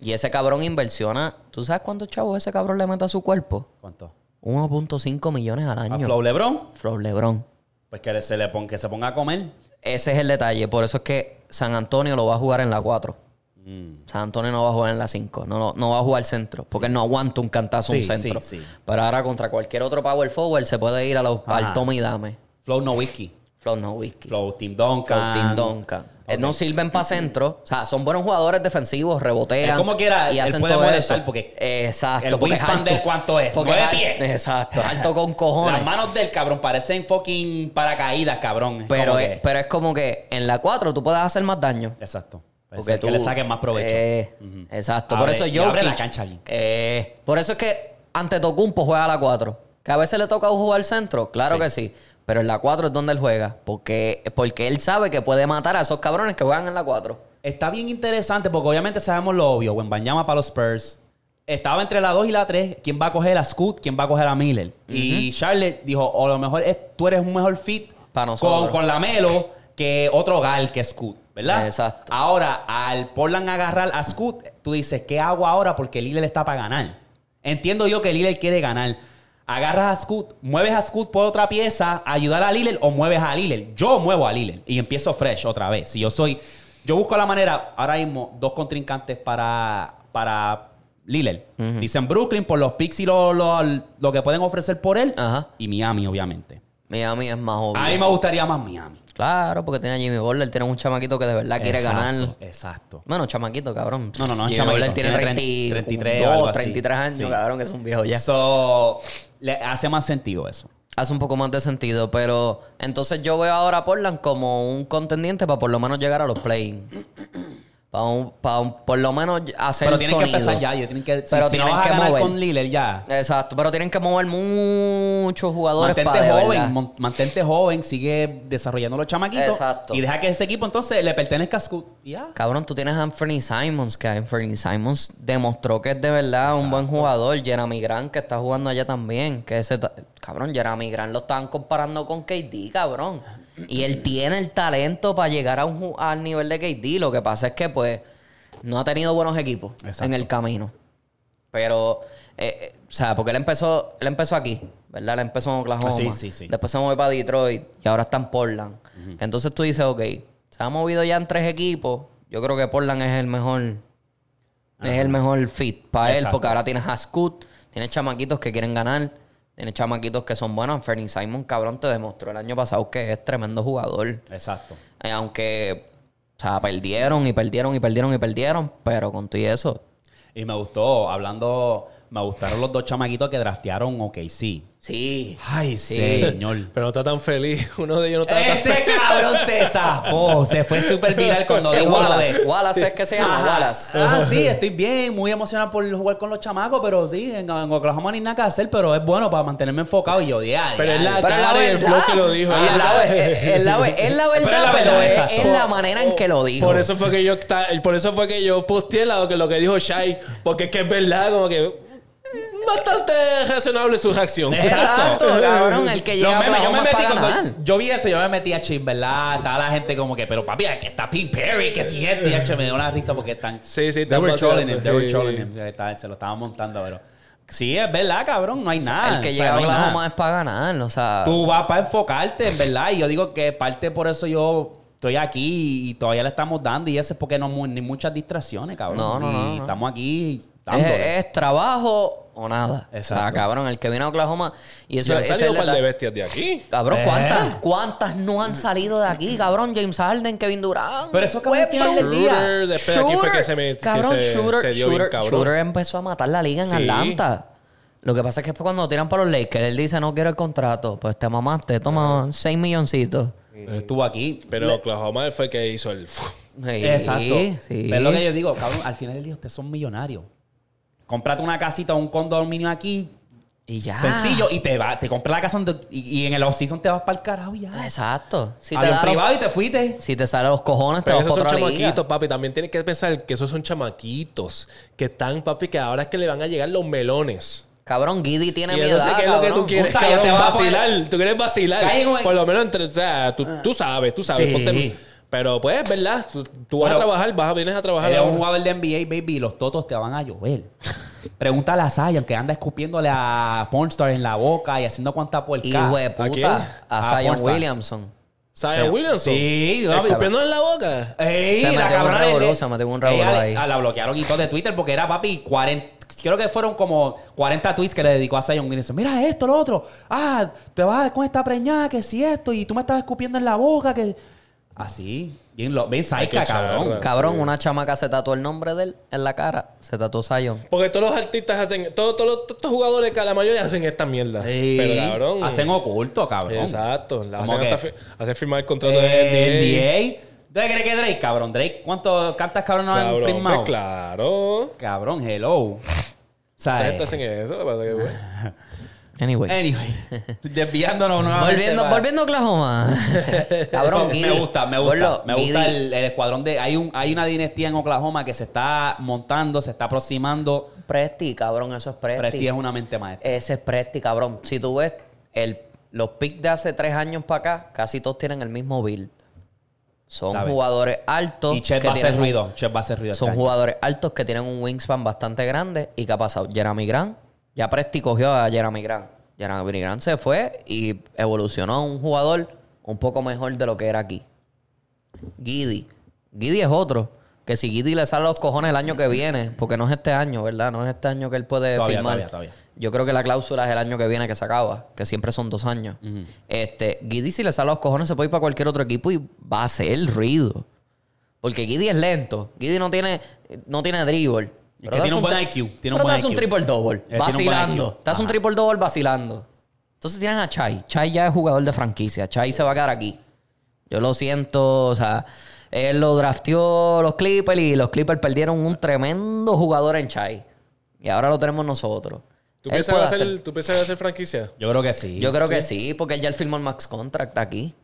Y ese cabrón inversiona. ¿Tú sabes cuántos chavos ese cabrón le mete a su cuerpo? ¿Cuánto? 1.5 millones al ¿A año. Flow LeBron? Flow LeBron. Pues que se le ponga, que se ponga a comer. Ese es el detalle. Por eso es que San Antonio lo va a jugar en la 4. Mm. San Antonio no va a jugar en la 5. No, no, no va a jugar centro. Porque él no aguanta un cantazo Sí, un centro. sí, sí. Pero ahora contra cualquier otro power forward se puede ir a los, Ajá. al tome y dame. Flow no whisky. Flow no whisky. Flow Team Duncan. Flow Tim Duncan. Eh, No sirven para centro. O sea, son buenos jugadores defensivos, rebotean. Como quiera, y él hacen puede todo molestar eso. porque Exacto. el porque wingspan alto. de él, ¿cuánto es? Porque Nueve pies. Exacto. Alto con [laughs] cojones. Las manos del cabrón parecen fucking paracaídas, cabrón. Pero es, que- pero es como que en la 4 tú puedes hacer más daño. Exacto. Porque tú que le saquen más provecho. Eh. Exacto. Abre- por eso yo. abre la cancha bien. Eh, por eso es que ante Tocumpo juega a la 4. Que a veces le toca jugar centro. Claro Sí. que sí. Pero en la 4 es donde él juega. Porque, porque él sabe que puede matar a esos cabrones que juegan en la 4. Está bien interesante porque obviamente sabemos lo obvio. Wembanyama para los Spurs. Estaba entre la 2 y la 3. ¿Quién va a coger a Scoot? ¿Quién va a coger a Miller? Y Charlotte dijo, o a lo mejor es- tú eres un mejor fit Pa' con, nosotros. con la Melo que otro gal que Scoot. ¿Verdad? Exacto. Ahora, al Portland agarrar a Scoot, tú dices, ¿qué hago ahora? Porque Lillard está para ganar. Entiendo yo que Lillard quiere ganar. Agarras a Scoot, mueves a Scoot por otra pieza, ayudar a Lillard o mueves a Lillard. Yo muevo a Lillard y empiezo fresh otra vez. Si yo soy, yo busco la manera, ahora mismo, dos contrincantes para, para Lillard. Dicen Brooklyn por los picks y lo, lo- lo que pueden ofrecer por él. Ajá. Y Miami, obviamente. Miami es más obvio. A mí me gustaría más Miami. Claro, porque tiene a Jimmy Butler. Tiene un chamaquito que de verdad quiere Exacto, ganar. Exacto. Bueno, chamaquito, cabrón. No, no, no, Jimmy chamaquito. Butler tiene Tiene 30, 33 o algo 32, así. 33 años, Sí. cabrón, que es un viejo ya. So, le hace más sentido eso. Hace un poco más de sentido, pero entonces yo veo ahora a Portland como un contendiente para por lo menos llegar a los play Para, un- para un- por lo menos hacer Pero tienen que empezar ya. ellos Tienen que, si- Pero si, no tienen vas a que ganar mover. con Lillard ya. Exacto, pero tienen que mover muchos jugadores Mantente para joven, mon- mantente joven, sigue desarrollando los chamaquitos. Exacto. Y deja que ese equipo entonces le pertenezca a Scoot. Ya. Cabrón, tú tienes a Anthony Simons, que Anthony Simons demostró que es de verdad un buen jugador. Jeremy Grant, que está jugando allá también. Que ese cabrón, Jeremy Grant lo estaban comparando con KD, cabrón. Y él tiene el talento para llegar a un, al nivel de KD. Lo que pasa es que, pues, no ha tenido buenos equipos Exacto. en el camino. Pero, eh, eh, o sea, porque él empezó, él empezó aquí, ¿verdad? Él empezó en Oklahoma. Sí, sí, sí. Después se movió para Detroit y ahora está en Portland. Entonces tú dices, ok, se ha movido ya en tres equipos. Yo creo que Portland es el mejor, es el mejor fit para él, porque ahora tienes a Scoot, tienes chamaquitos que quieren ganar, tienes chamaquitos que son buenos. Fernie Simon, cabrón, te demostró el año pasado que es tremendo jugador. Exacto. Eh, aunque O sea, perdieron y perdieron y perdieron y perdieron, pero con todo y eso. Y me gustó, hablando, me gustaron los dos chamaquitos que draftearon OKC. Sí. Ay, Sí. señor. Pero no está tan feliz. [laughs] Uno de ellos no está tan Ese cabrón se zafó. Se fue súper viral cuando dijo lo Wallace. de... Wallace es que se llama Ajá. Wallace. Ah, sí, estoy bien, muy emocionado por jugar con los chamacos, pero sí, en, en Oklahoma ni nada que hacer, pero es bueno para mantenerme enfocado y yo, ya, Pero es la la cara y el verdad. flow que lo dijo. Es la, es- la, es la verdad, Pero es la pero verdad, es, la manera en que lo dijo. Por eso fue que yo por eso fue que yo posteé la, que lo que dijo Shai, porque es que es verdad, como que bastante razonable su reacción. Exacto, cabrón. El que llega a memes, yo me metí ganar. yo vi eso, yo me metí a chip, ¿verdad? Estaba la gente como que, pero papi, que está Pink Perry, que si este, y H, me dio una risa porque están. Sí, sí, They were trolling him, they were trolling him. Está- Se lo estaban montando, pero. Sí, es verdad, cabrón, no hay nada. el que o sea, llega a Oklahoma nada. es para ganar. O sea, Tú vas para enfocarte, en verdad. Y yo digo que parte por eso yo estoy aquí y todavía le estamos dando. Y eso es porque no ni muchas distracciones, cabrón. No, no, Y no, no. estamos aquí es trabajo o nada. O sea, Exacto. cabrón, el que viene a Oklahoma. Y eso es salido el un par de bestias de aquí. Cabrón, ¿Eh? ¿cuántas, ¿cuántas no han salido de aquí, cabrón? James Harden, Kevin Durant. Pero eso final del día. Shooter, después aquí fue que se, me, que cabrón, se, Shooter, se dio bien Shooter, cabrón. Shooter empezó a matar la liga en Sí. Atlanta. Lo que pasa es que después cuando tiran para los Lakers, él dice, no quiero el contrato. Pues te mamaste, toma 6 milloncitos. Pero estuvo aquí. Pero Le- Oklahoma fue el que hizo el... Sí, Exacto. sí. Pero es lo que yo digo, cabrón, al final del día ustedes son millonarios. Cómprate una casita o un condominio aquí. Y ya. Sencillo. Y te va, te compras la casa donde- y, y en el off-season te vas para el carajo y ya. Exacto. Si te, da los- privado y te fuiste. si te salen los cojones, te Pero vas esos para son otra liga. chamaquitos, papi. También tienes que pensar que esos son chamaquitos. Que están, papi, que ahora es que le van a llegar los melones. Cabrón, Giddy tiene Y mi entonces, ¿qué es lo que tú quieres? Usa, ya cabrón? te vas a poner- vacilar. Tú quieres vacilar. Cae en un- Por lo menos entre... O sea, tú, tú sabes, tú sabes. Sí. Ponte- pero pues, ¿verdad? Tú, tú vas a trabajar, vas a, vienes a trabajar. Eres un jugador de NBA, baby, y los totos te van a llover. [laughs] Pregúntale a Zion, que anda escupiéndole a Pornstar en la boca y haciendo cuanta puerca. Hijo de puta. A, A Zion Pornstar. Williamson. Zion Williamson. Sí, Escupiendo en la boca. Ey, Se la metió un cabrona revolú, se metió un revolú ahí. a La bloquearon y todo de Twitter porque era papi 40. Creo que fueron como 40 tweets que le dedicó a Zion Williamson. Mira esto, lo otro. Ah, te vas con esta preñada, que si esto, y tú me estás escupiendo en la boca, que. Así. Bien, lo, bien saica, cabrón. Cabrón, Sí. una chamaca se tatuó el nombre de él en la cara. Se tatuó Zion. Porque todos los artistas hacen... Todos, todos, los- todos estos jugadores, que la mayoría hacen esta mierda. Sí. Pero, cabrón... Hacen oculto, cabrón. Exacto. La hacen que- hasta fi- hacer firmar el contrato Eh, de NBA. ¿Drake cree que Drake, cabrón? Drake, ¿cuántos cartas cabrón no han Cabrón, firmado? pues, claro. Cabrón, hello. [laughs] ¿Sabes? hacen eso. lo que pasa que, pues, [laughs] Anyway. Anyway, desviándonos [laughs] nuevamente. Volviendo, para- volviendo a Oklahoma. [laughs] Cabrón, Eso me gusta, me gusta. Gordo, me gusta el, el escuadrón de. Hay, un, hay una dinastía en Oklahoma que se está montando, se está aproximando. Presti, cabrón, eso es Presti. Presti es una mente maestra. Ese es Presti, cabrón. Si tú ves el, los picks de hace tres años para acá, casi todos tienen el mismo build. Son jugadores altos. y Chet que va a hacer ruido. Chet va a hacer ruido. Son este año. jugadores altos que tienen un wingspan bastante grande. ¿Y qué ha pasado? Jeremy Grant. Ya Presti cogió a Jeremy Grant. Jeremy Grant se fue y evolucionó a un jugador un poco mejor de lo que era aquí. Giddy. Giddy es otro. Que si Giddy le sale los cojones el año que viene, porque no es este año, ¿verdad? No es este año que él puede Todavía, firmar. todavía, todavía. Yo creo que la cláusula es el año que viene que se acaba, que siempre son dos años. Este, Giddy si le sale los cojones se puede ir para cualquier otro equipo y va a hacer ruido. Porque Giddy es lento. Giddy no tiene, no tiene dribble. Es que tiene un buen IQ, tiene un pero buen te hace un triple double. Eh, un vacilando. Te hace un triple double vacilando. Entonces tienen a Chai. Chai ya es jugador de franquicia. Chai se va a quedar aquí. Yo lo siento, o sea, él lo drafteó los Clippers y los Clippers perdieron un tremendo jugador en Chai. Y ahora lo tenemos nosotros. ¿Tú piensas, hacer, hacer- ¿Tú piensas hacer franquicia? Yo creo que sí. Yo creo que sí, porque él ya firmó el max contract aquí.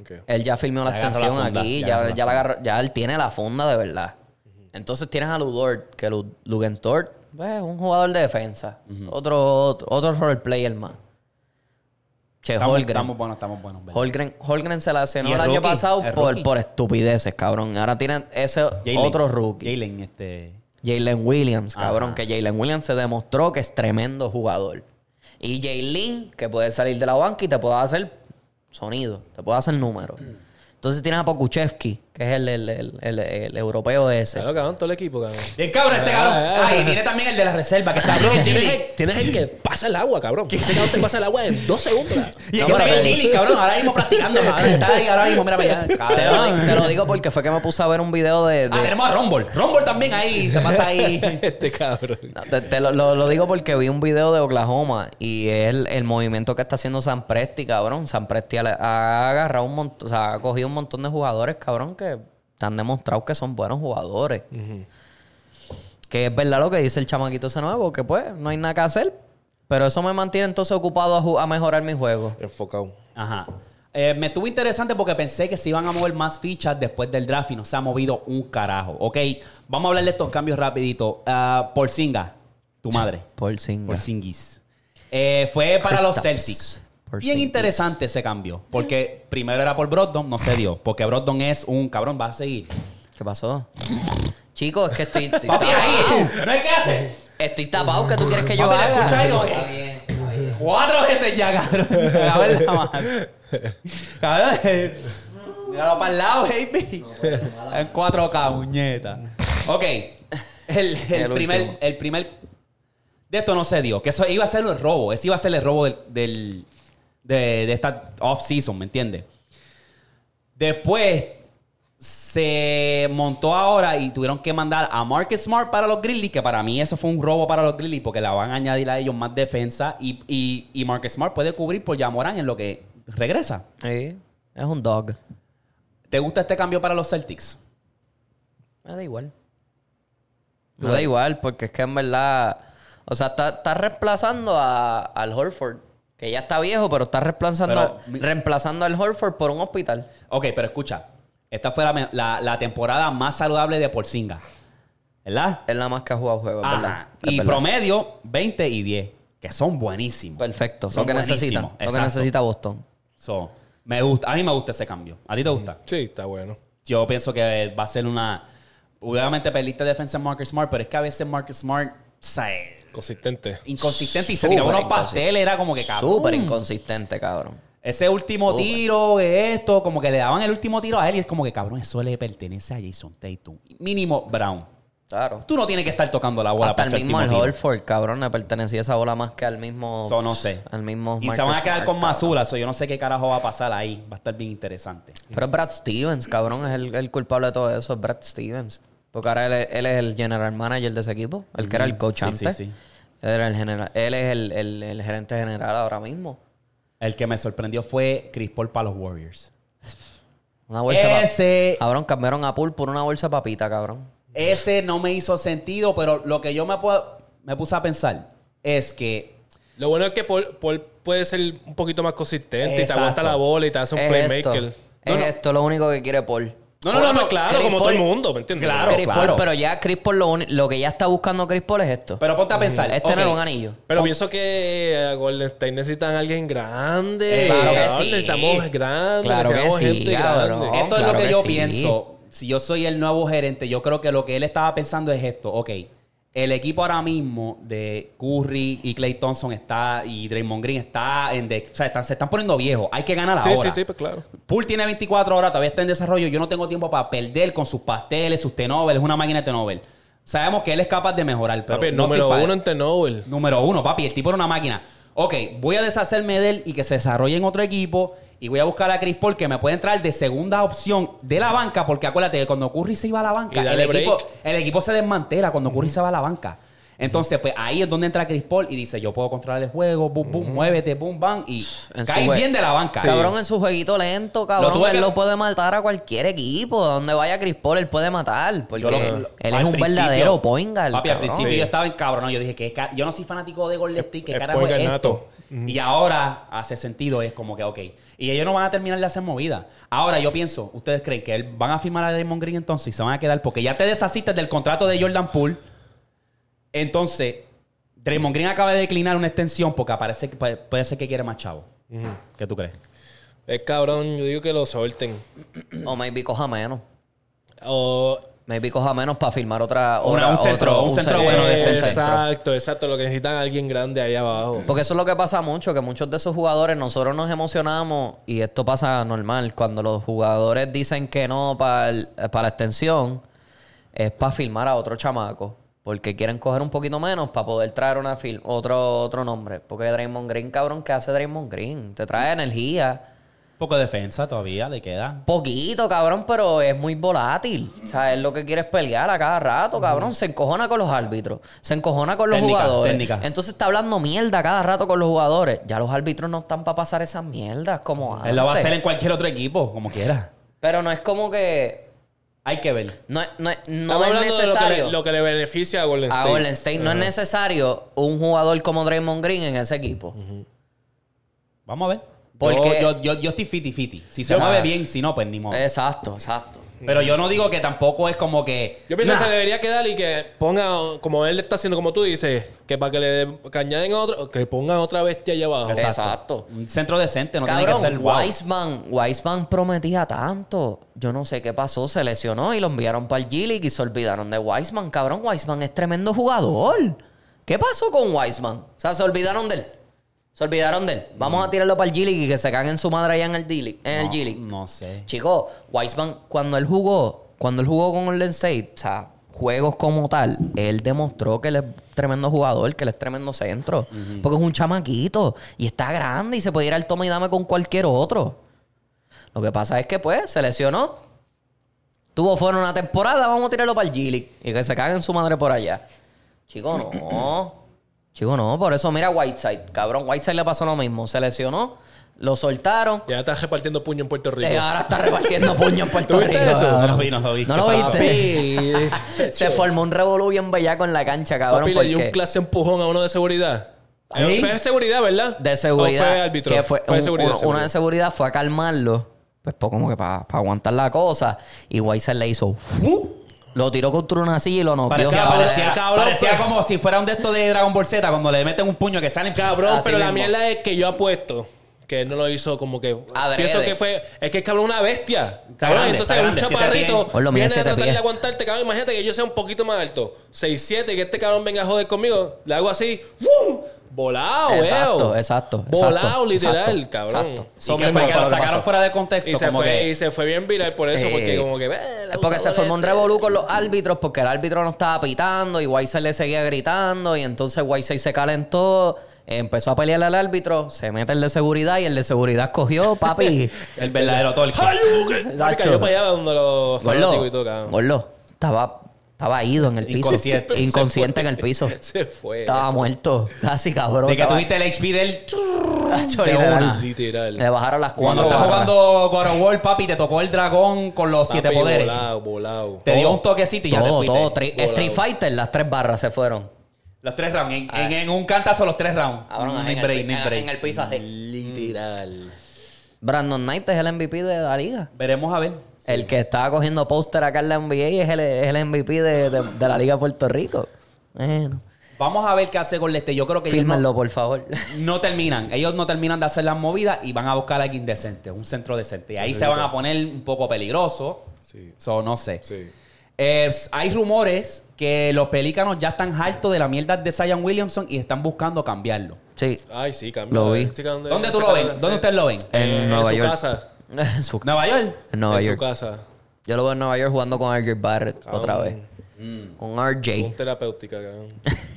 Ok. Él ya firmó la extensión aquí, ya ya, la ya, la agarró- ya él tiene la funda de verdad. Entonces tienes a Ludort, que Lu- Lugentort pues, un jugador de defensa. otro, otro, otro role player más. Che, Estamos, Holgren. estamos buenos, estamos buenos. Holgren, Holgren se la cenó el, el año rookie, pasado el por, por estupideces, cabrón. Ahora tienen ese otro rookie. Jalen, este. Jalen Williams, cabrón. Ajá. Que Jalen Williams se demostró que es tremendo jugador. Y Jalen, que puede salir de la banca y te puede hacer sonido, te puede hacer números. Entonces tienes a Pokuchevsky, que es el, el, el, el- el europeo ese. Claro, cabrón, todo el equipo, cabrón. Bien cabrón este cabrón. Ah, y tiene también el de la reserva que está bien tienes el, tienes el que pasa el agua, cabrón. Ese cabrón te pasa el agua en dos segundos. Y No, es que está bien chili, cabrón. Ahora mismo practicando. [laughs] Cabrón. Está ahí ahora mismo. Mira para allá. Te Cabrón. lo, te lo digo porque fue que me puse a ver un video de... de- Ah, tenemos a Rumble. Rumble también ahí. Se pasa ahí. [laughs] Este cabrón. No, te, te lo, lo- lo digo porque vi un video de Oklahoma y es el, el movimiento que está haciendo San Presti, cabrón. San Presti ha, ha agarrado un montón, o sea, ha cogido un montón de jugadores, cabrón, que han demostrado que son buenos jugadores. Que es verdad lo que dice el chamaquito ese nuevo, que pues no hay nada que hacer. Pero eso me mantiene entonces ocupado a, a mejorar mi juego. Enfocado. Ajá. Eh, me estuvo interesante porque pensé que se iban a mover más fichas después del draft y no se ha movido un carajo. Ok, vamos a hablar de estos cambios rapidito. Ah, Porzinga, tu [laughs] madre. Por sin Porzingis. Eh, fue para los. Celtics. Porzingis. Bien interesante ese cambio. Porque primero era por Brogdon, no se dio. Porque Brogdon es un cabrón, va a seguir. ¿Qué pasó? Chicos, es que estoy, estoy Papi, ahí. ¿No hay qué hacer? Estoy tapado. ¿Qué tú quieres que yo Papi, la haga? escucha que- Está bien. Cuatro veces ya, cabrón. [laughs] En la madre. Cabrón. eh, Míralo para el lado, baby. En 4K, muñeta. Ok. El, [laughs] el El primer, último. el primer. De esto no se dio. Que eso iba a ser el robo. Ese iba a ser el robo del, del- de, de esta off-season, ¿me entiendes? Después se montó ahora y tuvieron que mandar a Marcus Smart para los Grizzlies, que para mí eso fue un robo para los Grizzlies porque le van a añadir a ellos más defensa y, y, y Marcus Smart puede cubrir por Yamoran en lo que regresa. Sí, es un dog. ¿Te gusta este cambio para los Celtics? Me da igual. Me da igual, porque es que en verdad. O sea, está, está reemplazando a, al Horford, que ya está viejo, pero está reemplazando, Pero, a- mi- reemplazando al Horford por un hospital. Ok, pero escucha. Esta fue la, la- la temporada más saludable de Porzinga. ¿Verdad? Es la más que ha jugado juego, es Ajá. verdad. Y verdad. promedio 20 y 10, que son buenísimos. Perfecto. Son lo que necesita. buenísimos. Lo que Exacto. necesita Boston. So, me gusta, a mí me gusta ese cambio. ¿A ti te gusta? Sí, está bueno. Yo pienso que va a ser una. Obviamente perdiste defensa en Marcus Smart, pero es que a veces Marcus Smart o sea, Consistente. inconsistente y se tiraba unos pasteles, era como que cabrón. Súper inconsistente, cabrón. Ese último Súper. tiro de esto, como que le daban el último tiro a él y es como que cabrón, eso le pertenece a Jason Tatum. Mínimo Brown. Claro. Tú no tienes que estar tocando la bola Hasta para el el mismo tiro. Horford, cabrón, le pertenecía esa bola más que al mismo. Eso no sé. Al mismo. Y se van a quedar Smart, con. Masula, eso yo no sé qué carajo va a pasar ahí. Va a estar bien interesante. Pero es Brad Stevens, cabrón, es el, el culpable de todo eso, es Brad Stevens. Porque ahora él, es- él es el general manager de ese equipo, el que era el coach Sí, sí, antes. sí. Él, era el general, él es el, el- el gerente general ahora mismo. El que me sorprendió fue Chris Paul para los Warriors. Una bolsa pa- Ese, Cabrón, cambiaron a Pool por una bolsa papita, cabrón. ese no me hizo sentido, pero lo que yo me, puedo- me puse a pensar es que Lo bueno es que Paul, Paul puede ser un poquito más consistente y te Exacto. aguanta la bola y te hace un Es playmaker. esto. Es esto lo único que quiere Paul. No, no, no, no, claro, Chris como todo el Paul- mundo, ¿me entiendes? Claro. Chris Paul, claro. pero ya Chris Paul lo, lo que ya está buscando Chris Paul es esto. Pero ponte a pensar. es ok, tener un anillo. Pero pienso que a Golden State necesitan a alguien grande. Eh, claro que sí. Necesitamos grandes, Claro que necesitamos sí, gente cabrón. grande. Esto es claro lo que, que yo sí. pienso. Si yo soy el nuevo gerente, yo creo que lo que él estaba pensando es esto. Ok, el equipo ahora mismo de Curry y Clay Thompson está y Draymond Green está en de, o sea, están- se están poniendo viejos. Hay que ganar Sí, ahora. sí, sí, pues claro. Poole tiene 24 horas, todavía está en desarrollo. Yo no tengo tiempo para perder con sus pasteles, sus T-Nobel. Es una máquina de T-Nobel. Sabemos que él es capaz de mejorar, pero Papi, no número uno en T-Nobel. Número uno, papi. El tipo era una máquina. Ok, voy a deshacerme de él y que se desarrolle en otro equipo. Y voy a buscar a Chris Paul que me puede entrar de segunda opción de la banca. Porque acuérdate que cuando Curry se iba a la banca, el equipo, el equipo se desmantela cuando Curry se va a la banca. Entonces, pues ahí es donde entra Chris Paul y dice: Yo puedo controlar el juego, boom, boom, muévete, boom, bam. Y cae bien de la banca. Cabrón, en su jueguito lento, cabrón, tuve él que- lo puede matar a cualquier equipo. Donde vaya Chris Paul, él puede matar. Porque lo- él es al un principio- verdadero point guard, Papi, al cabrón. principio Sí. yo estaba en cabrón. Yo dije que yo no soy fanático de Golden State. ¿Qué es carajo point es guard esto? nato. Y ahora hace sentido. Es como que, ok. Y ellos no van a terminar de hacer movida. Ahora yo pienso, ¿ustedes creen que él van a firmar a Draymond Green entonces y se van a quedar? Porque ya te deshaciste del contrato de Jordan Poole. Entonces, Draymond Green acaba de declinar una extensión porque aparece que puede, puede ser que quiere más chavo. ¿Qué tú crees? Es cabrón, yo digo que lo suelten. O maybe coja menos. O Maybe coja menos para firmar otra... Una- otra- un centro, otro- un centro centro, bueno de ese centro. Exacto, exacto. Lo que necesitan es alguien grande ahí abajo. Porque eso es lo que pasa mucho, que muchos de esos jugadores, nosotros nos emocionamos y esto pasa normal. Cuando los jugadores dicen que no para la extensión, es para firmar a otro chamaco. Porque quieren coger un poquito menos para poder traer una otro, otro nombre. Porque Draymond Green, cabrón, ¿qué hace Draymond Green? Te trae energía. Poco de defensa todavía le queda. Poquito, cabrón, pero es muy volátil. O sea, es lo que quiere es pelear a cada rato, cabrón. Se encojona con los árbitros. Se encojona con los Técnica, jugadores. técnica. Entonces está hablando mierda cada rato con los jugadores. Ya los árbitros no están para pasar esas mierdas como Él lo va a antes. hacer en cualquier otro equipo, como quiera. Pero no es como que... Hay que ver. No, es- no, no es hablando de lo que, necesario... le, lo que le beneficia a Golden a State. Golden State no es necesario un jugador como Draymond Green en ese equipo. Vamos a ver. Porque- Yo, yo, yo, yo estoy fiti-fiti. Si se Yo- mueve bien, si no, pues ni modo. Exacto, exacto. Pero yo no digo que tampoco es como que. Yo pienso Nah. que se debería quedar y que ponga, como él está haciendo, como tú dices, que para que le que añaden a otro, que pongan otra bestia allá abajo. Exacto. Un centro decente, no tiene que Cabrón, ser wow. Wiseman, Wiseman prometía tanto. Yo no sé qué pasó, se lesionó y lo enviaron para el G-League y se olvidaron de Wiseman. Cabrón, Wiseman es tremendo jugador. ¿Qué pasó con Wiseman? O sea, se olvidaron de él. Se olvidaron de él. Vamos a tirarlo para el G-League y que se caguen su madre allá en el. En No, G-League. No sé. Chico, Wiseman, cuando él jugó, cuando él jugó con Golden State, o sea, juegos como tal, él demostró que él es tremendo jugador, que él es tremendo centro. Porque es un chamaquito y está grande y se puede ir al toma y dame con cualquier otro. Lo que pasa es que, pues, se lesionó. Tuvo fuera una temporada, vamos a tirarlo para el G-League y que se caguen su madre por allá. Chico, no. Chico, no. Por eso, mira Whiteside. Cabrón, Whiteside le pasó lo mismo. Se lesionó, lo soltaron. Ya está repartiendo puño en Puerto Rico. Eh, ahora está repartiendo [laughs] puño en Puerto ¿Tú Rico. eso? No lo vi, no lo vi. ¿No ¿Qué lo viste? Papi, [laughs] Se formó un revolú bien bellaco en la cancha, cabrón. papi le dio porque un clase empujón a uno de seguridad. Eh, Fue de seguridad, ¿verdad? de seguridad. ¿O fue árbitro? que fue, de un- seguridad. uno, de seguridad fue a calmarlo. Pues, pues, como que para aguantar la cosa. Y Weiser le hizo. ¡fu! Lo tiró contra una silla y lo noqueó. Parecía, Cabrón, parecía, cabrón, parecía pues. como si fuera un de estos de Dragon Ball Z cuando le meten un puño que sale Cabrón, así pero la mierda es que yo apuesto que él no lo hizo como que. Adrede. Pienso que fue. Es que es cabrón una bestia. Cabrón, grande, entonces un grande, chaparrito. Ponlo, mide viene a tratar pies. de aguantarte, cabrón. Imagínate que yo sea un poquito más alto. 6'7 y que este cabrón venga a joder conmigo. Le hago así. ¡fum! Volado, Exacto, veo. exacto, Volado, exacto, literal, exacto, cabrón. exacto. Y Eso que fue que lo lo sacaron pasó. fuera de contexto. Y se, como fue, que, y se fue bien viral por eso, Eh, porque como que. "Eh, Es porque se formó un este". revolú con los árbitros porque el árbitro no estaba pitando y Weiser le seguía gritando y entonces Weiser se calentó, empezó a pelear al árbitro, se mete el de seguridad y el de seguridad cogió, papi. [laughs] el verdadero [laughs] torque. Cayó para allá donde los fanáticos y todo, estaba, estaba ido en el piso. Inconsciente. [laughs] Inconsciente en el piso. Se fue. Estaba muerto, casi cabrón. De que Estaba- tuviste el HP del. De una. Literal. Le bajaron las Cuando cuatro estás barras. jugando God of War, papi, te tocó el dragón con los siete poderes. Volado, volado. Te dio un toquecito y ya te Todo, fuiste. todo. Volado. Street Fighter, las tres barras se fueron. Los tres rounds. En, en- en un cantazo los tres rounds. Cabrón, no en, el, break, en- break. en el piso así. Literal. Brandon Knight es el MVP de la liga. Veremos a ver. El que estaba cogiendo póster acá en la NBA es el, es el MVP de, de- de la Liga de Puerto Rico. Bueno, Vamos a ver qué hace Golden State. Yo creo que ellos fírmenlo, no, por favor. no terminan. Ellos no terminan de hacer las movidas y van a buscar a alguien decente, un centro decente. Y ahí se van a poner un poco peligrosos. Sí. So, no sé. Sí. Eh, hay rumores que los pelícanos ya están hartos de la mierda de Zion Williamson y están buscando cambiarlo. Sí. Ay, sí, cambia. Lo vi. Sí, ¿dónde- ¿Dónde tú lo ven? ¿Dónde ustedes lo ven? En Eh, Nueva su York. casa. [laughs] En su casa. ¿Nueva York? En Nueva en York. su casa. Yo lo veo en Nueva York jugando con RJ Barrett otra vez. Mm. Con Con RJ. terapéutica, cabrón. [laughs]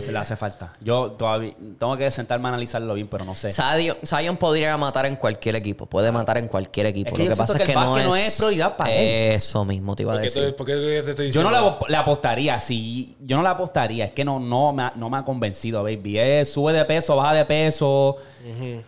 Se le hace falta. Yo todavía tengo que sentarme a analizarlo bien, pero no sé. Zion, Zion podría matar en cualquier equipo. Puede matar en cualquier equipo. Es que lo yo que siento pasa que es el que no es... no es prioridad para él. Eso mismo te iba a ¿Por qué, decir. tú- por qué te estoy Yo no le, le apostaría. Si yo no le apostaría, es que no, no, me, ha, no me ha convencido, baby. Sube de peso, baja de peso.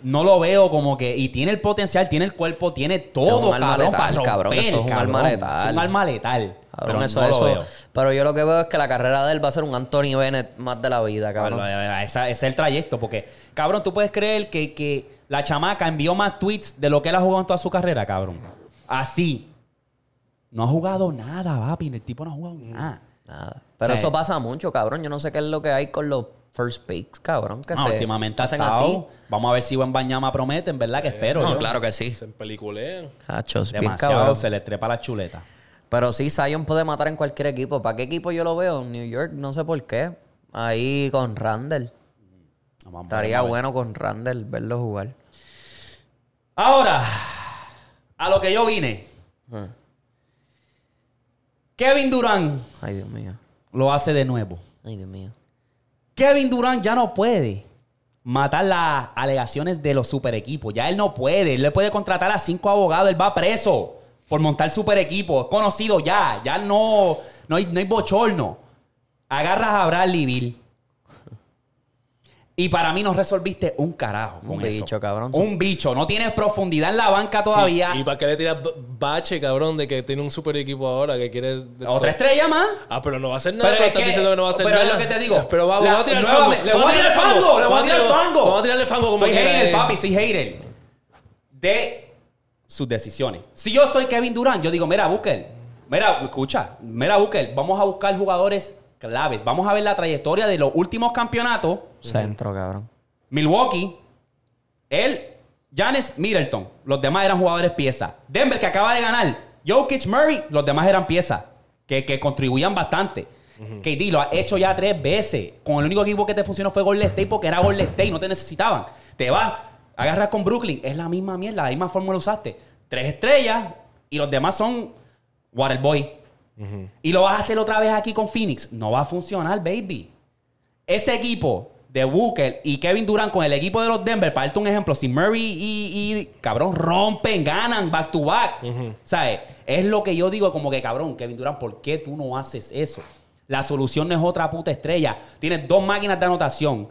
No lo veo como que. Y tiene el potencial, tiene el cuerpo, tiene todo, Es un cabrón, letal, para romper, cabrón, eso es un cabrón. arma letal. Es un arma letal. Cabrón, pero eso, no eso. veo. Pero yo lo que veo es que la carrera de él va a ser un Anthony Bennett más de la vida, cabrón. Cabrón, esa- ese es el trayecto. Porque, cabrón, tú puedes creer que, que la chamaca envió más tweets de lo que él ha jugado en toda su carrera, cabrón. Así. No ha jugado nada, papi. El tipo no ha jugado nada. Nada. Pero O sea, eso pasa mucho, cabrón. Yo no sé qué es lo que hay con los first picks, cabrón. Que No, se últimamente ha hacen estado. así. Vamos a ver si Buen Bañama promete, en verdad que espero. No, yo. claro que sí. Se empeliculean. Demasiado cabrón. se le trepa la chuleta. Pero sí, Zion puede matar en cualquier equipo. ¿Para qué equipo yo lo veo? New York, no sé por qué. Ahí con Randall. Vamos Estaría vamos bueno con Randall verlo jugar. Ahora, a lo que yo vine. Ah. Kevin Durant Ay, Dios mío. lo hace de nuevo. Ay, Dios mío. Kevin Durant ya no puede matar las alegaciones de los super equipos. Ya él no puede. Él le puede contratar a cinco abogados. Él va preso por montar super equipo. Es conocido ya. Ya no, no, hay, no hay bochorno. Agarras a Bradley Bill. Y para mí no resolviste un carajo con Un eso. bicho, cabrón. Un bicho. No tienes profundidad en la banca todavía. ¿Y para qué le tiras bache, cabrón, de que tiene un super equipo ahora que quiere... Otra estrella más. Ah, pero no va a hacer nada. Pero Pero, es estás que- diciendo que no va a hacer pero nada. es lo que te digo. Pero vamos, La- vamos a tirar nuevamente, le fango. voy a tirar fango, le voy a tirar fango. Vamos a tirarle fango como soy hater, eh. papi, soy hater. De sus decisiones. Si yo soy Kevin Durant, yo digo, mira, Booker, mira, escucha, mira, Booker, vamos a buscar jugadores claves. Vamos a ver la trayectoria de los últimos campeonatos. Centro, cabrón. Milwaukee, él, Giannis Middleton. Los demás eran jugadores pieza. Denver, que acaba de ganar. Jokic Murray, los demás eran piezas. Que, que contribuían bastante. KD lo ha hecho ya tres veces. Con el único equipo que te funcionó fue Golden State porque era Golden State, no te necesitaban. Te vas, agarras con Brooklyn, es la misma mierda, la misma fórmula usaste. Tres estrellas y los demás son Waterboy. Y lo vas a hacer otra vez aquí con Phoenix. No va a funcionar, baby ese equipo de Booker y Kevin Durant con el equipo de los Denver, para darte un ejemplo, si Murray y, y, cabrón rompen, ganan back to back, ¿sabes? Es lo que yo digo como que cabrón, Kevin Durant, ¿por qué tú no haces eso? La solución no es otra puta estrella. Tienes dos máquinas de anotación,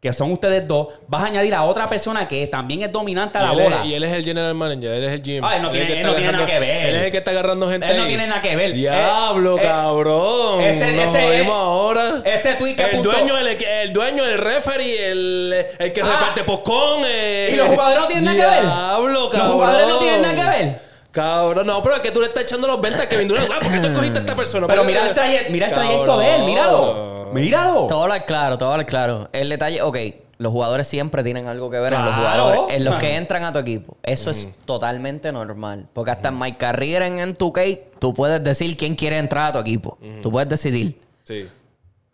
que son ustedes dos. Vas a añadir a otra persona que también es dominante a la él, bola. es, y él es el general manager, él es el GM. Ah, él no es tiene- él no nada que ver. Él es el que está agarrando gente Él no ahí. tiene nada que ver. Diablo, Eh, eh, cabrón. ese- Nos ese- jodimos ahora. ese tweet que el puso- Dueño, el, el dueño, el referee, el, el que Ah. reparte poscón. eh. ¿Y los jugadores no tienen nada que ver? Diablo, ¿Los cabrón. jugadores no tienen nada que ver? Cabrón, no, pero es que tú le estás echando los ventas a Kevin Durant. Ah, ¿por qué tú escogiste a esta persona? Pero ¿Por qué- mira el, traye- mira el trayecto de él, míralo. Míralo. Todo hablar claro, todo hablar claro. El detalle, ok, los jugadores siempre tienen algo que ver en los jugadores, en los que [laughs] entran a tu equipo. Eso es totalmente normal. Porque hasta en My Career en, en 2K, tú puedes decir quién quiere entrar a tu equipo. Tú puedes decidir. Sí.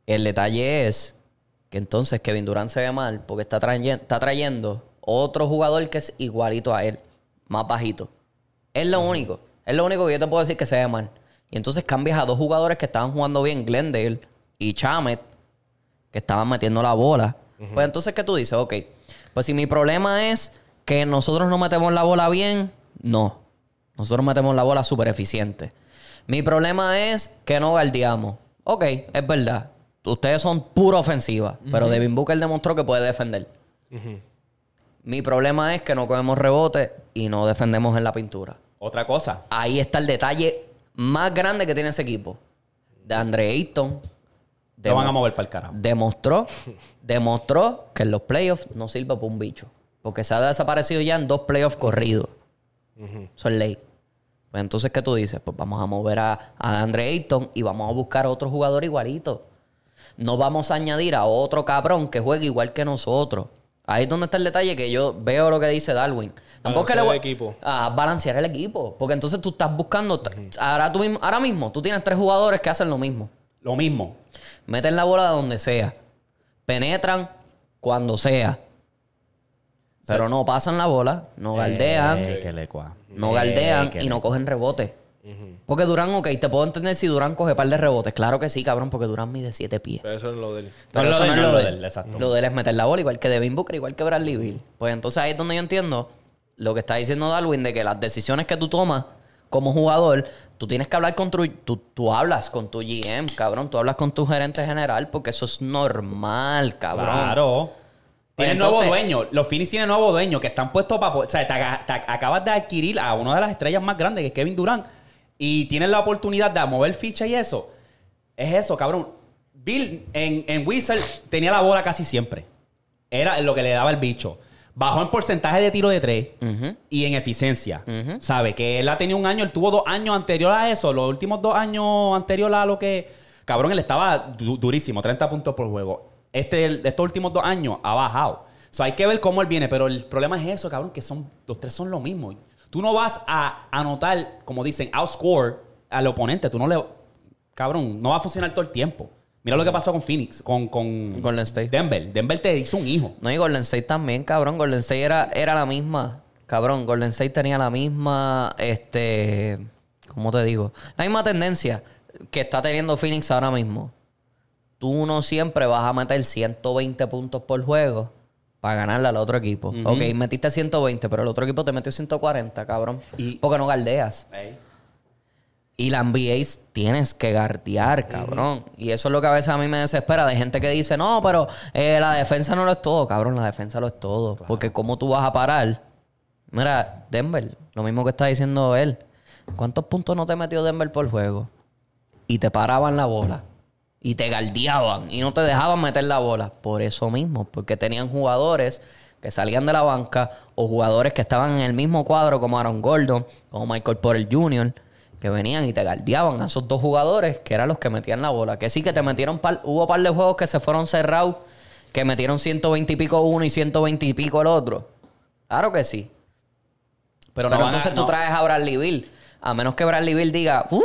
El detalle es que entonces Kevin Durant se ve mal porque está, traye- está trayendo otro jugador que es igualito a él, más bajito. Es lo único. Es lo único que yo te puedo decir que se ve mal. Y entonces cambias a dos jugadores que estaban jugando bien, Glendale y Chamet, que estaban metiendo la bola. Pues entonces, ¿qué tú dices? Ok, pues si mi problema es que nosotros no metemos la bola bien, no. Nosotros metemos la bola súper eficiente. Mi problema es que no guardiamos. Ok, es verdad. Ustedes son pura ofensiva, pero Devin Booker demostró que puede defender. Mi problema es que no cogemos rebote y no defendemos en la pintura. Otra cosa. Ahí está el detalle más grande que tiene ese equipo. De Andre Ayton. Te van a mover para el carajo. Demostró, [laughs] demostró que en los playoffs no sirve para un bicho. Porque se ha desaparecido ya en dos playoffs corridos. Eso es ley. Pues entonces, ¿qué tú dices? Pues vamos a mover a, a Andre Ayton y vamos a buscar a otro jugador igualito. No vamos a añadir a otro cabrón que juegue igual que nosotros. Ahí es donde está el detalle que yo veo lo que dice Darwin. Tampoco es que le Balancear voy- el equipo. a balancear el equipo. Porque entonces tú estás buscando. ahora, tú mismo, ahora mismo tú tienes tres jugadores que hacen lo mismo. Lo mismo. Meten la bola donde sea. Penetran cuando sea. Pero no pasan la bola, no galdean, Eh, le cua. no Eh, galdean y no cogen rebote. Porque Durán, ok, te puedo entender si Durán coge par de rebotes. Claro que sí, cabrón, porque Durán mide siete pies. Pero eso es lo de él. Pero eso lo no de- es lo él. exacto. Lo de él es meter la bola, igual que Devin Booker, igual que Bradley Bill. Pues entonces ahí es donde yo entiendo lo que está diciendo Darwin de que las decisiones que tú tomas como jugador, tú tienes que hablar con tu... Tú, tú hablas con tu GM, cabrón. Tú hablas con tu gerente general porque eso es normal, cabrón. Claro. Pues Tienen nuevo dueño. Los Phoenix tienen nuevo dueño que están puestos para... O sea, te acabas de adquirir a una de las estrellas más grandes, que es Kevin Durant. Y tienes la oportunidad de mover ficha y eso. Es eso, cabrón. Bill en, en Wizard tenía la bola casi siempre. Era lo que le daba el bicho. Bajó en porcentaje de tiro de tres y en eficiencia. ¿Sabe? Que él ha tenido un año, él tuvo dos años anterior a eso. Los últimos dos años anterior a lo que. Cabrón, él estaba du- durísimo, 30 puntos por juego. Este, estos últimos dos años ha bajado. So, hay que ver cómo él viene, pero el problema es eso, cabrón, que son, los tres son lo mismo. Tú no vas a anotar, como dicen, outscore al oponente, tú no le. Cabrón, no va a funcionar todo el tiempo. Mira lo que pasó con Phoenix, con, con Golden State. Denver. Denver te hizo un hijo. No, y Golden State también, cabrón. Golden State era, era la misma. Cabrón, Golden State tenía la misma, este, ¿cómo te digo? La misma tendencia que está teniendo Phoenix ahora mismo. Tú no siempre vas a meter 120 puntos por juego para ganarle al otro equipo. Ok, metiste 120, pero el otro equipo te metió 140, cabrón. Y- porque no galdeas. Y la NBA tienes que guardiar, cabrón. Y eso es lo que a veces a mí me desespera de gente que dice, no, pero eh, la defensa no lo es todo, cabrón. La defensa lo es todo. Porque cómo tú vas a parar. Mira, Denver, lo mismo que está diciendo él. ¿Cuántos puntos no te metió Denver por juego? Y te paraban la bola. Y te galdeaban. Y no te dejaban meter la bola. Por eso mismo. Porque tenían jugadores que salían de la banca o jugadores que estaban en el mismo cuadro como Aaron Gordon, como Michael Porter Jr., que venían y te galdeaban a esos dos jugadores que eran los que metían la bola. Que sí que te metieron par, hubo par de juegos que se fueron cerrados, que metieron 120 y pico uno y 120 y pico el otro. Claro que sí. Pero, Pero, no van a- entonces tú traes a Bradley Bill. A menos que Bradley Bill diga, "Uh,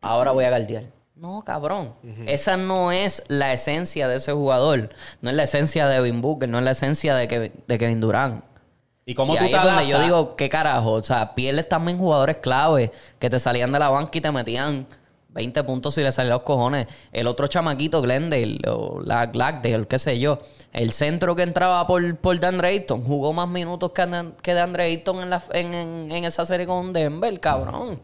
ahora voy a galdear. No, cabrón. Esa no es la esencia de ese jugador. No es la esencia de Devin Booker. No es la esencia de Kevin, de Kevin Durant. ¿Y cómo y tú ahí te es donde yo digo, ¿qué carajo? O sea, pierdes también jugadores clave que te salían de la banca y te metían 20 puntos si le salían los cojones. El otro chamaquito, Glendale, o la Blackdale, qué sé yo. El centro que entraba por, por DeAndre Ayton jugó más minutos que, que DeAndre Ayton en, la, en, en- en esa serie con Denver, cabrón.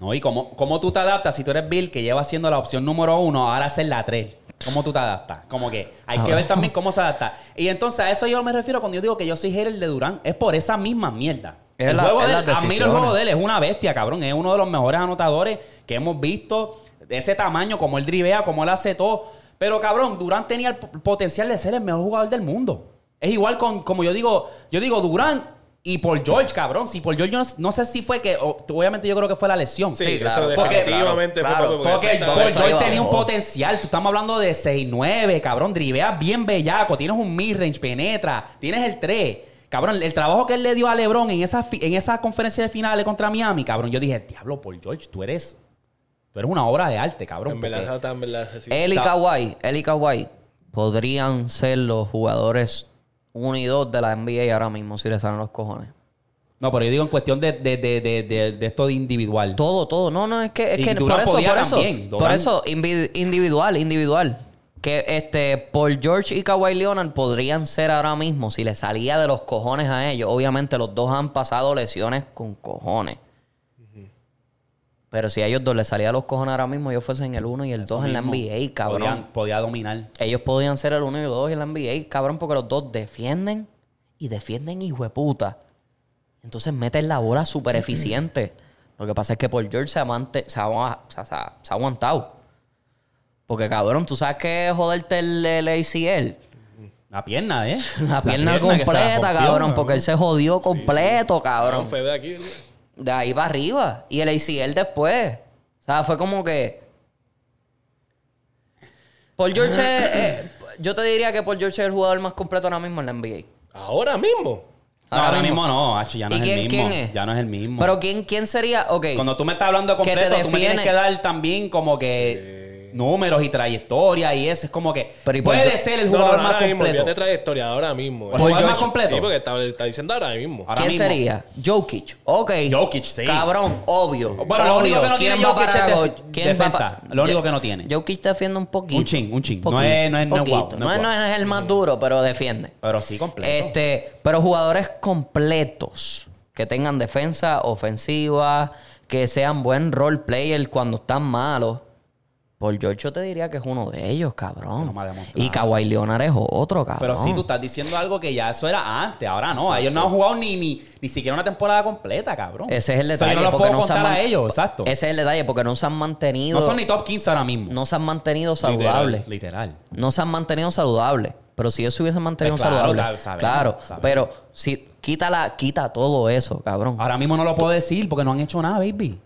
No, y cómo, cómo tú te adaptas si tú eres Bill, que lleva siendo la opción número uno, ahora ser la tres. ¿Cómo tú te adaptas? Como que hay que ver también cómo se adapta. Y entonces a eso yo me refiero cuando yo digo que yo soy hater de Durán. Es por esa misma mierda. Es el la- juego es de él, admiro el juego de él, es una bestia, cabrón. Es uno de los mejores anotadores que hemos visto. De ese tamaño, como él drivea, como él hace todo. Pero cabrón, Durán tenía el potencial de ser el mejor jugador del mundo. Es igual con, como yo digo, yo digo Durán y Paul George, cabrón. Si Paul George yo no, no sé si fue que, o- obviamente yo creo que fue la lesión. Sí, claro. eso Porque- definitivamente claro, fue Porque porque George iba tenía un potencial. Tú estamos hablando de 6'9, cabrón. Driveas bien bellaco. Tienes un mid-range, penetra. Tienes el 3. Cabrón, el trabajo que él le dio a LeBron en esa, en esa conferencia de finales contra Miami, cabrón. Yo dije, diablo, Paul George, tú eres... Tú eres una obra de arte, cabrón. En verdad, en verdad así. Él y Kawhi, él y Kawhi podrían ser los jugadores 1 y 2 de la NBA ahora mismo si le salen los cojones. No, pero yo digo en cuestión de, de, de, de, esto de individual. Todo, todo. No, no, es que, es que por eso, por eso, también. por eso, individual, individual. Que este, Paul George y Kawhi Leonard podrían ser ahora mismo, si le salía de los cojones a ellos. Obviamente los dos han pasado lesiones con cojones. Pero si a ellos dos les salía los cojones ahora mismo, ellos fuesen el 1 y el 2 en la. NBA, cabrón. Podían- podía dominar. Ellos podían ser el 1 y el 2 en la NBA, cabrón, porque los dos defienden y defienden hijo de puta. Entonces meten la bola súper [clears throat] eficiente. Lo que pasa es que por George se, amante- se, ha, se ha- se ha- se ha aguantado. Porque, cabrón, tú sabes que joderte el, el ACL. La pierna, ¿eh? [laughs] La pierna completa, rompió, cabrón, porque él se jodió completo, Cabrón, cabrón. fue de aquí. De ahí para arriba. Y el ACL después. O sea, fue como que. Paul George es- [clears throat] eh, Yo te diría que Paul George es el jugador más completo ahora mismo en la NBA. Ahora mismo. No, ahora mismo no, Hacho, ya no ¿Y es quién, el mismo. quién es? Ya no es el mismo. Pero ¿quién, quién sería? Ok. Cuando tú me estás hablando completo, tú me tienes que dar también como que números y trayectoria y eso. Es como que Pero ¿y por puede qué? ser el jugador no, más completo. De trayectoria ahora mismo. ¿El jugador más George- completo? Sí, porque está, está diciendo ahora mismo. Ahora ¿Quién mismo. sería? Jokic. Ok. Jokic, sí. Cabrón, obvio. Bueno, lo único Obvio. que no ¿Quién tiene Jokic es def- ¿Quién va defensa. Lo único que no tiene. Jokic defiende un poquito. Un chin, un chin. No es- no es- no es guau, Poquito. no No es es, no guau. es el más duro, pero defiende. Pero sí completo. Este, pero jugadores completos que tengan defensa, ofensiva, que sean buen role player cuando están malos. Por George yo te diría que es uno de ellos, no cabrón. demostrado. Y Kawhi Leonard es otro, cabrón. Pero sí, tú estás diciendo algo que ya eso era antes. Ahora no. Ellos no han jugado ni, ni, ni siquiera una temporada completa, cabrón. Ese es el detalle. yo no los porque puedo no se han contar a man- ellos, exacto. Ese es el detalle, porque no se han mantenido. No son ni top 15 ahora mismo. no se han mantenido saludables. Literal. No se han mantenido saludables. Pero si ellos se hubiesen mantenido Pues claro, saludables. claro, sabemos, claro. sabemos. Pero si quita la, quita todo eso, cabrón. Ahora mismo no lo puedo decir porque no han hecho nada, baby.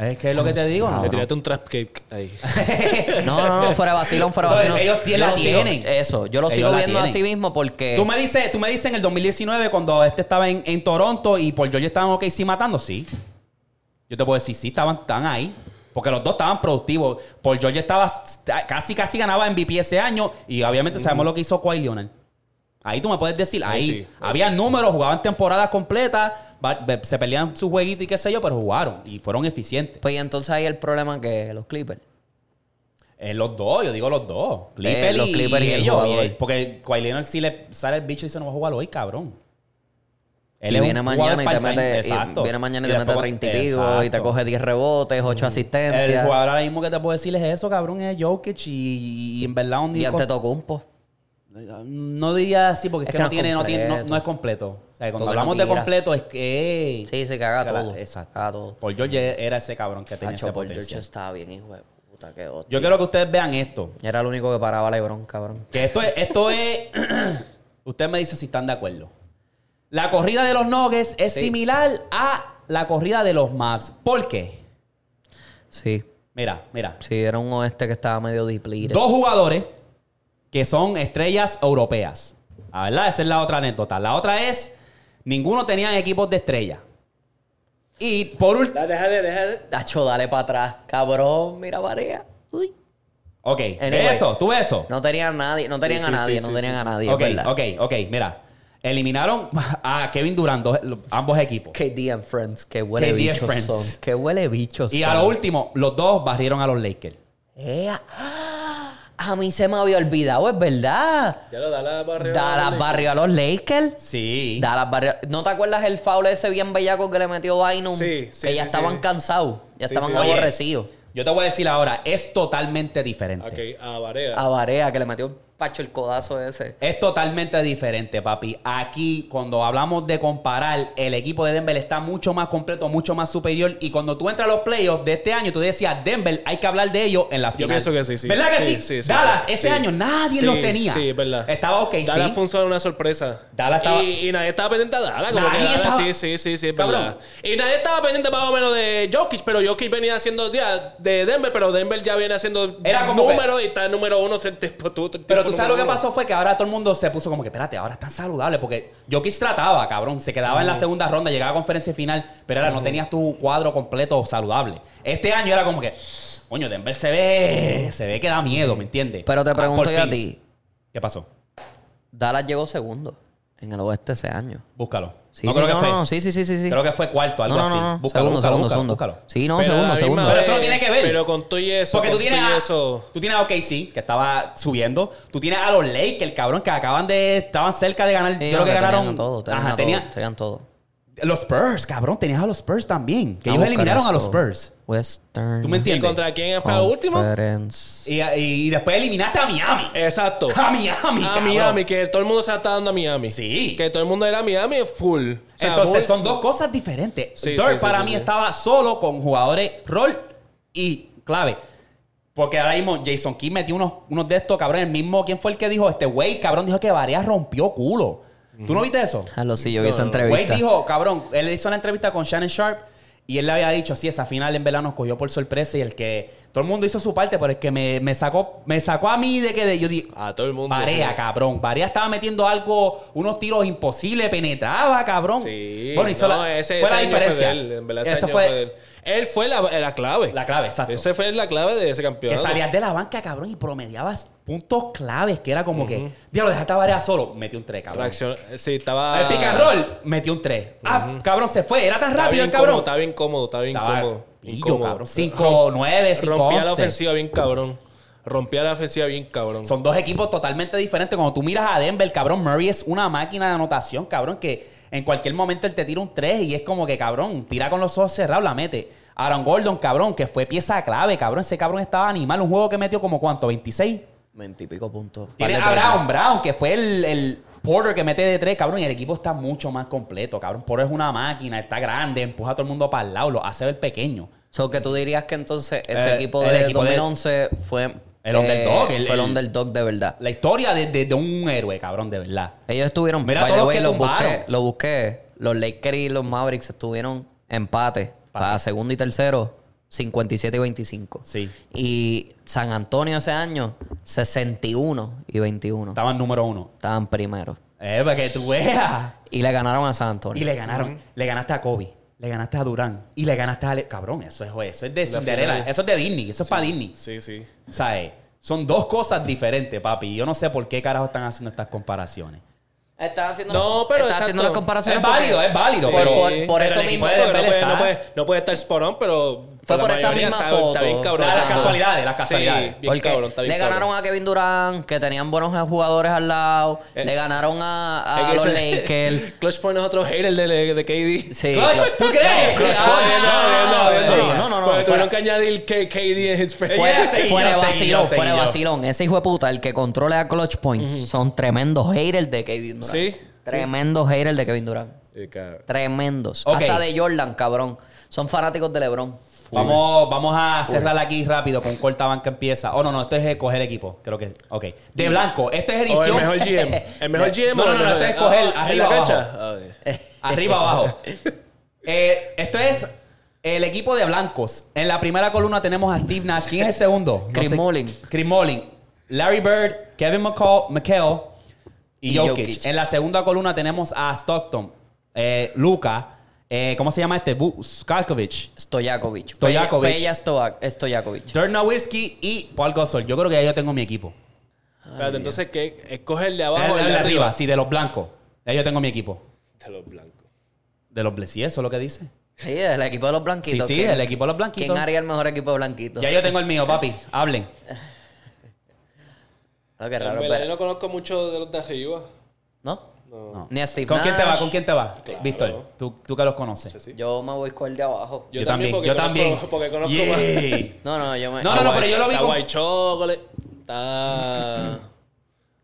Es que es lo que te digo. ¿no? tiraste un trap cake ahí. [laughs] No, no, no, fuera de vacilón, fuera vacilón. ellos tienen- Yo la lo sigo- tienen. eso, yo lo Ellos sigo viendo tienen. así mismo porque. Tú me dices, tú me dices en el 2019 cuando este estaba en, en Toronto y por George estaba en OKC matando, sí. Yo te puedo decir, sí, estaban, estaban ahí. Porque los dos estaban productivos. Paul George estaba casi, casi ganaba MVP ese año. Y obviamente sabemos lo que hizo Kawhi Leonard. Ahí tú me puedes decir, ahí sí, había números, jugaban temporadas completas, se peleaban su jueguito y qué sé yo, pero jugaron y fueron eficientes. Pues y entonces ahí el problema que los Clippers. Eh, los dos, yo digo los dos. Eh, Clipper los y, Clippers y el ellos. y- porque Kawhi Leonard si le sale el bicho y dice no va a jugar hoy, cabrón. Él y viene mañana y te mete, y viene mañana y, te mete después- 30 y pico y te coge 10 rebotes, 8 El asistencias. jugador ahora mismo que te puedo decir es eso, cabrón, es Jokic y, y en verdad un Y ante Tocumpo. No diría así porque es, Es que, que no, tiene, no, tiene, no, completo. no es completo. O sea, cuando hablamos de completo es que... Sí, se caga que la- todo. Exacto. Caga todo. Paul George era ese cabrón que tenía Nacho, ese Paul George potencial. estaba bien, hijo de puta, qué hostia. Yo quiero que ustedes vean esto. Era el único que paraba LeBron, cabrón. Que esto es... Esto es [coughs] Usted me dice si están de acuerdo. La corrida de los Nuggets es similar a la corrida de los Mavs. ¿Por qué? Sí, Mira, mira. sí, era un oeste que estaba medio depleted. Dos jugadores que son estrellas europeas. Ah, ¿Verdad? Esa es la otra anécdota. La otra es, ninguno tenían equipos de estrella. Y por último... Deja de, deja de. Nacho, dale para atrás. Cabrón, mira Varea. Uy. Ok, Anyway. ¿ves eso? ¿Tú eso? No tenían a nadie, no tenían Sí, a nadie, sí, no sí, tenían sí, a nadie, ok, ok, ok. Mira, eliminaron a Kevin Durant, dos- ambos equipos. KD and Friends, que huele KD bichos Friends. son. Que huele bichos Y son. a lo último, los dos barrieron a los Lakers. Ea. A mí se me había olvidado, es verdad. Ya lo da la barrio. Dallas barrio a los Lakers. Sí. Dallas barrio. ¿No te acuerdas el foul ese bien bellaco que le metió Bynum? Sí, sí, Que ya sí, estaban sí. cansados. Ya Sí, estaban sí. Oye, aborrecidos. Yo te voy a decir ahora, es totalmente diferente. Ok, a Varea. A Varea, que le metió pacho el codazo ese. Es totalmente diferente, papi. Aquí, cuando hablamos de comparar, el equipo de Denver está mucho más completo, mucho más superior. Y cuando tú entras a los playoffs de este año, tú decías, Denver, hay que hablar de ellos en la final. pienso que sí, sí. ¿Verdad que sí? Sí, sí, sí, Dallas, sí. ese Sí. año nadie Sí, los tenía. Sí, es verdad. Estaba ok, Dallas sí. fue una sorpresa. Dallas estaba- Y, y nadie estaba pendiente a Dallas. Como Nadie que Dallas, estaba- Sí, sí, sí, sí, es verdad. Y nadie estaba pendiente más o menos de Jokic, pero Jokic venía haciendo ya, de Denver, pero Denver ya viene haciendo Era como que- y está número uno. tú- Pero tiempo tú sabes lo que pasó fue que ahora todo el mundo se puso como que, espérate, ahora están saludables. Porque Jokic trataba, cabrón. Se quedaba en la segunda ronda, llegaba a conferencia final, pero ahora no tenías tu cuadro completo saludable. Este año era como que, coño, Denver se ve, se ve que da miedo, ¿me entiendes? Pero te Ah, pregunto yo a ti. ¿Qué pasó? Dallas llegó segundo en el oeste ese año. Búscalo. Sí, no sí, creo que no, fue. no, sí, sí, sí. Creo que fue cuarto, algo no, no, así. Búscalo, segundo, búscalo, segundo, búscalo, segundo. búscalo. Sí, no, Pero segundo, segundo. Pero eso no tiene que ver. Pero con todo y eso. Porque tú tienes, a, eso. tú tienes a OKC, que estaba subiendo. Tú tienes a los Lakers, cabrón, que acaban de... Estaban cerca de ganar. Sí, creo no, que ganaron... Tenían todo, tenían Ajá, todo, tenía- tenían todo. Los Spurs, cabrón. Tenías a los Spurs también. Que ellos eliminaron a los. Spurs. Western. ¿Tú me ¿Y entiendes? contra quién fue el último? Y, y después eliminaste a Miami. Exacto. A Miami, A cabrón. Miami, que todo el mundo se está dando a Miami. Sí. Que todo el mundo era Miami full. O sea, Entonces son dos cosas diferentes. Sí, Dirk sí, sí, para sí, mí sí. estaba solo con jugadores rol y clave. Porque ahora mismo Jason Kidd metió unos, unos de estos, cabrón. El mismo, ¿quién fue el que dijo? Este Wade, cabrón, dijo que Varea rompió culo. ¿Tú no viste eso? Ah, lo sí, yo vi esa entrevista. Wade dijo, cabrón, él hizo la entrevista con Shannon Sharp y él le había dicho, sí, esa final en verdad nos cogió por sorpresa y el que todo el mundo hizo su parte, pero el que me, me sacó me sacó a mí de que de, yo dije, A todo el mundo. Varea, sí. cabrón. Varea estaba metiendo algo, unos tiros imposibles, penetraba, cabrón. Sí. Bueno, hizo no, la, ese, fue la ese diferencia. Fue de él. En verdad, ese Esa año fue, fue de él. Él fue la, la clave. la clave, exacto. Esa fue la clave de ese que campeonato. salías de la banca, cabrón, y promediabas puntos claves, que era como que, diablo, dejaste a Varea solo, metió un 3, cabrón. Reacción. Sí, estaba. El roll, metió un 3. Ah, cabrón, se fue. Era tan rápido el cabrón. cómodo, Estaba bien cómodo, estaba bien Estaba cómodo. pillo, incómodo. cabrón. 5-9, 5-11. Rompía la ofensiva bien cabrón. Rompía la ofensiva bien cabrón. Son dos equipos totalmente diferentes. Cuando tú miras a Denver, cabrón, Murray es una máquina de anotación, cabrón, que en cualquier momento él te tira un 3 y es como que, cabrón, tira con los ojos cerrados, la mete. Aaron Gordon, cabrón, que fue pieza clave, cabrón. Ese cabrón estaba animal. Un juego que metió como cuánto, 26. Veintipico puntos. Tiene a Brown. Brown, que fue el, el Porter que mete de 3, cabrón. Y el equipo está mucho más completo, cabrón. Porter es una máquina, está grande, empuja a todo el mundo para el lado, lo hace ver pequeño. So que tú dirías que entonces ese Eh, equipo el de equipo de- 2011 fue... El underdog, el- fue el el- underdog de verdad. La historia de, de- de un héroe, cabrón, de verdad. Ellos estuvieron... Mira by todos way, que los busqué, tumbaron. lo busqué. Los Lakers y los Mavericks estuvieron empate. Para segundo y tercero, 57 y 25. Sí. Y San Antonio ese año, 61 y 21. Estaban número uno. Estaban primero. Eh, para que tú veas. Y le ganaron a San Antonio. Y le ganaron. Le ganaste a Kobe. Le ganaste a Durán y le ganaste a Ale. Cabrón, eso es, eso es de La Cinderella. final. Eso es de Disney. Eso es para Disney. Sí, sí. ¿Sabes? Son dos cosas diferentes, papi. Yo no sé por qué carajo están haciendo estas comparaciones. Estás haciendo, No, pero exacto. haciendo las comparaciones. Es válido, porque- es válido, Por, pero- por, por pero eso mismo. no, puede, no, puede, no puede estar spot on, pero. Fue por esa misma está- foto. Está bien cabrón. Las casualidades, las casualidades. Sí, bien Porque cabrón, está bien le cabrón. ganaron a Kevin Durant, que tenían buenos jugadores al lado. Eh, le ganaron a, a los Lakers. [laughs] Clutch Point es otro hater de, de KD. Sí. Clutch, ¿tú crees? Clutch Ah, Point. no, no, no, no, no, no, tuvieron que añadir que KD es his friend. Fue- Fuera, vacilón, fuera vacilón. Ese hijo de puta, el que controle a Clutch Point, son tremendos haters de Kevin Durant. Sí. Tremendos haters de Kevin Durant. Cabrón. Tremendos. Hasta de Jordan, cabrón. Son fanáticos de LeBron. Vamos, vamos a cerrar aquí rápido con cortaban que empieza. Oh, no, no, esto es escoger equipo. Creo que. Ok. De blanco. Esta es O el edición. mejor GM. [laughs] El mejor GM No, no, no, este es coger Ah. Ah. [laughs] Arriba, abajo. Eh, esto es el equipo de blancos. En la primera columna tenemos a Steve Nash. ¿Quién es el segundo? No Chris. Mullin. Chris Mullin. Larry Bird, Kevin McCall, McHale y, Y Jokic. Jokic. En la segunda columna tenemos a Stockton, eh, Luca, eh, ¿cómo se llama este? Skalkovic, Stojakovic. Stojakovic. Stoja- Stojakovic. Nowitzki y Paul Gasol. Yo creo que ya yo tengo mi equipo. Espérate, entonces, ¿qué? ¿Escoge el de abajo El, o el el de arriba, sí, de los blancos. Ya yo tengo mi equipo. De los blancos. De los blancos, sí, eso es lo que dice. Sí, el equipo de los blanquitos. Sí, sí, ¿Quién- el equipo de los blanquitos. ¿Quién haría el mejor equipo de blanquitos? Ya yo tengo el mío, papi. Hablen. [laughs] Ah, qué raro. pero- yo no conozco mucho de los de arriba. ¿No? No. Ni a Steve ¿Con quién te va? ¿Con quién te va? Víctor, tú, tú que los conoces. Sí, sí. Yo me voy con el de abajo. Yo también, porque yo conozco- también. porque conozco Yeah. [laughs] No, no, yo me... No, no, no, pero yo lo vi Está con- Chocolate. Está...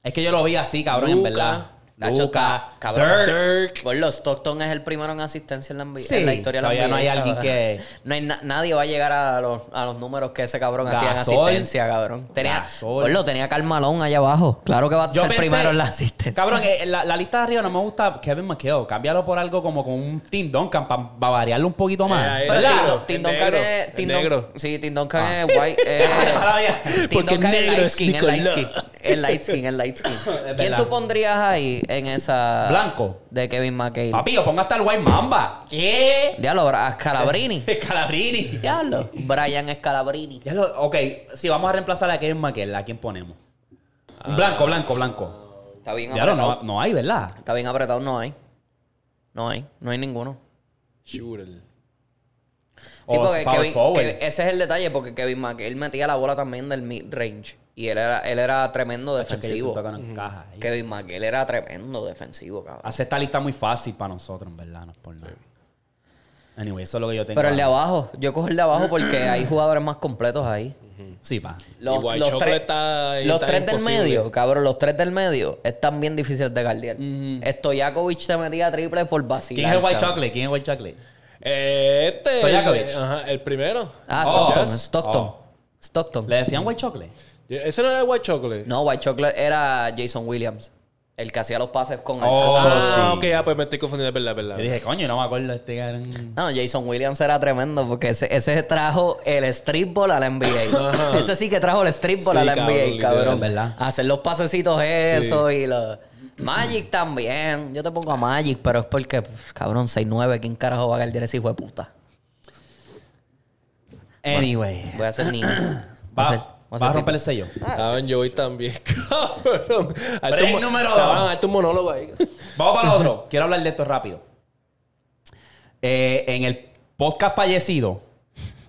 Es que yo lo vi así, cabrón, en verdad. Tacho, Luca, está- cabrón. Dirk. Dirk. Gordo, Stockton es el primero en asistencia en la NBA. Sí, en la historia de la todavía NBA, no hay alguien cabrón. que- No hay na- nadie va a llegar a los, a los números que ese cabrón hacía en Gasol. asistencia, cabrón. Tenía, Gasol. Gordo, tenía Carmalón allá abajo. Claro que va a Yo ser pensé- primero en la asistencia. Cabrón, eh, la, la lista de arriba no me gusta Kevin McHale. Cámbialo por algo como con un Tim Duncan para variarlo un poquito más. Eh, Pero ¿verdad? Tim, Duncan es... Tim negro. Sí, Tim Duncan es white. [laughs] eh. Tim Duncan es light skin, es light skin. Es light skin, es light skin. [laughs] ¿Quién tú pondrías ahí en esa... Blanco. De Kevin McHale. Papi, yo pongo hasta el White Mamba. ¿Qué? Diablo, Scalabrini. [laughs] Calabrini. Diablo. Brian Scalabrini. Ya lo- ok, si vamos a reemplazar a Kevin McHale, ¿a quién ponemos? Un Blanco, blanco, blanco. Está bien Ya lo, apretado. no, no hay, ¿verdad? Está bien apretado, no hay. No hay, no hay ninguno. Shooter. Sí, O porque power Kevin, forward. Kevin- ese es el detalle, porque Kevin McHale metía la bola también del mid-range. Y él era, él era tremendo que defensivo. en caja. Kevin McHale era tremendo defensivo, cabrón. Hace esta lista muy fácil para nosotros, en verdad, no es por nada. Anyway, eso es lo que yo tengo. Pero el de abajo, yo cojo el de abajo porque hay jugadores más completos ahí. Sí, pa. Los, White los Chocolate tres, está- los está tres del medio, cabrón, los tres del medio están bien difíciles de guardiar. Stojakovic te metía triple por vacilar. ¿Quién es el White cabrón. Chocolate? ¿Quién es el White Chocolate? Este. Stojakovic. el- Ajá, el primero. Ah, Oh, Stockton, yes. Stockton. Oh. Stockton. ¿Le decían White Chocolate? Ese no era el White Chocolate. No, White Chocolate era Jason Williams. El que hacía los pases con el Oh, Ah, sí. ok, ah, pues me estoy confundiendo, es verdad, es verdad. Yo dije, coño, no me acuerdo de este cabrón. No, Jason Williams era tremendo porque ese, ese trajo el streetball a [laughs] la NBA. ese sí que trajo el streetball Sí, a la cabrón, NBA, literal, cabrón. ¿verdad? Hacer los pasecitos eso y los... Magic también. Yo te pongo a Magic, pero es porque, pues, cabrón, 6'9". ¿Quién carajo va a guardiar ese hijo de puta? Anyway. Voy a hacer niño. [clears throat] Voy Va, a hacer- va voy a romper el sello. Cabrón, yo voy también, [laughs] cabrón. Break número cabrón, dos. hazte un monólogo ahí. Vamos para lo otro. Quiero hablar de esto rápido. Eh, en el podcast fallecido,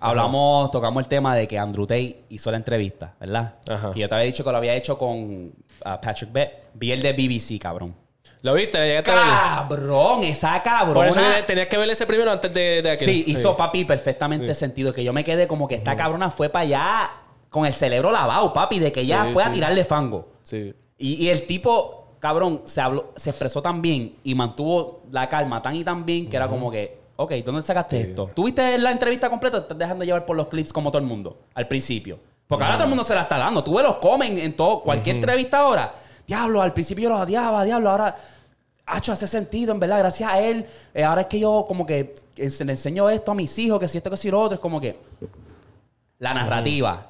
hablamos, tocamos el tema de que Andrew Tate hizo la entrevista, ¿verdad? Ajá. Que yo te había dicho que lo había hecho con ah, Patrick Bett. Vi el de BBC, cabrón. ¿Lo viste? ¿Llegaste? Cabrón, esa cabrona. Por eso tenías- que ver ese primero antes de, de aquel. Sí, hizo papi perfectamente sentido. Que yo me quedé como que esta cabrona fue para allá con el cerebro lavado, papi, de que Sí, fue a tirarle fango. Sí. Y, y el tipo, cabrón, se habló, se expresó tan bien y mantuvo la calma tan y tan bien que era como que, ok, ¿dónde sacaste esto? ¿Tuviste la entrevista completa te estás dejando llevar por los clips como todo el mundo al principio? Porque ahora todo el mundo se la está dando. Tú ves los comen en todo, cualquier entrevista ahora. Diablo, al principio yo los odiaba, diablo, ahora. Hacho, hace sentido, en verdad, gracias a él. eh, ahora es que yo como que eh, se le enseño esto a mis hijos, que si esto, que si lo otro, es como que. La narrativa.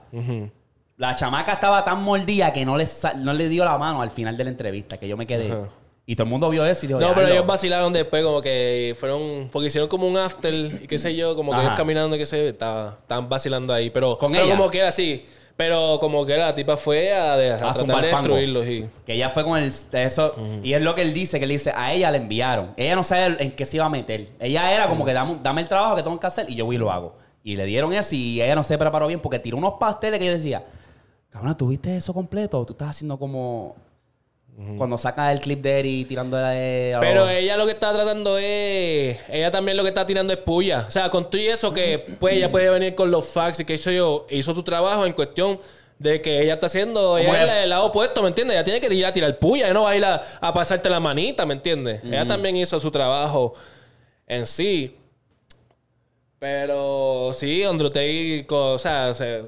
La chamaca estaba tan mordida que no le, no le dio la mano al final de la entrevista, que yo me quedé. Y todo el mundo vio eso y dijo, No, pero ellos vacilaron después, como que fueron. Porque hicieron como un after y qué sé yo, como que Ajá. ellos caminando y qué sé yo, estaba- estaban vacilando ahí. Pero, ¿Con pero ella? como que era así. Pero como que era, la tipa fue a, de- a a tratar zumbar de fango. destruirlos. Y... Que ella fue con el eso y es lo que él dice, que él dice, a ella le enviaron. Ella no sabe en qué se iba a meter. Ella era como que dame, dame el trabajo que tengo que hacer y yo voy y lo hago. Y le dieron eso y ella no se preparó bien porque tiró unos pasteles que yo decía, cabrón, ¿tuviste eso completo? Tú estás haciendo como cuando saca el clip de Eri tirando de... Pero ella lo que está tratando es. Ella también lo que está tirando es puya. O sea, con tú y eso, que pues ella puede venir con los facts y que hizo yo, hizo tu trabajo en cuestión de que ella está haciendo. Ella es el lado opuesto, ¿me entiendes? Ella tiene que ir a tirar puya. Ella no va a ir a, a pasarte la manita, ¿me entiendes? Ella también hizo su trabajo en sí. Pero sí, Andrew Tate, o sea, se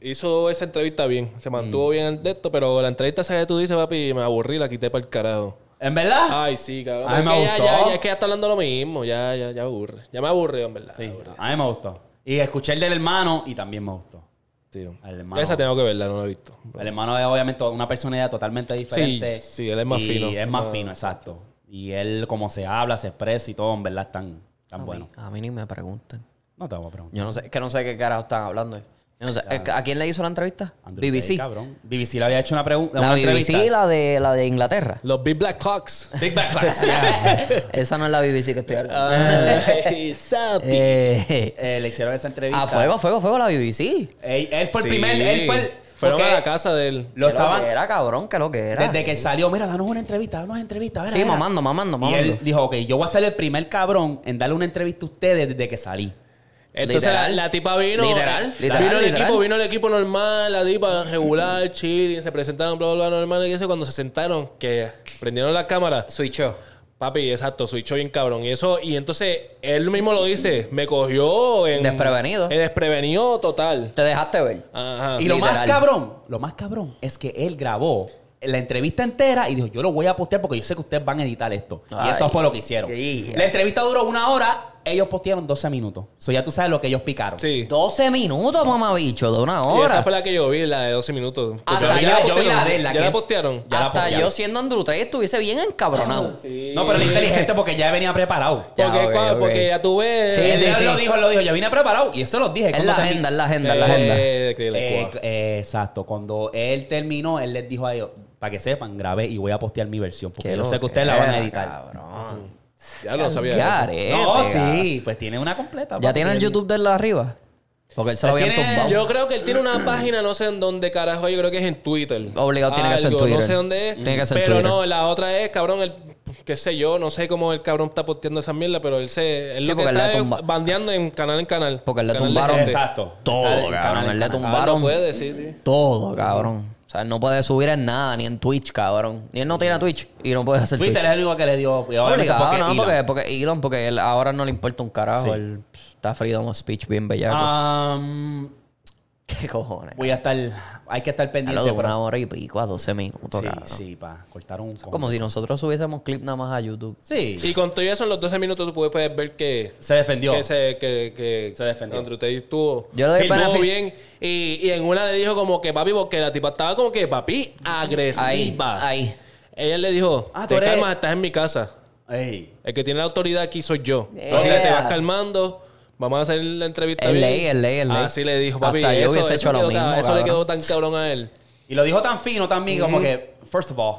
hizo esa entrevista bien. Se mantuvo bien el de esto, pero la entrevista esa que tú dices, papi, me aburrí, la quité para el carajo. ¿En verdad? Ay, sí, cabrón. A mí me Es que ya, gustó. ya, ya es que ya está hablando lo mismo. Ya, ya, ya aburre. Ya me aburre, en verdad. sí, aburre. a mí me gustó. Y escuché el del hermano y también me gustó. Sí. El hermano. Esa tengo que verla, no la he visto. El hermano es obviamente una personalidad totalmente diferente. sí, él es más y fino. Es más Ah. fino, exacto. Y él, como se habla, se expresa y todo, en verdad, es tan, tan bueno. A mí ni me preguntan. No te voy a preguntar. Yo no sé, es que no sé qué carajo están hablando. Sé, ¿A quién le hizo la entrevista? Andrew BBC. Tate, cabrón. BBC le había hecho una pregunta. La una BBC, entrevista. la de, la de Inglaterra. Los Big Black Clocks. Big Class, [laughs] yeah. Esa no es la BBC que estoy hablando. Ay. [laughs] Eh, Eh, le hicieron esa entrevista. a fuego, fuego, fuego la BBC. Él, él fue el primer. Él fue el. Fueron porque a la casa de él. Lo ¿Qué lo estaban. que era, cabrón? ¿Qué lo que era? Desde que salió, mira, danos una entrevista, danos una entrevista. mira, Sí, mira. mamando, mamando, Y mamando. él dijo, ok, yo voy a ser el primer cabrón en darle una entrevista a ustedes desde que salí. Entonces la, Literal. la tipa vino. Literal, eh, literal, vino el literal. equipo, vino el equipo normal, la tipa regular, chill, se presentaron, bla, bla, bla, normal. Y eso cuando se sentaron, que prendieron la cámara. Switchó. Papi, exacto, switchó bien cabrón. Y eso, y entonces él mismo lo dice, me cogió en. Desprevenido. En desprevenido total. Te dejaste ver. Ajá. Y lo más cabrón, lo más cabrón es que él grabó la entrevista entera y dijo, yo lo voy a postear porque yo sé que ustedes van a editar esto. y eso fue lo que hicieron. Yeah. La entrevista duró una hora, ellos postearon 12 minutos. So ya tú sabes lo que ellos picaron. Sí. 12 minutos, mamabicho, de una Y hora. esa fue la que yo vi, la de 12 minutos. Hasta yo- ya yo vi la de ¿Ya que- la postearon? ya la Hasta postearon. yo siendo Andrew Tate estuviese bien encabronado. [laughs] No, pero es inteligente porque ya venía preparado. Ya, Porque, ya tú ves. Sí, sí, él sí. lo dijo, él lo dijo, ya vine preparado. Y eso lo dije. Es la agenda, es la agenda, es la agenda. Eh, Eh, eh, exacto. Cuando él terminó, él les dijo a ellos, para que sepan, grabé y voy a postear mi versión. Porque Qué yo sé que ustedes la van a editar. Cabrón. Ya no sabía. Garete, No, sí, pues tiene una completa. ¿Ya tiene el YouTube de él arriba? Porque él se lo Él habían tumbado. Yo creo que él tiene una página, no sé en dónde carajo, yo creo que es en Twitter. Obligado tiene que ser Twitter. No sé dónde es. Tiene que ser pero Twitter. no, la otra es, cabrón, el, qué sé yo, no sé cómo el cabrón está posteando esa mierda, pero él se, él Sí, lo que está le es tumba- bandeando en canal en canal. Porque le Canal de tumbaron-. Exacto. Todo, cabrón. Él le está- Ah, tumbaron no puede, sí, sí. todo, cabrón. O sea, él no puede subir en nada, ni en Twitch, cabrón. Ni él no tiene Twitch y no puede hacer Twitter Twitch. es el único que le dio. y Obligado, porque no, Elon. porque, porque Elon, porque él ahora no le importa un carajo. Sí. Él pff, está freedom of speech bien bellaco. Um, [laughs] ¿Qué cojones? voy a estar. Hay que estar pendiente. de pero- una hora y pico a 12 minutos, Sí, cabrón. sí, pa. Cortar un. Como si nosotros subiésemos clip nada más a YouTube. Sí. Y con todo eso, en los 12 minutos tú puedes, ver que, Se defendió. que, se, que, que Se defendió. Andrew Tate estuvo. Yo le doy beneficio- bien. Y, y en una le dijo como que papi, porque la tipa estaba como que papi, Ahí, agresiva. ahí. Ella le dijo, Ah, tú te eres- calmas, estás en mi casa. Ey. El que tiene la autoridad aquí soy yo. Yeah. Entonces te vas calmando. Vamos a hacer la entrevista bien. ley, es ley, es ley. Así le dijo, papi. Hasta yo eso, hubiese eso hecho lo mismo, Eso le quedó tan cabrón a él. Y lo dijo tan fino también, como que, first of all,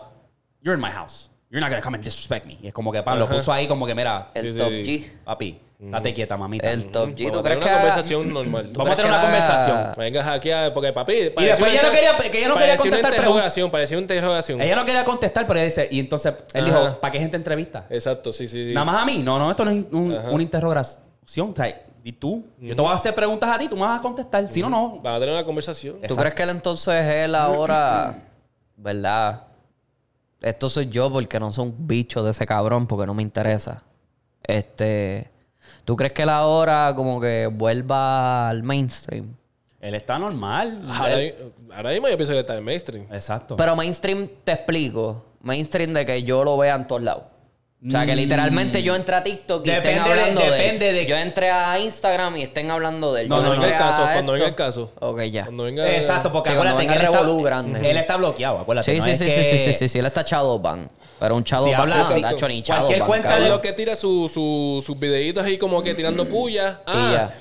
you're in my house. You're not gonna come and disrespect me. Y es como que, pan, lo puso ahí como que, mira, El Sí, top sí. G. papi, date quieta, mamita. El top G. Vamos ¿Tú a crees que una conversación [clears throat] normal. ¿Tú Vamos a tener una conversación. Venga hackear, porque papi. Y después ella no quería, que ella no quería parecía una contestar parecía una interrogación. Ella no quería contestar, pero ella dice, y entonces él Ajá. dijo, ¿para qué gente entrevista? Exacto, sí, sí. sí. Nada más a mí. No, no, esto no es un- una interrogación. O sea, y tú, yo te voy a hacer preguntas a ti, tú me vas a contestar. Si no, no. Va a tener una conversación. ¿Tú crees que él entonces él ahora, [clears throat] verdad? Esto soy yo porque no soy un bicho de ese cabrón porque no me interesa. Este, ¿tú crees que él ahora como que vuelva al mainstream? Él está normal. Ahora, Él- ahora mismo yo pienso que está en mainstream. Exacto. Pero mainstream te explico, mainstream de que yo lo vea en todos lados. O sea, que literalmente yo entré a TikTok y estén Depende de- hablando de, depende él. de- Yo entré a Instagram y estén hablando de él. No, Yo no venga el caso, cuando venga el caso. Ok, ya. Cuando venga. Exacto, porque Sí, acuérdate que él está, grande. él está bloqueado, acuérdate. Sí, no sí, sí, que- sí, sí, sí, sí, sí, él está echado ban. Pero un chavo Si habla así, cualquier pan, cuenta de lo que tira su- su- sus videitos ahí como que tirando puya. Ah, ya.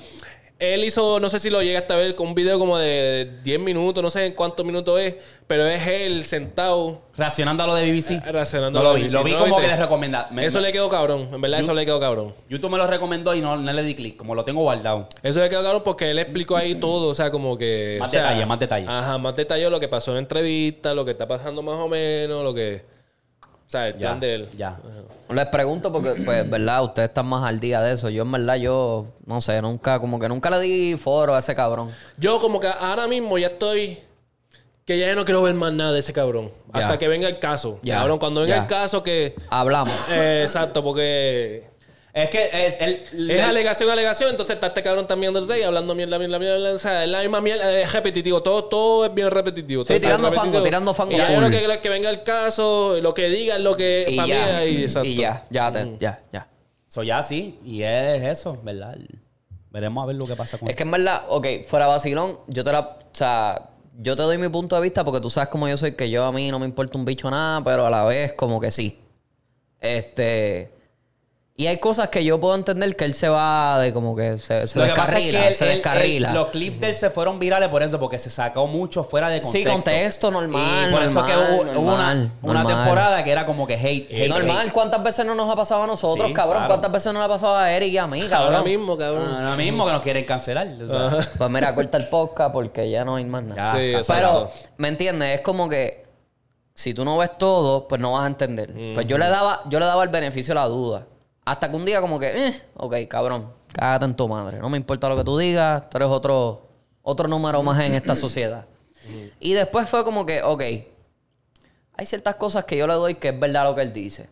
Él hizo, no sé si lo llegaste a ver, con un video como de 10 minutos, no sé en cuántos minutos es, pero es él sentado Reaccionando a lo de BBC. eh, reaccionando No a lo la vi. Lo vi BBC, como ¿viste? que les recomenda. me- Eso le quedó cabrón, en verdad eso le quedó cabrón. YouTube me lo recomendó y no, no le di clic. Como lo tengo guardado. Eso le quedó cabrón porque él explicó ahí todo, o sea, como que... Más o sea, detalle, más detalle. Ajá, más detalle lo que pasó en la entrevista, lo que está pasando más o menos, lo que... O sea, el Ya. plan de él. Ya. Les pregunto porque, [clears throat] pues, verdad, ustedes están más al día de eso. Yo, en verdad, yo, no sé, nunca, como que nunca le di foro a ese cabrón. Yo como que ahora mismo ya estoy... Que ya no quiero ver más nada de ese cabrón. Ya. Hasta que venga el caso. Ya. Cabrón, cuando venga Ya. el caso que... Hablamos. Eh, exacto, porque... Es que es el. Es alegación, alegación, entonces está este cabrón también del rey hablando mierda, mierda, mierda, o sea, es la misma mierda, es repetitivo, todo, todo es bien repetitivo. Sí, tirando repetitivo. fango, tirando fango Y ya yo lo que, que venga el caso, lo que diga es lo que Y para mí ya, ahí, exacto. y ya, ya, te- ya, ya. So ya sí. Y es eso, ¿verdad? Veremos a ver lo que pasa con Es que en verdad, ok, fuera vacilón, yo te la. O sea, yo te doy mi punto de vista porque tú sabes cómo yo soy, que yo a mí no me importa un bicho nada, pero a la vez como que sí. Este. Y hay cosas que yo puedo entender que él se va de como que se, se Lo que pasa es descarrila, que él- se él- descarrila. él- los clips de él se fueron virales por eso, porque se sacó mucho fuera de Sí, contexto. contexto, normal, Y por eso normal, que hubo, hubo una, normal, una normal. temporada que era como que hate. hate, Normal, hate. ¿cuántas veces no nos ha pasado a nosotros, Sí, cabrón? claro. ¿Cuántas veces no le ha pasado a Eric y a mí, cabrón? Ahora mismo, cabrón. Ahora mismo que nos quieren cancelar. o sea. Pues mira, corta el podcast porque ya no hay más nada. Ya, Sí, está Pero. ¿me entiendes? Es como que si tú no ves todo, pues no vas a entender. Pues yo le daba, yo le daba el beneficio de la duda. Hasta que un día como que, eh, ok, cabrón, cágate en tu madre. No me importa lo que tú digas, tú eres otro, otro número más en esta sociedad. Y después fue como que, ok, hay ciertas cosas que yo le doy que es verdad lo que él dice.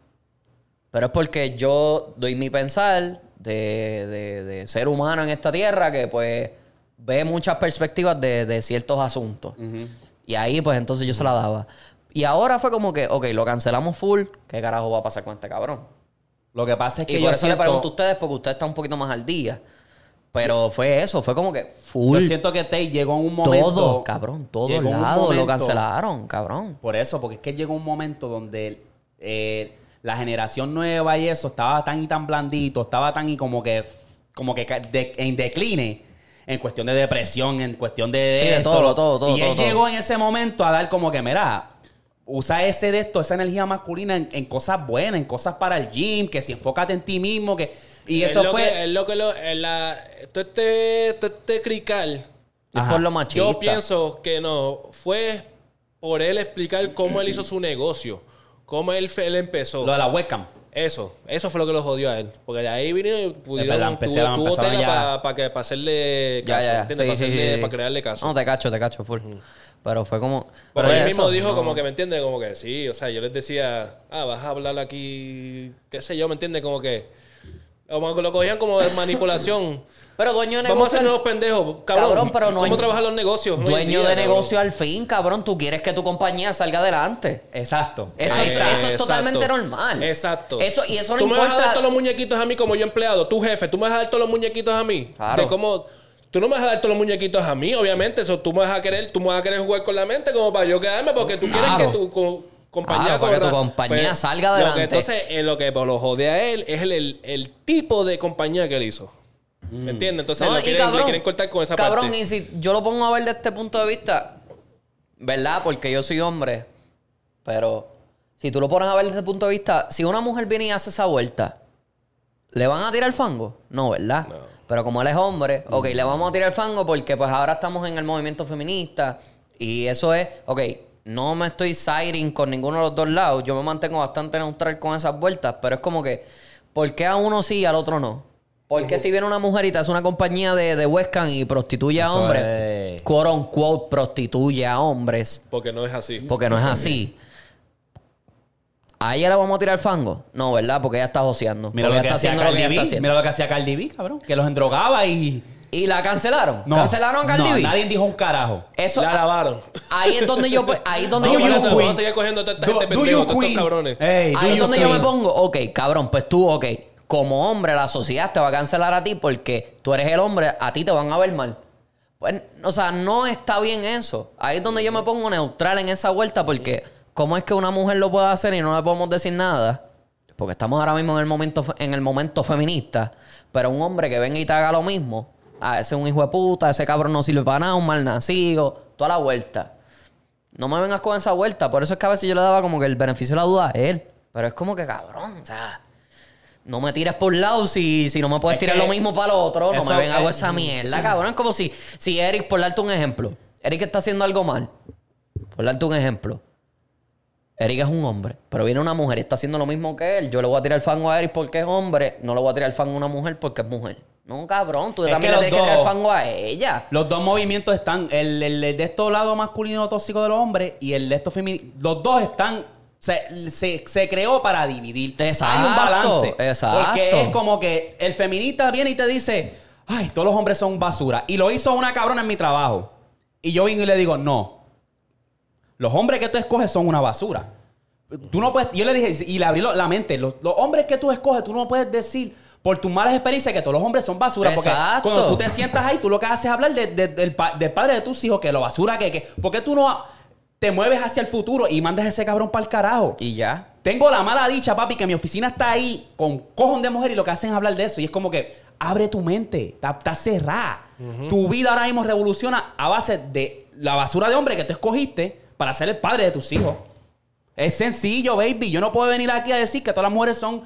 Pero es porque yo doy mi pensar de, de- de ser humano en esta tierra que pues ve muchas perspectivas de, de ciertos asuntos. Y ahí pues entonces yo se la daba. Y ahora fue como que, ok, lo cancelamos full. ¿Qué carajo va a pasar con este cabrón? Lo que pasa es que Y yo por eso le pregunto a ustedes porque usted está un poquito más al día. Pero fue eso, fue como que full. yo siento que Tate llegó en un momento. todo, cabrón, un lados lo cancelaron, cabrón. Por eso, porque es que llegó un momento donde eh, la generación nueva y eso estaba tan y tan blandito, estaba tan y como que, como que de- en decline. En cuestión de depresión, en cuestión de. Sí, de esto, todo, todo, todo, Y él todo, todo. llegó en ese momento a dar como que, mira, usa ese de esto, esa energía masculina en, en cosas buenas, en cosas para el gym, que si enfócate en ti mismo, que. Y Es eso lo fue. que- es lo que lo, es la, todo este, todo este crical, por lo machista. yo pienso que no, fue por él explicar cómo él hizo su negocio, cómo él, él empezó. Lo de la webcam. Eso, eso fue lo que lo jodió a él. Porque de ahí vinieron y pudieron, tuvo, tuvo tela para que, para hacerle Ya, caso, ya, ya. Sí, para, sí, hacerle- sí. para crearle caso. No, te cacho, te cacho, full. Pero fue como. Pero él mismo dijo no. como que, ¿me entiendes? Como que sí, o sea, yo les decía, ah, vas a hablar aquí, qué sé yo, ¿me entiendes? Como que, como que lo cogían como de manipulación. [laughs] Pero dueño de Vamos a negocio. ser nuevos pendejos, cabrón. Cabrón, pero no ¿Cómo hay- trabajan los negocios? Dueño día, de cabrón? negocio al fin, cabrón. Tú quieres que tu compañía salga adelante. Exacto. Eso, es, está, eso es exacto. totalmente normal. Exacto. Eso, y eso no tú me vas a dar todos los muñequitos a mí como yo empleado. Tu jefe, tú me vas a dar todos los muñequitos a mí. Claro. De cómo... Tú no me vas a dar todos los muñequitos a mí, obviamente. Eso tú me vas a querer, tú me vas a querer jugar con la mente como para yo quedarme porque tú quieres que co- compañía que tu compañía Pues, salga Lo que adelante. entonces, eh, lo que pues, lo jode a él es el, el- el tipo de compañía que él hizo. ¿Me entiendes? Entonces No, lo y quieren, cabrón, le quieren cortar con esa cabrón, parte. y si yo lo pongo a ver de este punto de vista, ¿verdad? Porque yo soy hombre, pero si tú lo pones a ver desde este punto de vista, si una mujer viene y hace esa vuelta, ¿le van a tirar fango? No, ¿verdad? Pero como él es hombre, ok, le vamos a tirar fango porque pues ahora estamos en el movimiento feminista y eso es, ok, no me estoy siding con ninguno de los dos lados, yo me mantengo bastante neutral con esas vueltas, pero es como que, ¿por qué a uno sí y al otro no? ¿Por qué si viene una mujer y te hace una compañía de, de webcam y prostituye a hombres? es. Quote unquote, prostituye a hombres. Porque no es así. Porque no es así. ¿A ella le vamos a tirar fango? No, ¿verdad? Porque ella está joseando. Mira Porque lo ella que está hacía haciendo lo que Cardi ella está B. haciendo. Mira lo que hacía Cardi B, cabrón. Que los endrogaba y. Y la cancelaron. No. ¿Cancelaron a Cardi no, B? Nadie dijo un carajo. Eso, La lavaron. ahí es donde yo... Ahí es donde Do yo... me Vamos a- queen? Vamos a seguir cogiendo a toda esta Do- gente do pendejo, you todos estos queen? cabrones. Ey, do Ahí es donde yo me pongo, ok, cabrón, pues tú, ok, como hombre, la sociedad te va a cancelar a ti porque tú eres el hombre, a ti te van a ver mal. Pues, o sea, no está bien eso. Ahí es donde yo me pongo neutral en esa vuelta porque ¿cómo es que una mujer lo puede hacer y no le podemos decir nada? Porque estamos ahora mismo en el momento, en el momento feminista. Pero un hombre que venga y te haga lo mismo, ah, ese es un hijo de puta, ese cabrón no sirve para nada, un mal nacido, toda la vuelta. No me vengas con esa vuelta. Por eso es que a veces yo le daba como que el beneficio de la duda a él. Pero es como que cabrón, o sea. No me tires por un lado si, si no me puedes Es tirar lo mismo para lo otro. No me vengas con es- esa mierda, cabrón. Es como si, si Eric, por darte un ejemplo, Eric está haciendo algo mal. Por darte un ejemplo. Eric es un hombre, pero viene una mujer y está haciendo lo mismo que él. Yo le voy a tirar el fango a Eric porque es hombre. No le voy a tirar el fango a una mujer porque es mujer. No, cabrón. Tú Es también le tienes que tirar el fango a ella. Los dos movimientos están, el, el- el de estos lado masculino tóxico de los hombres y el de estos femeninos, los dos están, se, se- se creó para dividir. Exacto, Hay un balance. exacto. Porque es como que el feminista viene y te dice, ay, todos los hombres son basura. Y lo hizo una cabrona en mi trabajo. Y yo vengo y le digo, no. Los hombres que tú escoges son una basura. Tú no puedes, yo le dije, y le abrí la mente, los, los hombres que tú escoges, tú no puedes decir por tus malas experiencias que todos los hombres son basura. Porque Exacto. cuando tú te sientas ahí, tú lo que haces es hablar de- de- del, pa- del padre de tus hijos, que lo basura que, que. ¿Por qué tú no te mueves hacia el futuro y mandas a ese cabrón para el carajo? Y ya. Tengo la mala dicha, papi, que mi oficina está ahí con cojón de mujer y lo que hacen es hablar de eso. Y es como que abre tu mente, está, está cerrada. Tu vida ahora mismo revoluciona a base de la basura de hombre que tú escogiste para ser el padre de tus hijos. Es sencillo, baby. Yo no puedo venir aquí a decir que todas las mujeres son,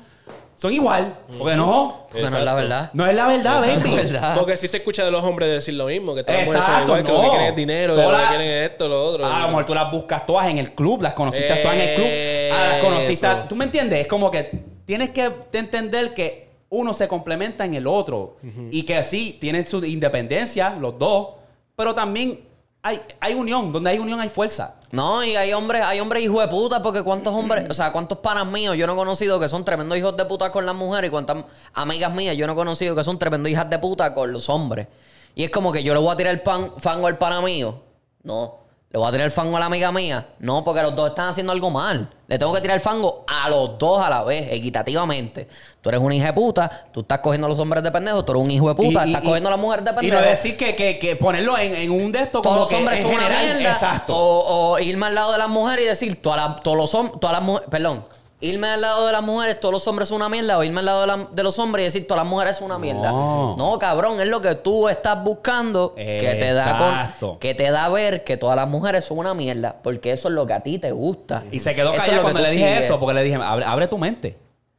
son igual. Porque no. Bueno, es la verdad. No es la verdad, Exacto. baby. Verdad. Porque sí se escucha de los hombres decir lo mismo, que todas las mujeres son Exacto, igual, que lo que no. quieren es dinero, que Todas lo que las- quieren es esto, lo otro. A lo mejor tú las buscas todas en el club, las conociste todas en el club. A las conociste. Eso. ¿Tú me entiendes? Es como que tienes que entender que uno se complementa en el otro. Y que sí, tienen su independencia, los dos. Pero también hay, hay unión. Donde hay unión hay fuerza. No, y hay hombres, hay hombres hijos de puta, porque cuántos hombres, o sea, cuántos panas míos yo no he conocido que son tremendos hijos de puta con las mujeres y cuántas amigas mías yo no he conocido que son tremendos hijas de puta con los hombres. Y es como que yo le voy a tirar el pan, fango al pana mío. No. ¿Le voy a tirar el fango a la amiga mía? No, porque los dos están haciendo algo mal. Le tengo que tirar el fango a los dos a la vez, equitativamente. Tú eres una hija de puta, tú estás cogiendo a los hombres de pendejos, tú eres un hijo de puta, Y- y- estás y- cogiendo a las mujeres de Y pendejos. no decir que, que, que ponerlo en, en un de estos todos como los que hombres en son una mierda. Exacto. O, o irme al lado de las mujeres y decir, todas las- todos los hombres, todas las mujeres, perdón, irme al lado de las mujeres, todos los hombres son una mierda, o irme al lado de, la- de los hombres y decir, todas las mujeres son una mierda. No. No, cabrón, es lo que tú estás buscando que te da con, que te da a ver que todas las mujeres son una mierda, porque eso es lo que a ti te gusta. Y se quedó Eso es callado lo que cuando le dije sigues. eso, porque le dije, abre, abre tu mente.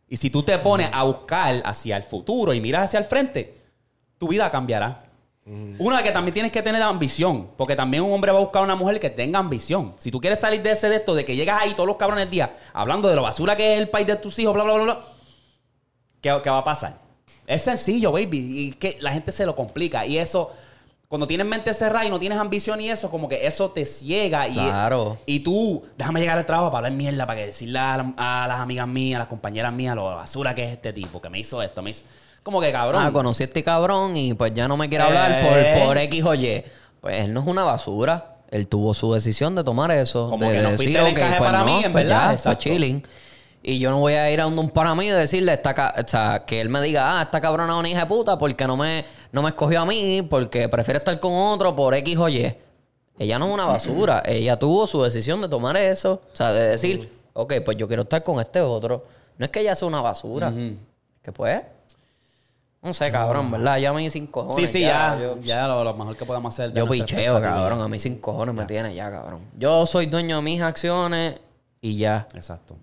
Y si tú te pones a buscar hacia el futuro y miras hacia el frente, tu vida cambiará. Una que también tienes que tener ambición, porque también un hombre va a buscar una mujer que tenga ambición. Si tú quieres salir de ese de esto, de que llegas ahí todos los cabrones del día hablando de lo basura que es el país de tus hijos, bla, bla, bla, bla, ¿qué, qué va a pasar? Es sencillo, baby, y que la gente se lo complica. Y eso, cuando tienes mente cerrada y no tienes ambición y eso, como que eso te ciega. Y, Claro. y tú, déjame llegar al trabajo para hablar mierda, para que decirle a, la- a las amigas mías, a las compañeras mías, lo basura que es este tipo, que me hizo esto, me hizo... Como que cabrón. Ah, conocí a este cabrón y pues ya no me quiere Eh. hablar por, por X o Y. Pues él no es una basura. Él tuvo su decisión de tomar eso. Como de que no decir, fuiste el "Ok, encaje pues para no, mí, en pues verdad, ya, pues chilling. Y yo no voy a ir a un, pana mío y decirle, esta o sea, que él me diga, ah, esta cabrona es una hija de puta porque no me, no me escogió a mí, porque prefiere estar con otro por X o Y. Ella no es una basura. [clears throat] Ella tuvo su decisión de tomar eso. O sea, de decir, ok, pues yo quiero estar con este otro. No es que ella sea una basura. Que pues... No sé, cabrón, ¿verdad? Ya me sin cojones. sí, sí, ya, Yo, ya lo, lo mejor que podemos hacer. yo picheo, cabrón. A mí sin cojones me tiene ya, cabrón. Yo soy dueño de mis acciones y ya. Exacto.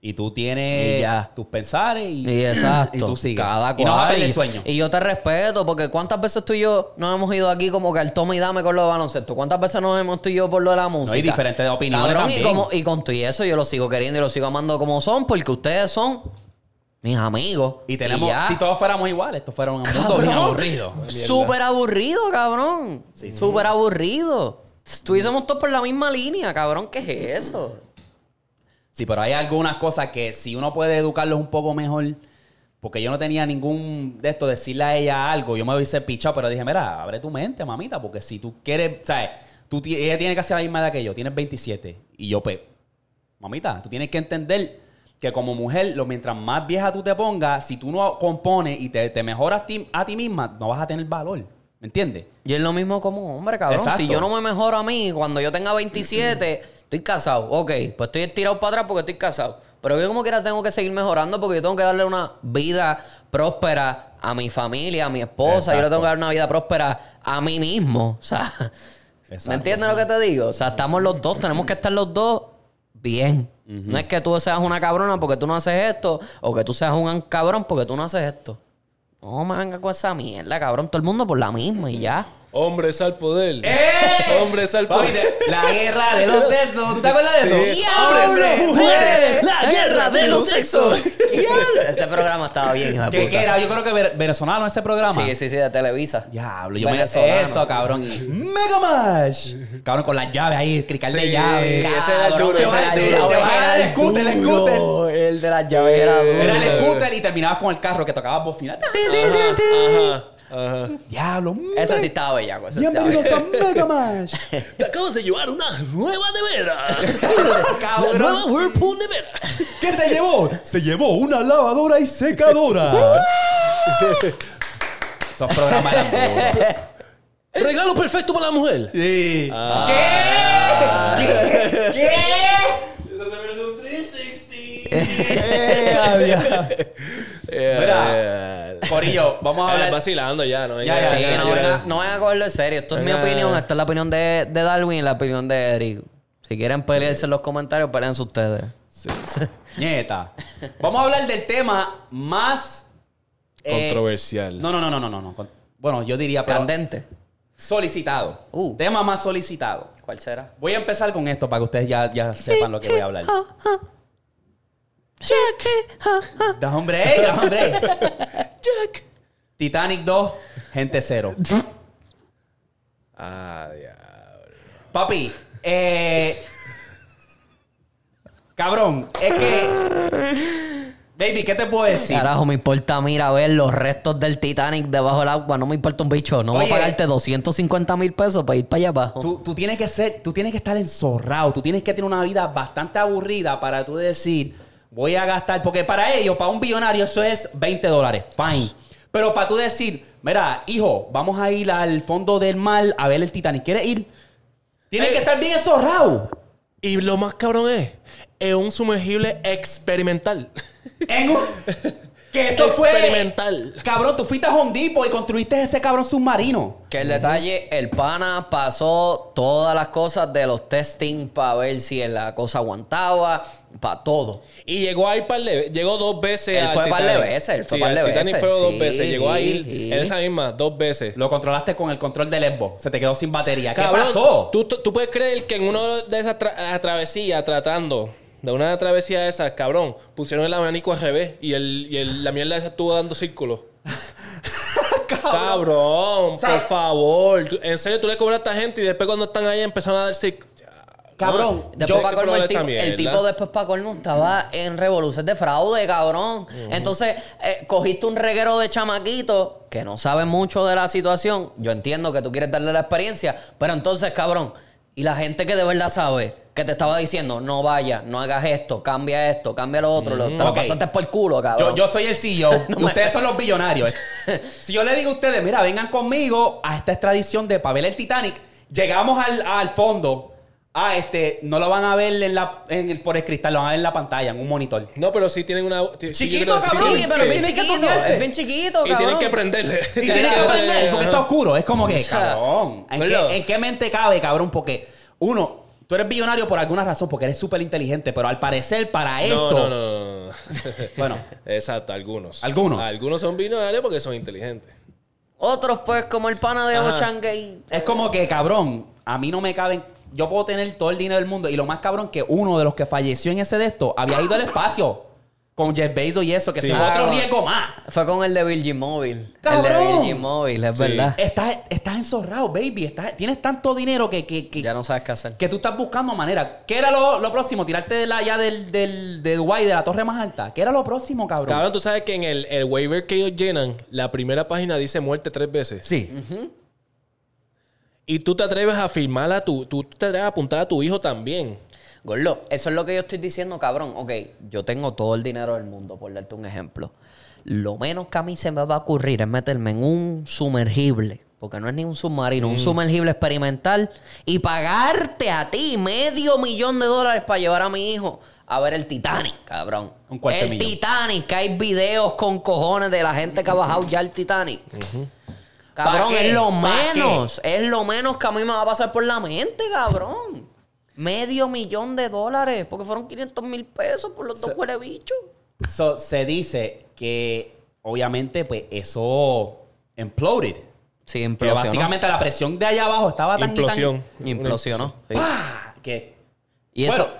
Y tú tienes Y ya. tus pensares y, Y exacto. y tú sigues. Cada y no vas a cual. perder Y- el sueño. Y yo te respeto, porque ¿cuántas veces tú y yo nos hemos ido aquí como que al toma y dame con lo de baloncesto? ¿Cuántas veces nos hemos tú y yo por lo de la música? hay diferentes opiniones Cabrón, y, también. como, y con todo y eso yo lo sigo queriendo y lo sigo amando como son, porque ustedes son mis amigos. Y tenemos, ya. si todos fuéramos iguales, esto fuera un mundo bien aburrido. [laughs] Súper aburrido, cabrón. Súper aburrido. Estuviésemos todos por la misma línea, cabrón. ¿Qué es eso? Sí, pero hay algunas cosas que si uno puede educarlos un poco mejor, porque yo no tenía ningún de esto, decirle a ella algo, yo me hubiese pichado, pero dije, mira, abre tu mente, mamita, porque si tú quieres, ¿sabes? Tú, ella tiene que hacer la misma edad que yo, tienes 27, y yo, pues, mamita, tú tienes que entender que como mujer, lo, mientras más vieja tú te pongas, si tú no compones y te, te mejoras ti- a ti misma, no vas a tener valor, ¿me entiendes? Y es lo mismo como hombre, cabrón. Exacto. Si yo no me mejoro a mí, cuando yo tenga 27, [clears throat] Estoy casado, ok. Pues estoy tirado para atrás porque estoy casado. Pero yo como quiera tengo que seguir mejorando porque yo tengo que darle una vida próspera a mi familia, a mi esposa. Yo le Exacto. tengo que dar una vida próspera a mí mismo. [laughs] O sea, Exacto. ¿me entiendes lo que te digo? O sea, estamos los dos, tenemos que estar los dos bien. No es que tú seas una cabrona porque tú no haces esto o que tú seas un cabrón porque tú no haces esto. No me venga con esa mierda, cabrón. Todo el mundo por la misma y ya. Hombres al poder. ¡Eh! Hombres al poder. la guerra de los [laughs] sexos. ¿Tú te acuerdas de eso? Sí. ¡Hombres, mujeres! ¡La guerra de los sexos! [laughs] Ese programa estaba bien, hijo de ¿Qué, puta. qué era? Yo creo que ve- venezolano ese programa. Sí, sí, sí, de Televisa. Diablo, yo me Venezolano. eso, cabrón. Mega Mash. Cabrón, con las llaves ahí, el crical de Sí, llaves. ese era el Cabrón, duro, ese ese era era el duro. duro. Te vas a dar el scooter, el scooter. El de las llaves era duro. Era el scooter y terminabas con el carro que tocaba bocina. Ajá, ajá. Diablo. Ese sí estaba bellaco. Bienvenidos a Mega Mash. [laughs] Te acabas de llevar una nueva nevera. [laughs] Cabrón. Whirlpool nevera. ¿Qué se llevó? Se llevó una lavadora y secadora. [laughs] Esos programas eran duros. Regalo perfecto para la mujer. Sí. Ah. ¿Qué? ¿Qué? ¿Qué? Esa se merece un 360. Mira, Corillo, vamos a Eh, hablar. vacilando ya, ¿no? Ya, ya, Sí, ya, no, ya. venga- no vayan a cogerlo en serio. Esto es mi opinión. Esta es la opinión de, de Darwin y la opinión de Eric. Si quieren pelearse en los comentarios, peleense ustedes. Nieta. Vamos a hablar del tema más eh, Controversial. No, no, no, no, no, no, Bueno, yo diría pero Candente. solicitado. Uh. Tema más solicitado. ¿Cuál será? Voy a empezar con esto para que ustedes ya, ya sepan lo que voy a hablar. [laughs] Da hombre, da hombre. Jack. Titanic 2, gente cero. Ah, diablo. Papi, eh. Cabrón, es que. Baby, ¿qué te puedo decir? Carajo, me importa, mira, ver los restos del Titanic debajo del agua. No me importa un bicho. No voy a pagarte 250 mil pesos para ir para allá abajo. Tú, tú tienes que ser, tú tienes que estar enzorrado, tú tienes que tener una vida bastante aburrida para tú decir, voy a gastar, porque para ellos, para un billonario, eso es 20 dólares, fine. Pero para tú decir, mira, hijo, vamos a ir al fondo del mar a ver el Titanic, ¿quieres ir? Tienes Eh. que estar bien enzorrado. Y lo más cabrón es, es un sumergible experimental. En un- [laughs] que eso fue. Experimental. Cabrón, tú fuiste a Hondipo y construiste ese cabrón submarino. Que el detalle, el pana pasó todas las cosas de los testing para ver si la cosa aguantaba, para todo. Y llegó a ir par de Llegó dos veces Él al fue par de Titanic. veces, él fue Sí, par de al Titanic veces. fue dos Sí, veces. Llegó a ir sí. en esa misma, dos veces. Lo controlaste con el control del Xbox. Se te quedó sin batería. ¿Qué Cabrón, pasó? ¿tú, tú, tú puedes creer que en una de esas tra- travesías, tratando de una travesía de esas, cabrón, pusieron el abanico al revés y, el, y el- la mierda esa estuvo dando círculos. [laughs] cabrón, por ¿Sabes? favor. En serio, tú le cobras a esta gente y después cuando están ahí empezaron a dar círculos. Cabrón, Después Yo- pa' hay que colmo, el, esa tipo, el mierda. tipo después para colmo estaba en revolución de fraude, cabrón. Entonces, eh, cogiste un reguero de chamaquito que no sabe mucho de la situación. Yo entiendo que tú quieres darle la experiencia, pero entonces, cabrón, y la gente que de verdad sabe, que te estaba diciendo, no vaya, no hagas esto, cambia esto, cambia lo otro, lo- te lo Ok. pasaste por el culo, cabrón. Yo, yo soy el CEO. [laughs] No me- ustedes son los billonarios. [laughs] si yo le digo a ustedes, mira, vengan conmigo a esta extradición de para ver el Titanic, llegamos al, al fondo. Ah, este, no lo van a ver en la, en el- por el cristal, lo van a ver en la pantalla, en un monitor. No, pero sí tienen una. sí, yo Chiquito, creo que cabrón, Sí, pero es bien que chiquito, es bien chiquito, Y cabrón. tienen que prenderle. Y tiene que aprender porque está oscuro. Es como que, O sea, cabrón. ¿en qué, en qué mente cabe, cabrón? Porque, uno, tú eres billonario por alguna razón, porque eres súper inteligente, pero al parecer para esto. no, no, no, no. [laughs] Bueno. Exacto, algunos. Algunos. Algunos son binarios porque son inteligentes. Otros, pues, como el pana de. Ochangay. Es como que, cabrón, a mí no me caben. Yo puedo tener todo el dinero del mundo. Y lo más cabrón que uno de los que falleció en ese de esto había ido al espacio. Con Jeff Bezos y eso, que Sí. son Ah, otro riesgo más. Fue con el de Virgin Mobile. El de ¡Cabrón! Virgin Mobile, es Sí. verdad. Estás, estás enzorrado, baby. Estás- tienes tanto dinero que, que, que, Ya no sabes qué hacer. que tú estás buscando manera. ¿Qué era lo, lo próximo? Tirarte de la, ya del, del, de Dubái, de la torre más alta. ¿Qué era lo próximo, cabrón? Cabrón, tú sabes que en el, el waiver que ellos llenan, la primera página dice muerte tres veces. Sí. Y tú te atreves a firmar a tu. Tú te atreves a apuntar a tu hijo también. Gordo, eso es lo que yo estoy diciendo, cabrón. Ok, yo tengo todo el dinero del mundo, por darte un ejemplo. Lo menos que a mí se me va a ocurrir es meterme en un sumergible porque no es ni un submarino, un sumergible experimental, y pagarte a ti medio millón de dólares para llevar a mi hijo a ver el Titanic, cabrón. Un cuarto de el millón. Titanic, que hay videos con cojones de la gente que ha bajado ya el Titanic. Cabrón, es lo menos. Es lo menos que a mí me va a pasar por la mente, cabrón. Medio millón de dólares. Porque fueron 500 mil pesos por los dos huele bichos. So, se dice que obviamente pues eso imploded. Sí, Que implosionó. básicamente la presión de allá abajo estaba tan y tan- Implosión. Implosionó. Que Y eso. Bueno,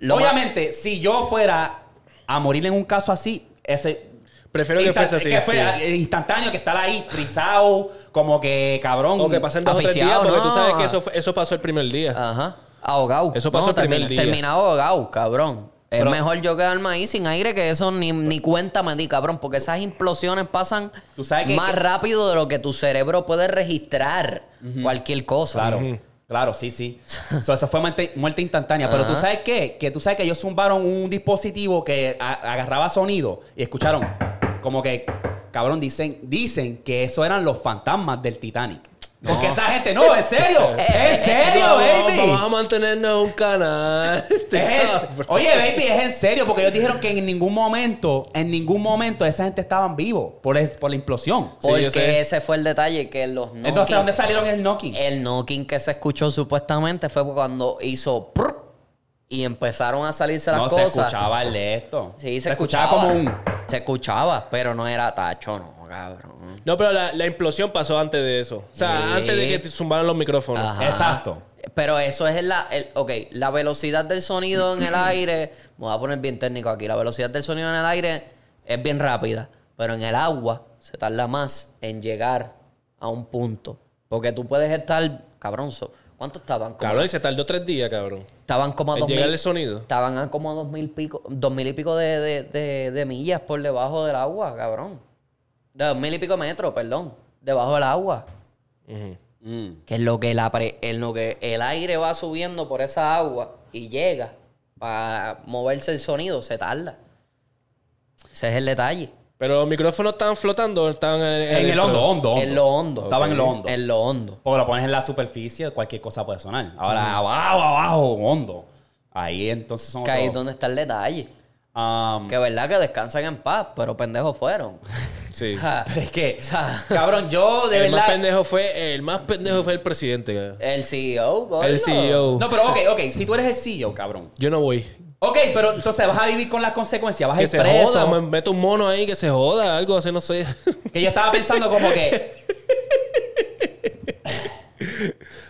lo obviamente, si yo fuera a morir en un caso así, ese. Prefiero que fuese así, Que fuera sí. instantáneo, que estar ahí frisado, como que cabrón. O que pasen dos o tres días, Aficiado, porque tú sabes que eso, fue- eso pasó el primer día. Ajá. Ahogado. Eso pasó el primer termi- día. Terminado ahogado, cabrón. Es Pero- mejor yo quedarme ahí sin aire que eso ni, ni cuenta me di, cabrón. Porque esas implosiones pasan Tú sabes que- más que- rápido de lo que tu cerebro puede registrar cualquier cosa. Claro, claro, sí, sí. So, eso fue muerte, muerte instantánea. Pero tú sabes qué? Que tú sabes que ellos zumbaron un dispositivo que agarraba sonido y escucharon como que, cabrón, dicen, dicen que eso eran los fantasmas del Titanic. Porque esa gente, no, en serio, [laughs] en serio, Vamos- baby. Vamos a mantenernos en un canal. [laughs] Es- oye, baby, es en serio, porque ellos dijeron que en ningún momento, en ningún momento esa gente estaban vivos por, es- por la implosión. Sí, yo Porque sé. ese fue el detalle, que los knocking, Entonces, ¿dónde salieron el knocking? El knocking que se escuchó supuestamente fue cuando hizo prr, y empezaron a salirse las no se cosas. escuchaba el de esto. Sí, se, escuchaba, escuchaba como un. Se escuchaba, pero no era tacho, no, cabrón. No, pero la, la implosión pasó antes de eso. O sea, Sí. antes de que te zumbaran los micrófonos. Ajá. Exacto. Pero eso es la. El, ok, la velocidad del sonido en el aire. Me voy a poner bien técnico aquí. La velocidad del sonido en el aire es bien rápida. Pero en el agua se tarda más en llegar a un punto. Porque tú puedes estar. Cabrón, so- ¿cuánto estaban? Como- Cabrón, y se tardó tres días, cabrón. Estaban como a dos llegar mil- el sonido. Estaban a como a dos mil pico, dos mil y pico de, de, de- de millas por debajo del agua, cabrón. De dos mil y pico metros, perdón. Debajo del agua. Mm. Que es lo que, la pre- en lo que el aire va subiendo por esa agua y llega para moverse el sonido, se tarda. Ese es el detalle. Pero los micrófonos estaban flotando estaban en, En el hondo, hondo, hondo. En lo hondo. Estaba en lo hondo. En lo hondo. Porque lo pones en la superficie, cualquier cosa puede sonar. Ahora, abajo, abajo, hondo. Ahí entonces son Que ahí es donde está el detalle. Um, Que verdad que descansan en paz, pero pendejos fueron. Sí. [laughs] Pero es que, O sea, cabrón, yo de el más verdad. pendejo fue el más pendejo fue el presidente. el CEO, gordo. El CEO. No, pero ok, ok, si tú eres el CEO, cabrón. Yo no voy. Ok, pero entonces vas a vivir con las consecuencias, vas a Que ir se preso. joda, me meto un mono ahí que se joda, algo así, no sé. Que yo estaba pensando como que. [laughs]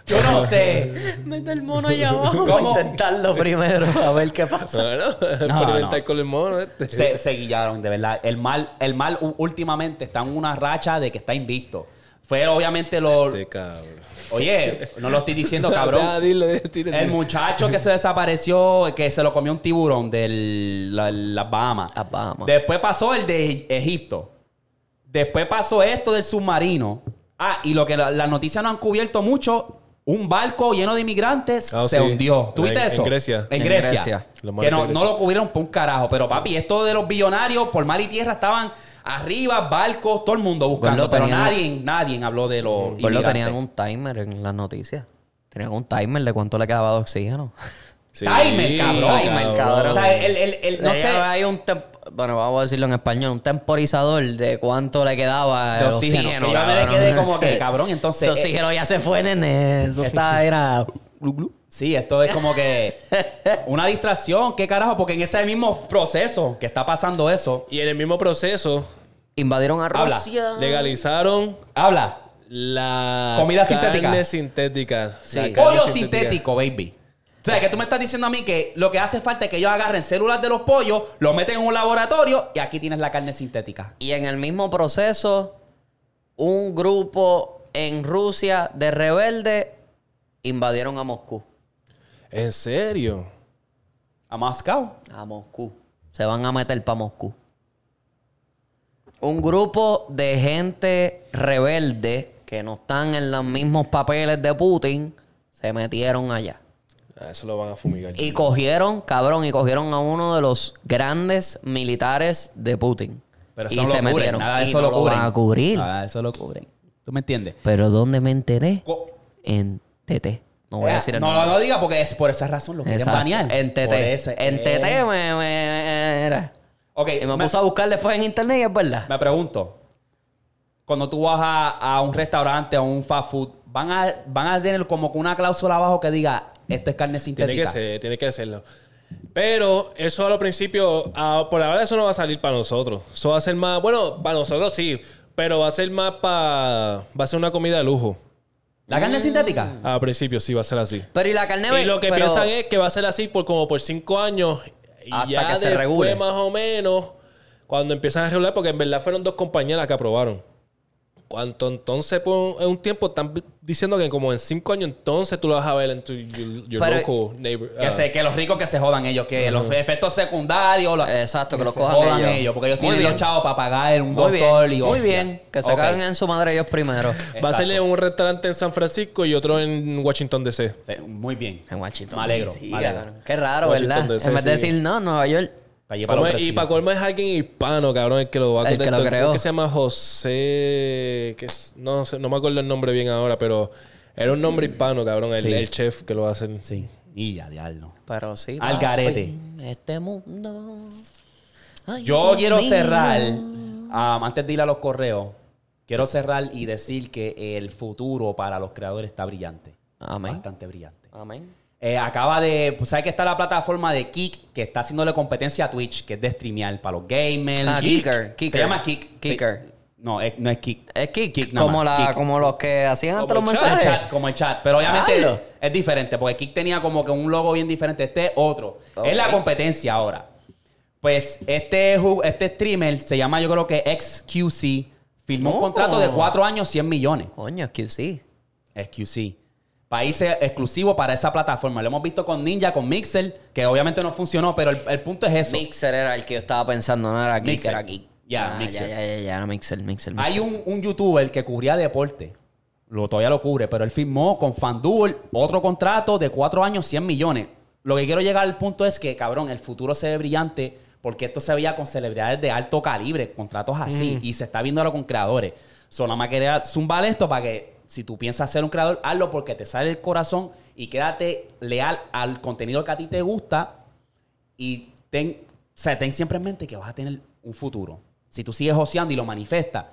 yo no sé. Mete el mono allá abajo. ¿Cómo? Vamos a intentarlo primero, a ver qué pasa. bueno, experimentar no. con el mono este. Se, se guillaron, de verdad. El mal, el mal últimamente está en una racha de que está invicto. Fue obviamente lo. Este cabrón. Oye, no lo estoy diciendo, cabrón. Ya, dile, dile, dile. El muchacho que se desapareció, que se lo comió un tiburón de las Bahamas. Las Bahamas. Después pasó el de Egipto. Después pasó esto del submarino. Ah, y lo que la- las noticias no han cubierto mucho, un barco lleno de inmigrantes Ah, se sí. hundió. ¿Tuviste eso? en Grecia. En En Grecia. Que no, lo cubrieron por un carajo. Pero papi, esto de los billonarios por mar y tierra estaban arriba, barcos, todo el mundo buscando. Pero tenían- nadie, nadie habló de los Por lo inmigrantes. tenían un timer en las noticias. Tenían un timer de cuánto le quedaba de oxígeno. Sí, Timer, cabrón. Timer, cabrón. O sea, el, el- el- no sé. Hay un bueno, vamos a decirlo en español, un temporizador de cuánto le quedaba De de oxígeno, oxígeno. que yo me quedé como [laughs] que, cabrón, entonces, Ese eh, oxígeno ya se fue, nene. Eso está, [laughs] era... Sí, esto es como que una distracción. ¿Qué carajo? Porque en ese mismo proceso que está pasando eso, Y en el mismo proceso, Invadieron a Habla. Rusia. legalizaron habla. la Comida carne sintética. sintética. Sí. La carne Pollo sintética. sintético, baby. O sea, que tú me estás diciendo a mí que lo que hace falta es que ellos agarren células de los pollos, lo meten en un laboratorio y aquí tienes la carne sintética. Y en el mismo proceso, un grupo en Rusia de rebeldes invadieron a Moscú. ¿En serio? A Moscú. A Moscú. Se van a meter para Moscú. Un grupo de gente rebelde que no están en los mismos papeles de Putin se metieron allá. Eso lo van a fumigar. Y cogieron, cabrón, y cogieron a uno de los grandes militares de Putin. Pero y eso se lo cubren. metieron. Nada Y eso no lo cubren. van a cubrir. Nada eso lo cubren. ¿Tú me entiendes? Pero ¿dónde me enteré? Co- En TT. No voy a Eh, decir el no, nombre. no, no diga porque es por esa razón lo quieren banear. En TT. Ese- En eh. TT me, me- era. Ok, Y me, me, puse a buscar después en internet y es verdad. me pregunto. Cuando tú vas a, a un restaurante, a un fast food, ¿van a, van a tener como una cláusula abajo que diga, esto es carne sintética? Tiene que ser, tiene que serlo. Pero eso a lo principio, ah, por ahora eso no va a salir para nosotros. Eso va a ser más, bueno, para nosotros sí, pero va a ser más para, va a ser una comida de lujo. ¿La carne sintética? Al principio sí va a ser así. Pero y la carne Y lo que pero- piensan es que va a ser así por como por cinco años. Y Hasta ya que se después, regule. más o menos, cuando empiezan a regular, porque en verdad fueron dos compañías las que aprobaron. Cuando entonces, por un tiempo, están diciendo que como en cinco años, entonces tú lo vas a ver en tu your, your Pero- local neighbor. Que, ah, se, que los ricos que se jodan ellos, que los efectos secundarios. la- Exacto, que los se cojan jodan ellos. ellos. porque ellos Muy tienen bien. los chavos para pagar un Muy doctor bien, y muy hostia. bien. Que se Ok. caguen en su madre ellos primero. Va a ser en un restaurante en San Francisco y otro en Washington DC. Eh, Muy bien. En Washington. Me alegro. Sí, me alegro. Qué raro, Washington ¿verdad? DC, en vez de sí. decir, no, Nueva York. Para llevar y para colmo es alguien hispano, cabrón, el que lo va a El que lo. Creo que se llama José. Que es- no, sé, no me acuerdo el nombre bien ahora, pero era un nombre hispano, cabrón, el, Sí. el chef que lo hace. Sí. Y ya, diablo. Pero sí. Al garete. Este mundo. Ay, Yo Dios quiero mío. cerrar, um, antes de ir a los correos, quiero cerrar y decir que el futuro para los creadores está brillante. Amén. Bastante brillante. Amén. Eh, acaba de. Pues, ¿Sabes que está la plataforma de Kik que está haciéndole competencia a Twitch, que es de streamear para los gamers? Ah, Kik. Kicker, Se Kicker. llama Kik. Kicker. Se- no, es, no es Kik. Es Kik, Kik como, la, Kik. como los que hacían antes los mensajes. chat, como el chat. Pero obviamente es diferente, porque Kik tenía como que un logo bien diferente. Este es otro. Es la competencia ahora. Pues este, este streamer se llama, yo creo que XQC. Firmó un Oh. contrato de 4 años, 100 millones. Coño, sí. XQC. País exclusivo para esa plataforma. Lo hemos visto con Ninja, con Mixer, que obviamente no funcionó, pero el, el punto es eso. Mixer era el que yo estaba pensando, no era Mixer. era. Ya, Ah, Mixer. Ya, ya, ya, ya, Mixer, Mixer. Hay un, un youtuber que cubría deporte. Lo, todavía lo cubre, pero él firmó con FanDuel otro contrato de 4 años, 100 millones. Lo que quiero llegar al punto es que, cabrón, el futuro se ve brillante porque esto se veía con celebridades de alto calibre, contratos así, y se está viendo ahora con creadores. Solo más quería zumbar esto para que si tú piensas ser un creador, hazlo porque te sale el corazón y quédate leal al contenido que a ti te gusta y ten, o sea, ten siempre en mente que vas a tener un futuro. Si tú sigues joseando y lo manifestas,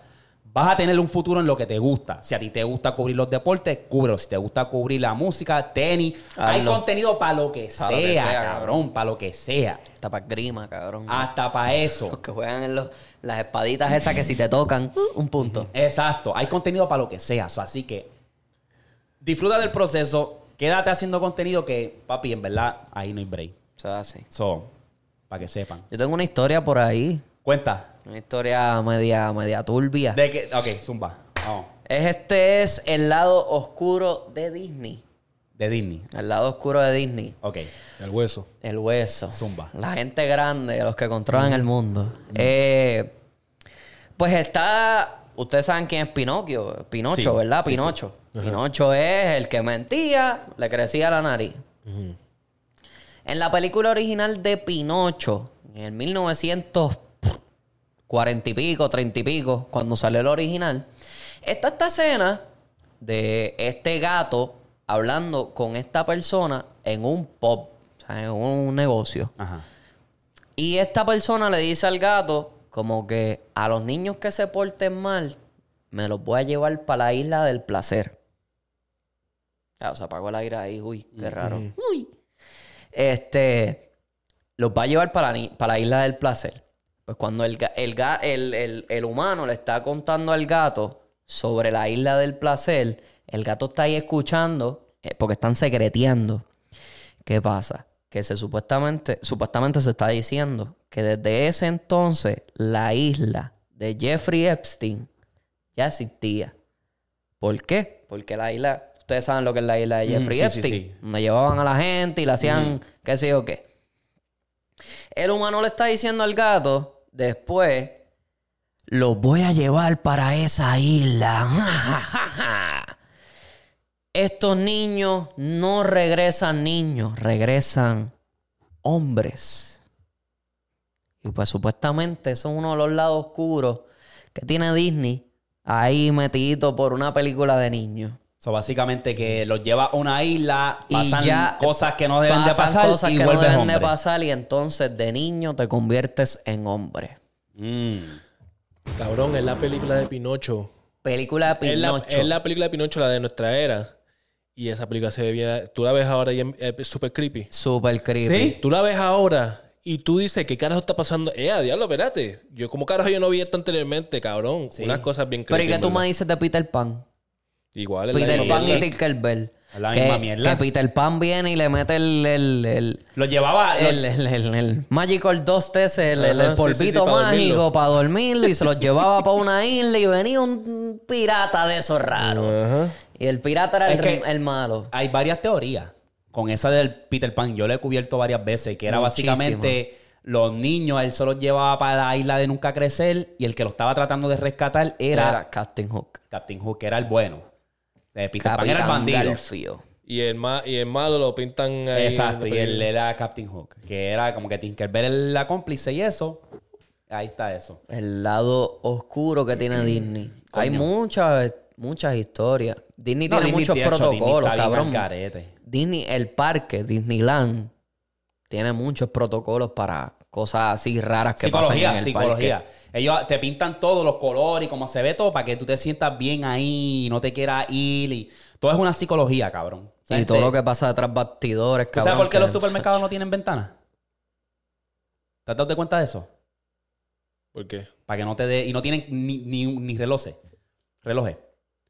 vas a tener un futuro en lo que te gusta. Si a ti te gusta cubrir los deportes, cúbrelo. Si te gusta cubrir la música, tenis, hay contenido para lo que sea, Pa' lo que sea, cabrón, para lo que sea. Está para grima, cabrón. Hasta para eso. Los [laughs] que juegan en los, las espaditas esas que si te tocan, [laughs] uh, un punto. Exacto. Hay contenido para lo que sea. Así que disfruta del proceso. Quédate haciendo contenido que, papi, en verdad, ahí no hay break. O sea, así. So, para que sepan. Yo tengo una historia por ahí. Cuenta. Una historia media, media turbia. De que, ok, zumba. Vamos. Es este es el lado oscuro de Disney. De Disney. El lado oscuro de Disney. Ok. El hueso. El hueso. Zumba. La gente grande, los que controlan el mundo. Eh, pues está. Ustedes saben quién es Pinocchio. Pinocho, Sí, ¿verdad? sí, sí. Pinocho. Pinocho es el que mentía, le crecía la nariz. En la película original de Pinocho, en el 1940 y pico, 30 y pico, cuando salió el original, está esta escena de este gato hablando con esta persona en un pub, o sea, en un negocio. Ajá. Y esta persona le dice al gato como que a los niños que se porten mal, me los voy a llevar para la isla del placer. Ah, se apagó el aire ahí, uy, qué raro. Uy. Este, los va a llevar para la isla del placer. Pues cuando el, el, el, el- el humano le está contando al gato sobre la isla del placer, el gato está ahí escuchando, eh, porque están secreteando. ¿Qué pasa? Que se supuestamente, supuestamente se está diciendo que desde ese entonces la isla de Jeffrey Epstein ya existía. ¿Por qué? Porque la isla, ustedes saben lo que es la isla de Mm, Jeffrey sí, sí, Epstein, sí. donde llevaban a la gente y le hacían qué sé yo qué. El humano le está diciendo al gato, después, los voy a llevar para esa isla. [laughs] Estos niños no regresan niños, regresan hombres. Y pues supuestamente es uno de los lados oscuros que tiene Disney ahí metido por una película de niños. So, básicamente que los lleva a una isla, Y pasan ya cosas que no deben de pasar cosas y que no vuelves deben hombre. de pasar y entonces de niño te conviertes en hombre. Mm. Cabrón, es la película de Pinocho. Película de Es la, Pinocho. es la película de Pinocho, la de nuestra era. Y esa película se ve bien. Tú la ves ahora y es súper creepy. Super creepy. ¿Sí? Tú la ves ahora y tú dices, ¿qué carajo está pasando? Eh, a diablo, espérate. Yo, como carajo yo no vi esto anteriormente, cabrón? Unas cosas bien Pero creepy. ¿y qué tú me dices de Peter Pan? Igual la Peter Pan y mierda. Tinkerbell. Es la que, misma mierda. que Peter Pan viene y le mete el, el, el, Lo llevaba... el, el, Magical Dust ese, el, el- el Ajá, sí, sí, sí, polvito mágico para dormirlo y se los llevaba para una isla y venía un pirata de esos raros. Ajá. Y el pirata era Es el, malo. Hay varias teorías con esa del Peter Pan. Yo lo he cubierto varias veces, que era Muchísimo. básicamente los niños, él se los llevaba para la isla de nunca crecer y el que lo estaba tratando de rescatar era, Era Captain Hook. Captain Hook, que era el bueno. Eh, Peter Pan era el bandido. Garfio. Y el, ma- y el malo lo pintan ahí. Exacto, y él era Captain Hook, que era como que Tinkerbell era la cómplice y eso. Ahí está eso. El lado oscuro que tiene Disney. [clears throat] Hay muchas, muchas historias. Disney No, tiene Disney, muchos de hecho, Disney protocolos, cabrón. Disney, el parque, Disneyland, tiene muchos protocolos para cosas así raras que pasan Psicología, en el psicología. parque. Ellos te pintan todos los colores y cómo se ve todo para que tú te sientas bien ahí y no te quieras ir. Y... Todo es una psicología, cabrón. O sea, Y todo este- lo que pasa detrás bastidores, ¿Tú cabrón. sabes por qué los supermercados no tienen ventanas? ¿Te has dado cuenta de eso? ¿Por qué? Para que no te dé... Y no tienen ni, ni, ni relojes. Relojes.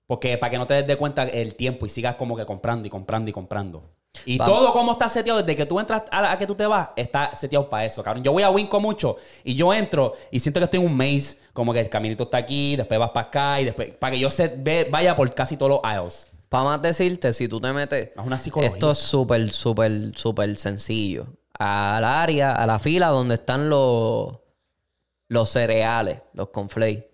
Porque para que no te des de cuenta el tiempo y sigas como que comprando y comprando y comprando. Y Vamos. todo como está seteado desde que tú entras a, la- a que tú te vas, está seteado para eso, cabrón. Yo voy a Winco mucho y yo entro y siento que estoy en un maze, como que el caminito está aquí, después vas para acá y después... Para que yo se, ve- vaya por casi todos los aisles. Para más decirte, si tú te metes... Es una psicología. Esto es súper, súper, súper sencillo. Al área, a la fila donde están los, los cereales, los conflakes.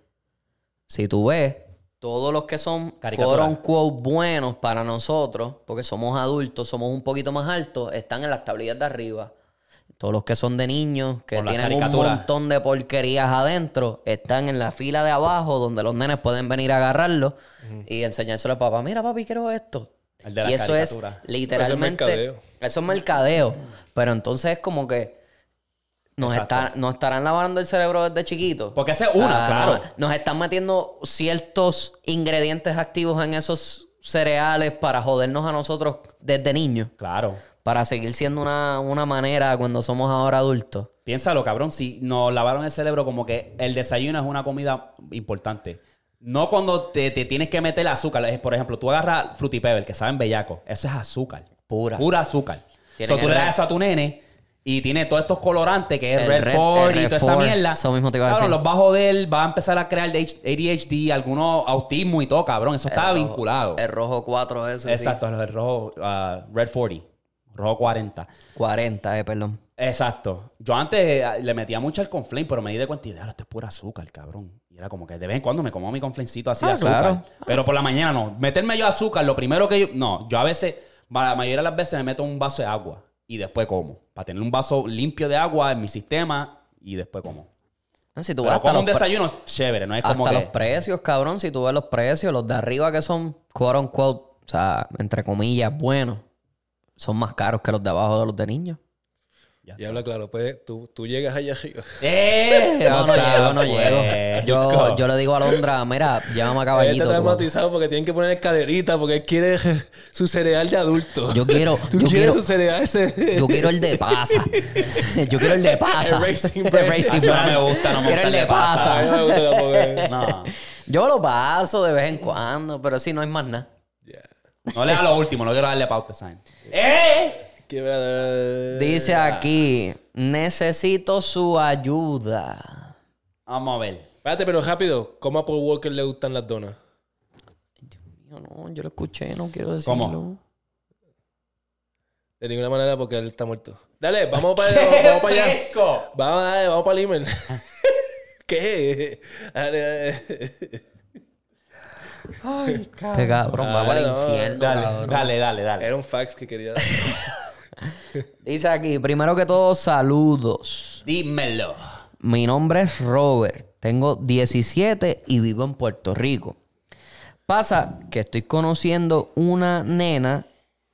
Si tú ves, todos los que son quote unquote buenos para nosotros, porque somos adultos, somos un poquito más altos, están en las tablillas de arriba. Todos los que son de niños, que tienen un montón de porquerías adentro, están en la fila de abajo donde los nenes pueden venir a agarrarlo y enseñárselo al papá. Mira, papi, quiero esto. El de las y eso es literalmente. mercadeo. Eso es mercadeo. Pero entonces es como que nos, está- nos estarán lavando el cerebro desde chiquitos. Porque esa es una, claro. Nos, nos están metiendo ciertos ingredientes activos en esos cereales para jodernos a nosotros desde niños. Claro. Para seguir siendo una, una manera cuando somos ahora adultos. Piénsalo, cabrón. Si nos lavaron el cerebro como que el desayuno es una comida importante. No cuando te, te tienes que meter azúcar. Es, Por ejemplo, tú agarras Fruity Pebble, que saben bellaco. Eso es azúcar. Pura. Pura azúcar. So, tú el le das eso a tu nene y tiene todos estos colorantes que es El Red, red- 4 el y Red toda esa 4, mierda. eso mismo te iba a decir. los va a joder, va a empezar a crear ADHD, algunos autismo y todo, cabrón. Eso está El rojo- vinculado. El rojo 4 ese. sí. Exacto, el rojo, ah, Red 40. Rojo 40. 40, eh, perdón. Exacto. Yo antes eh, le metía mucho al conflame, pero me di de cuenta y dije, "Ah, esto es pura azúcar, cabrón. Y era como que de vez en cuando me como mi conflancito así de Ah, azúcar. claro. Pero por la mañana no. Meterme yo azúcar, lo primero que yo... No, yo a veces, la mayoría de las veces me meto un vaso de agua y después como. Para tener un vaso limpio de agua en mi sistema y después como. Ah, Si tú Pero como un desayuno chévere, no es como Hasta que... los precios, cabrón. Si tú ves los precios, los de arriba que son quote unquote, o sea, entre comillas, buenos, son más caros que los de abajo de los de niños. Y habla claro, pues tú, tú llegas allá arriba. [laughs] ¡Eh! [laughs] No, no llego, no pues, llego. Yo, yo le digo a Londra, mira, llámame a Él caballito. está tú. traumatizado porque tienen que poner caderita porque él quiere [laughs] su cereal de adulto. Yo quiero, Tú yo quieres quiero, su cereal ese. yo quiero el de pasa. Yo quiero el de pasa. El Racing El Brand. Racing no me gusta, no me Quiero gusta el el de pasa. A mí pasa. me gusta tampoco. No. Yo lo paso de vez en cuando, pero sí, no hay más nada. Ya. No le da lo último, no quiero darle pauta, ¿saben? ¡Eh! Dice aquí, necesito su ayuda. Vamos a ver. Espérate, pero rápido. ¿Cómo a Paul Walker le gustan las donas? Yo no, yo lo escuché, no quiero decirlo. ¿Cómo? De ninguna manera porque él está muerto. Dale, vamos [laughs] para allá. Vamos para allá. Vamos, dale, vamos para el email. [laughs] ¿Qué? Dale, dale. Este cabrón va Ah, para el infierno. Dale, cabrón. dale, dale, dale. Era un fax que quería dar. [laughs] [laughs] Dice aquí, primero que todo, saludos. Dímelo. Mi nombre es Robert. Tengo 17 y vivo en Puerto Rico. Pasa que estoy conociendo una nena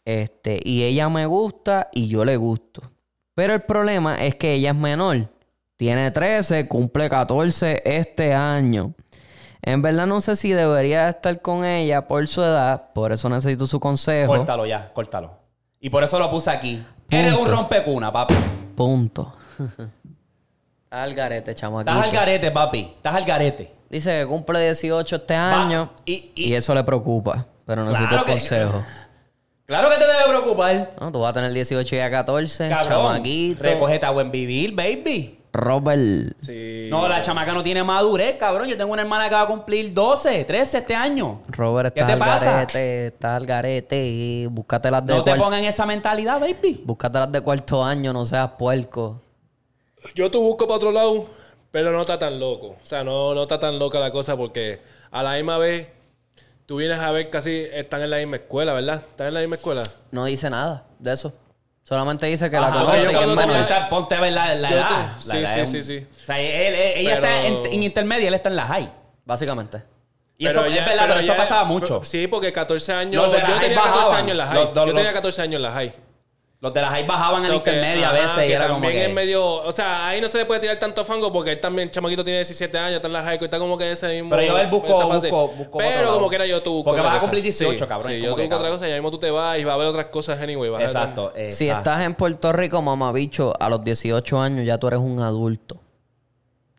este, y ella me gusta y yo le gusto. Pero el problema es que ella es menor. Tiene 13, cumple 14 este año. En verdad no sé si debería estar con ella por su edad, por eso necesito su consejo. Córtalo ya, córtalo. Y por eso lo puse aquí. Eres un rompecuna, papi. Punto. [laughs] al garete, chamaquito. Estás al garete, papi. Estás al garete. Dice que cumple 18 este año y- y, y- eso le preocupa. Pero necesito Claro el que- consejo. [laughs] Claro que te debe preocupar. No, tú vas a tener 18 y a 14, Cabrón. chamaquito. Recógete a buen vivir, baby. Robert. Sí. No, la chamaca no tiene madurez, cabrón. Yo tengo una hermana que va a cumplir 12, 13 este año. Robert ¿Qué está te al pasa? garete, está al garete. Búscate las de No te pongan esa mentalidad, baby. Búscate las de cuarto año, no seas puerco. Yo te busco para otro lado, pero no está tan loco. O sea, no, no está tan loca la cosa porque a la misma vez tú vienes a ver casi están en la misma escuela, ¿verdad? ¿Están en la misma escuela? No dice nada de eso. Solamente dice que la Ajá, conoce yo y que es menor. tenía- Ponte, a ver la, la edad. te- La sí, edad sí, es sí, sí. O sea, él- él- ella Pero- está en, en intermedia, él está en la high. Básicamente. Y eso es ya- verdad, pero eso ya- pasaba mucho. Sí, porque 14 años. Los de la yo high tenía 14 bajaban. años en la high. Los- los- yo tenía 14 años en la high. Los de la high bajaban a So que, intermedia a ajá, veces y era como también que... es medio... O sea, ahí no se le puede tirar tanto fango porque él también, chamaquito, tiene 17 años, está en la high school, está como que en ese mismo... Pero yo él busco- busco- busco Pero lado. como que era yo tú Porque vas a cumplir 18, Sí, cabrón, Sí, yo como te que, busco otra cosa y ahí mismo tú te vas y vas a ver otras cosas anyway. vas a- Exacto. Si exacto. estás en Puerto Rico, mamabicho, a los 18 años ya tú eres un adulto.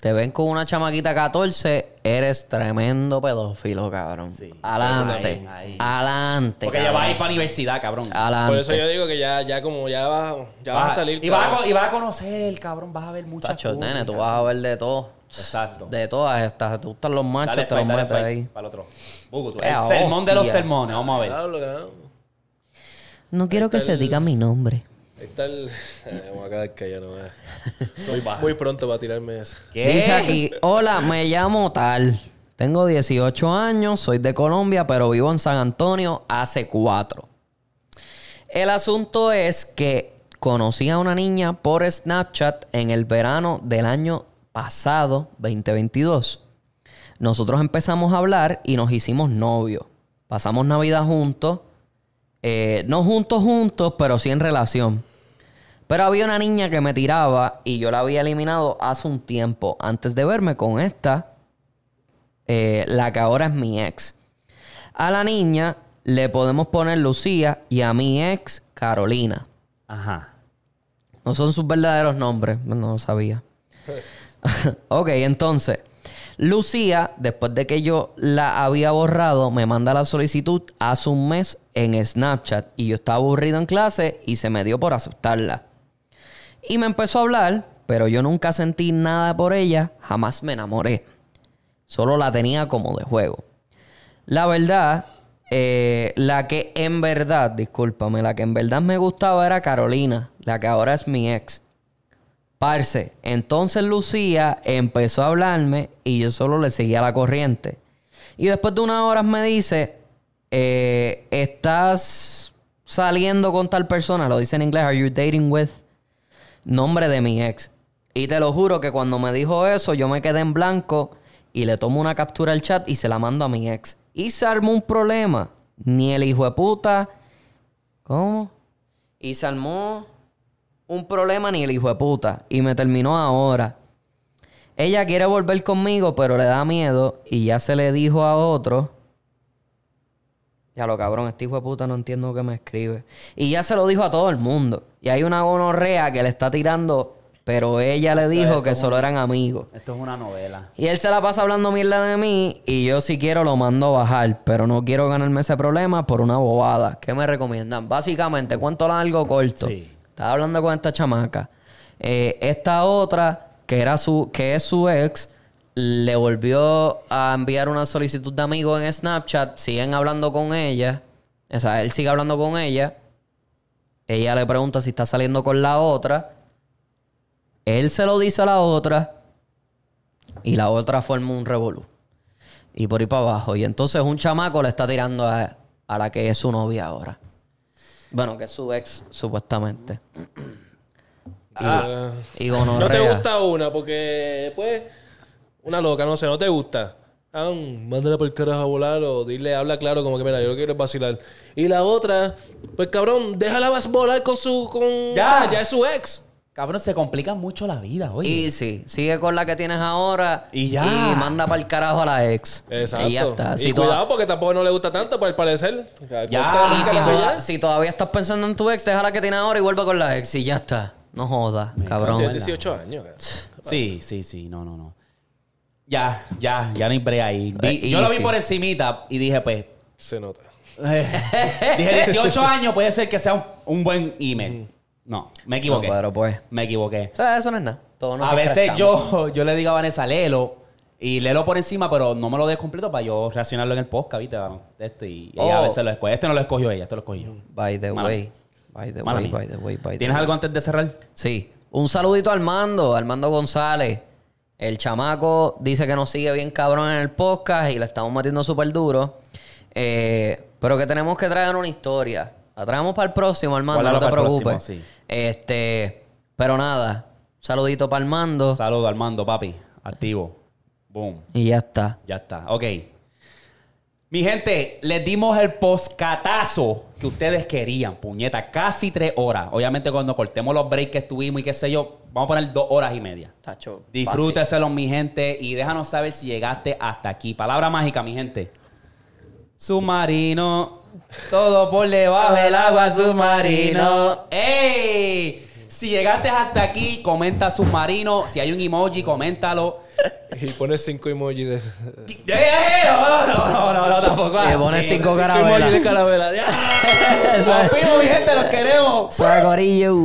Te ven con una chamaquita 14, eres tremendo pedófilo, cabrón. Sí. Adelante. Ahí, ahí. Adelante. Porque ya vas a ir cabrón. para universidad, cabrón. Adelante. Por eso yo digo que ya, ya como ya vas, ya vas a salir. y, vas a, cabrón. y vas a conocer, cabrón. Vas a ver muchas Tacho, cosas, nene, tú cabrón. vas a ver de todo. Exacto. De todas estas. Te gustan los machos, Dale te los metes swipe ahí. Para el otro. Tú- Eh, El sermón de los sermones. Vamos a ver. Cabrón. No quiero que se diga mi nombre. Está el... Eh, Vamos a quedar callado, no eh. [laughs] Muy bajo. Muy pronto para tirarme eso. ¿Qué? Dice aquí, hola, me llamo tal. Tengo 18 años, soy de Colombia, pero vivo en San Antonio hace cuatro. El asunto es que conocí a una niña por Snapchat en el verano del año pasado, 2022. Nosotros empezamos a hablar y nos hicimos novios. Pasamos Navidad juntos. eh, no juntos, juntos, pero sí en relación. Pero había una niña que me tiraba y yo la había eliminado hace un tiempo, antes de verme con esta, eh, la que ahora es mi ex. A la niña le podemos poner Lucía y a mi ex Carolina. Ajá. No son sus verdaderos nombres, no lo sabía. [laughs] ok, entonces, Lucía, después de que yo la había borrado, me manda la solicitud hace un mes en Snapchat y yo estaba aburrido en clase y se me dio por aceptarla. Y me empezó a hablar, pero yo nunca sentí nada por ella, jamás me enamoré. Solo la tenía como de juego. La verdad, eh, la que en verdad, discúlpame, la que en verdad me gustaba era Carolina, la que ahora es mi ex. Parce, entonces Lucía empezó a hablarme y yo solo le seguía la corriente. Y después de unas horas me dice, eh, estás saliendo con tal persona, lo dice en inglés, are you dating with? Nombre de mi ex. Y te lo juro que cuando me dijo eso, yo me quedé en blanco y le tomo una captura al chat y se la mando a mi ex. Y se armó un problema. Ni el hijo de puta. ¿Cómo? Y se armó un problema ni el hijo de puta. Y me terminó ahora. Ella quiere volver conmigo, pero le da miedo. Y ya se le dijo a otro. Ya lo cabrón, este hijo de puta no entiendo qué me escribe. Y ya se lo dijo a todo el mundo. Y hay una gonorrea que le está tirando, pero ella le dijo que solo eran amigos. Esto es una novela. Y él se la pasa hablando mierda de mí y yo si quiero lo mando a bajar, pero no quiero ganarme ese problema por una bobada. ¿Qué me recomiendan? Básicamente, cuento largo corto. Sí. Estaba hablando con esta chamaca. Eh, esta otra, que era su, que es su ex, le volvió a enviar una solicitud de amigo en Snapchat. Siguen hablando con ella. O sea, él sigue hablando con ella. Ella le pregunta si está saliendo con la otra. Él se lo dice a la otra. Y la otra forma un revolú. Y por ahí para abajo. Y entonces un chamaco le está tirando a, a la que es su novia ahora. Bueno, que es su ex, supuestamente. Ah. y No te gusta una porque, pues, una loca, no sé, no te gusta. Ah, mándala por el carajo a volar o dile, habla claro, como que mira, yo lo que quiero es vacilar. Y la otra, pues cabrón, déjala vas volar con su. Con, Ya. o sea, ya es su ex. Cabrón, se complica mucho la vida, oye. Y sí, sigue con la que tienes ahora. Y ya. Y manda para el carajo a la ex. Exacto. Y ya está. Y cuidado toda- porque tampoco no le gusta tanto, por el parecer. O sea, Ya, y si, carajo toda- ya. si todavía estás pensando en tu ex, deja la que tiene ahora y vuelve con la ex. Y ya está. No jodas, cabrón. Tienes 18 años. cabrón. Sí, sí, sí, no, no, no. Ya, ya, ya no hay break ahí. Vi- Eh, yo lo vi easy. por encimita y dije, pues, Se nota. [laughs] dije 18 años puede ser que sea un, un buen email. No, me equivoqué. No, pero pues. Me equivoqué. O sea, eso no es nada. Nos A veces escrachamos. yo, yo le digo a Vanessa, léelo. Y léelo por encima, pero no me lo des completo para yo reaccionarlo en el podcast, ¿viste? Este, y ella a Oh. veces lo escoge. Este no lo escogió ella, este lo escogió. By the Mala way. mía. By the Mala way, mía. by the way, by the ¿Tienes way. algo antes de cerrar? Sí. Un saludito a Armando, Armando González. El chamaco dice que nos sigue bien cabrón en el podcast y le estamos metiendo súper duro. Eh, pero que tenemos que traer una historia. La traemos para el próximo, Armando, no te preocupes. próximo, sí. Este, pero nada. Saludito para Armando Saludos, Armando, papi. Activo. Boom. y ya está. Ya está. Ok. Mi gente, les dimos el poscatazo que ustedes querían, puñeta. Casi tres horas. Obviamente, cuando cortemos los breaks que estuvimos y qué sé yo, vamos a poner dos horas y media. Tacho, Disfrúteselo, mi gente, y déjanos saber si llegaste hasta aquí. Palabra mágica, mi gente. Submarino, todo por debajo del agua, submarino. ¡Ey! Si llegaste hasta aquí, comenta submarino. Si hay un emoji, coméntalo. Y pones cinco emojis de. ¡Eh, eh! No, no, no, no, tampoco. Le pones así. cinco emojis carabelas. de carabela. Ya. [laughs] Nos fuimos, mi gente, los queremos. Suave, corillo.